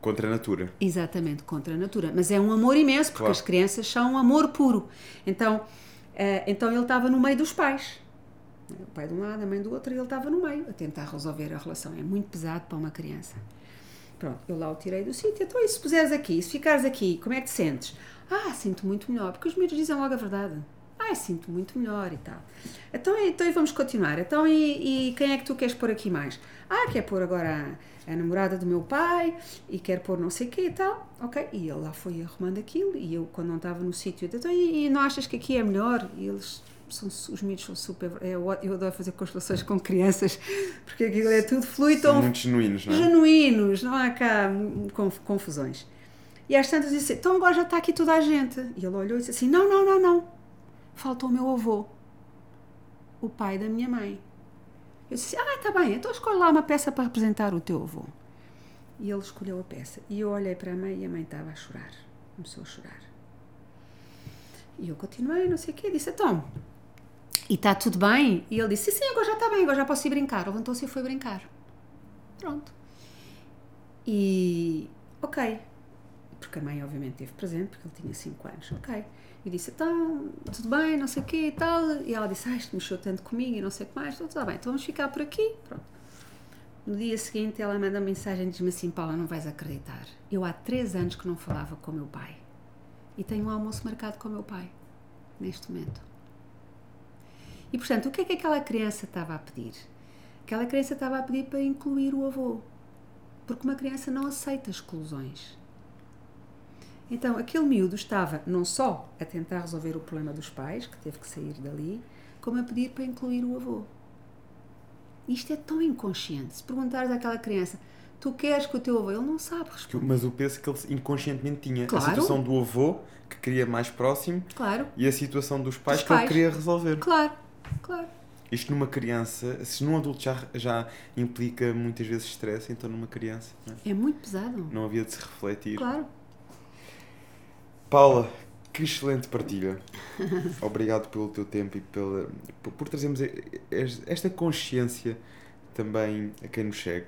contra a natura. Exatamente, contra a natura. Mas é um amor imenso, porque Claro. as crianças são um amor puro. Então, eh, então ele estava no meio dos pais. O pai de um lado, a mãe do outro, e ele estava no meio, a tentar resolver a relação. É muito pesado para uma criança. Pronto, eu lá o tirei do sítio. Então, e se puseres aqui, se ficares aqui, como é que te sentes? Ah, sinto muito melhor, porque os miúdos dizem logo a verdade. Ah, sinto muito melhor e tal. Então, e- então e vamos continuar. Então, e, e quem é que tu queres pôr aqui mais? Ah, quer pôr agora a, a namorada do meu pai e quer pôr não sei o quê e tal. Ok, e ele lá foi arrumando aquilo e eu, quando não estava no sítio, então, e, e não achas que aqui é melhor? E eles, são, os miúdos são super... Eu, eu adoro fazer constelações com crianças, porque aquilo é tudo flui São muito genuínos, não é? genuínos, não há cá hum, conf- confusões. E às tantas disse, então agora já está aqui toda a gente. E ele olhou e disse assim, não, não, não, não. Faltou meu avô, o pai da minha mãe. Eu disse, ah, está bem, então escolhe lá uma peça para representar o teu avô. E ele escolheu a peça. E eu olhei para a mãe e a mãe estava a chorar. Começou a chorar. E eu continuei, não sei o quê. Disse, então, e está tudo bem? E ele disse, sim, agora já está bem, agora já posso ir brincar. Levantou-se e foi brincar. Pronto. E, ok. porque a mãe obviamente esteve presente, porque ele tinha 5 anos, ok. E disse, então, tudo bem, não sei o quê e tal. E ela disse, ah, isto mexeu tanto comigo e não sei o que mais. Então, tudo bem, então vamos ficar por aqui. Pronto. No dia seguinte ela manda uma mensagem e diz-me assim, Paula, não vais acreditar. Eu há 3 anos que não falava com o meu pai. E tenho um almoço marcado com o meu pai, neste momento. E, portanto, o que é que aquela criança estava a pedir? Aquela criança estava a pedir para incluir o avô. Porque uma criança não aceita exclusões. Então, aquele miúdo estava não só a tentar resolver o problema dos pais, que teve que sair dali, como a pedir para incluir o avô. Isto é tão inconsciente. Se perguntares àquela criança, tu queres que o teu avô, ele não sabe responder. Mas o peso que ele inconscientemente tinha. Claro. A situação do avô, que queria mais próximo, Claro, e a situação dos pais Dos que ele pais. queria resolver. claro, claro. Isto numa criança, se num adulto já, já implica muitas vezes stress, então numa criança não, é? É muito pesado. não havia de se refletir. Claro. Paula, que excelente partilha. Obrigado pelo teu tempo e pela, por, trazermos es- esta consciência também a quem nos segue.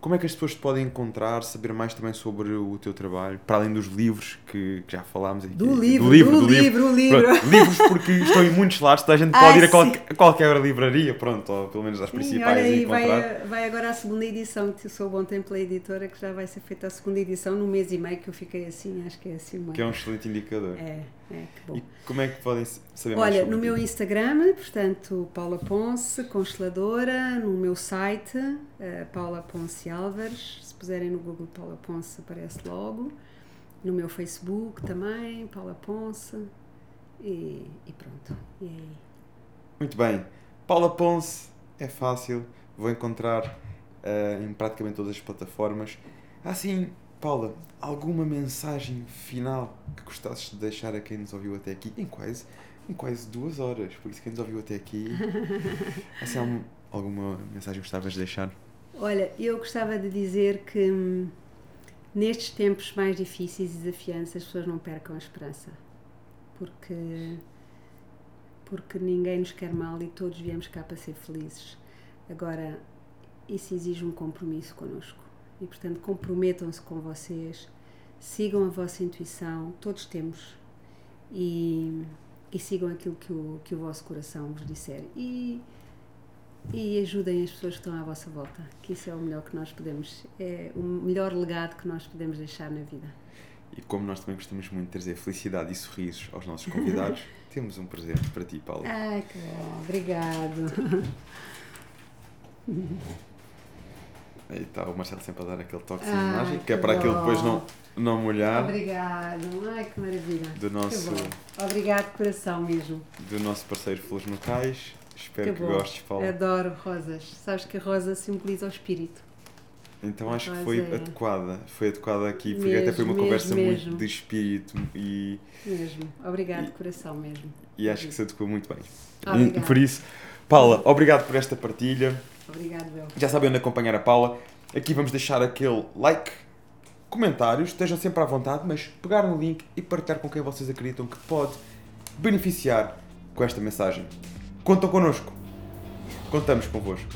Como é que as pessoas te podem encontrar, saber mais também sobre o teu trabalho, para além dos livros que, que já falámos aqui? Do livro, do livro, do do livro. livro, o livro. Pronto, livros porque estão em muitos lados, toda a gente Ai, pode ir a, qual- sim. a qualquer livraria, pronto, ou pelo menos às Sim, principais olha e aí, encontrar. vai, vai agora a segunda edição, que eu sou bom tempo pela editora, que já vai ser feita a segunda edição num mês e meio que eu fiquei assim, acho que é assim uma... Que é um excelente indicador. É, é, que bom. E como é que podem saber mais Olha, no meu Instagram, portanto, Paula Ponce, consteladora, no meu site, eh, Paula Ponce Álvares, se puserem no Google Paula Ponce aparece logo, no meu Facebook também, Paula Ponce, e, e pronto, e é aí. Muito bem. Paula Ponce é fácil, vou encontrar eh, em praticamente todas as plataformas. Assim, Paula, alguma mensagem final que gostasses de deixar a quem nos ouviu até aqui? Em quase, em quase duas horas, por isso quem nos ouviu até aqui. assim, algum- alguma mensagem gostavas de deixar? Olha, eu gostava de dizer que hum, nestes tempos mais difíceis e desafiantes as pessoas não percam a esperança. Porque, porque ninguém nos quer mal e todos viemos cá para ser felizes. Agora, isso exige um compromisso connosco. E, portanto, comprometam-se com vocês, sigam a vossa intuição, todos temos, e, e sigam aquilo que o, que o vosso coração vos disser. E, e ajudem as pessoas que estão à vossa volta, que isso é o melhor que nós podemos, é o melhor legado que nós podemos deixar na vida. E como nós também gostamos muito de trazer felicidade e sorrisos aos nossos convidados, temos um presente para ti, Paula. Ai, que bom, obrigado. Aí está o Marcelo sempre a dar aquele toque Ah, mágico, que é que para aquilo depois bom. não, não molhar Obrigado, ai que maravilha. do nosso, Que bom. Obrigado de coração mesmo. do nosso parceiro Flores Locais. Espero que, bom. gostes, Paula. Adoro rosas. Sabes que a rosa simboliza o espírito. Então acho que foi é. adequada, foi adequada aqui, porque até foi uma Mesmo, conversa mesmo, muito mesmo. de espírito e, Mesmo. Obrigado de coração mesmo. e acho que se adequou muito bem. Obrigada. Por isso, Paula, obrigado por esta partilha. Obrigado, eu. Já sabem onde acompanhar a Paula. Aqui vamos deixar aquele like, comentários, estejam sempre à vontade, mas pegar no link e partilhar com quem vocês acreditam que pode beneficiar com esta mensagem. Contam connosco. Contamos convosco.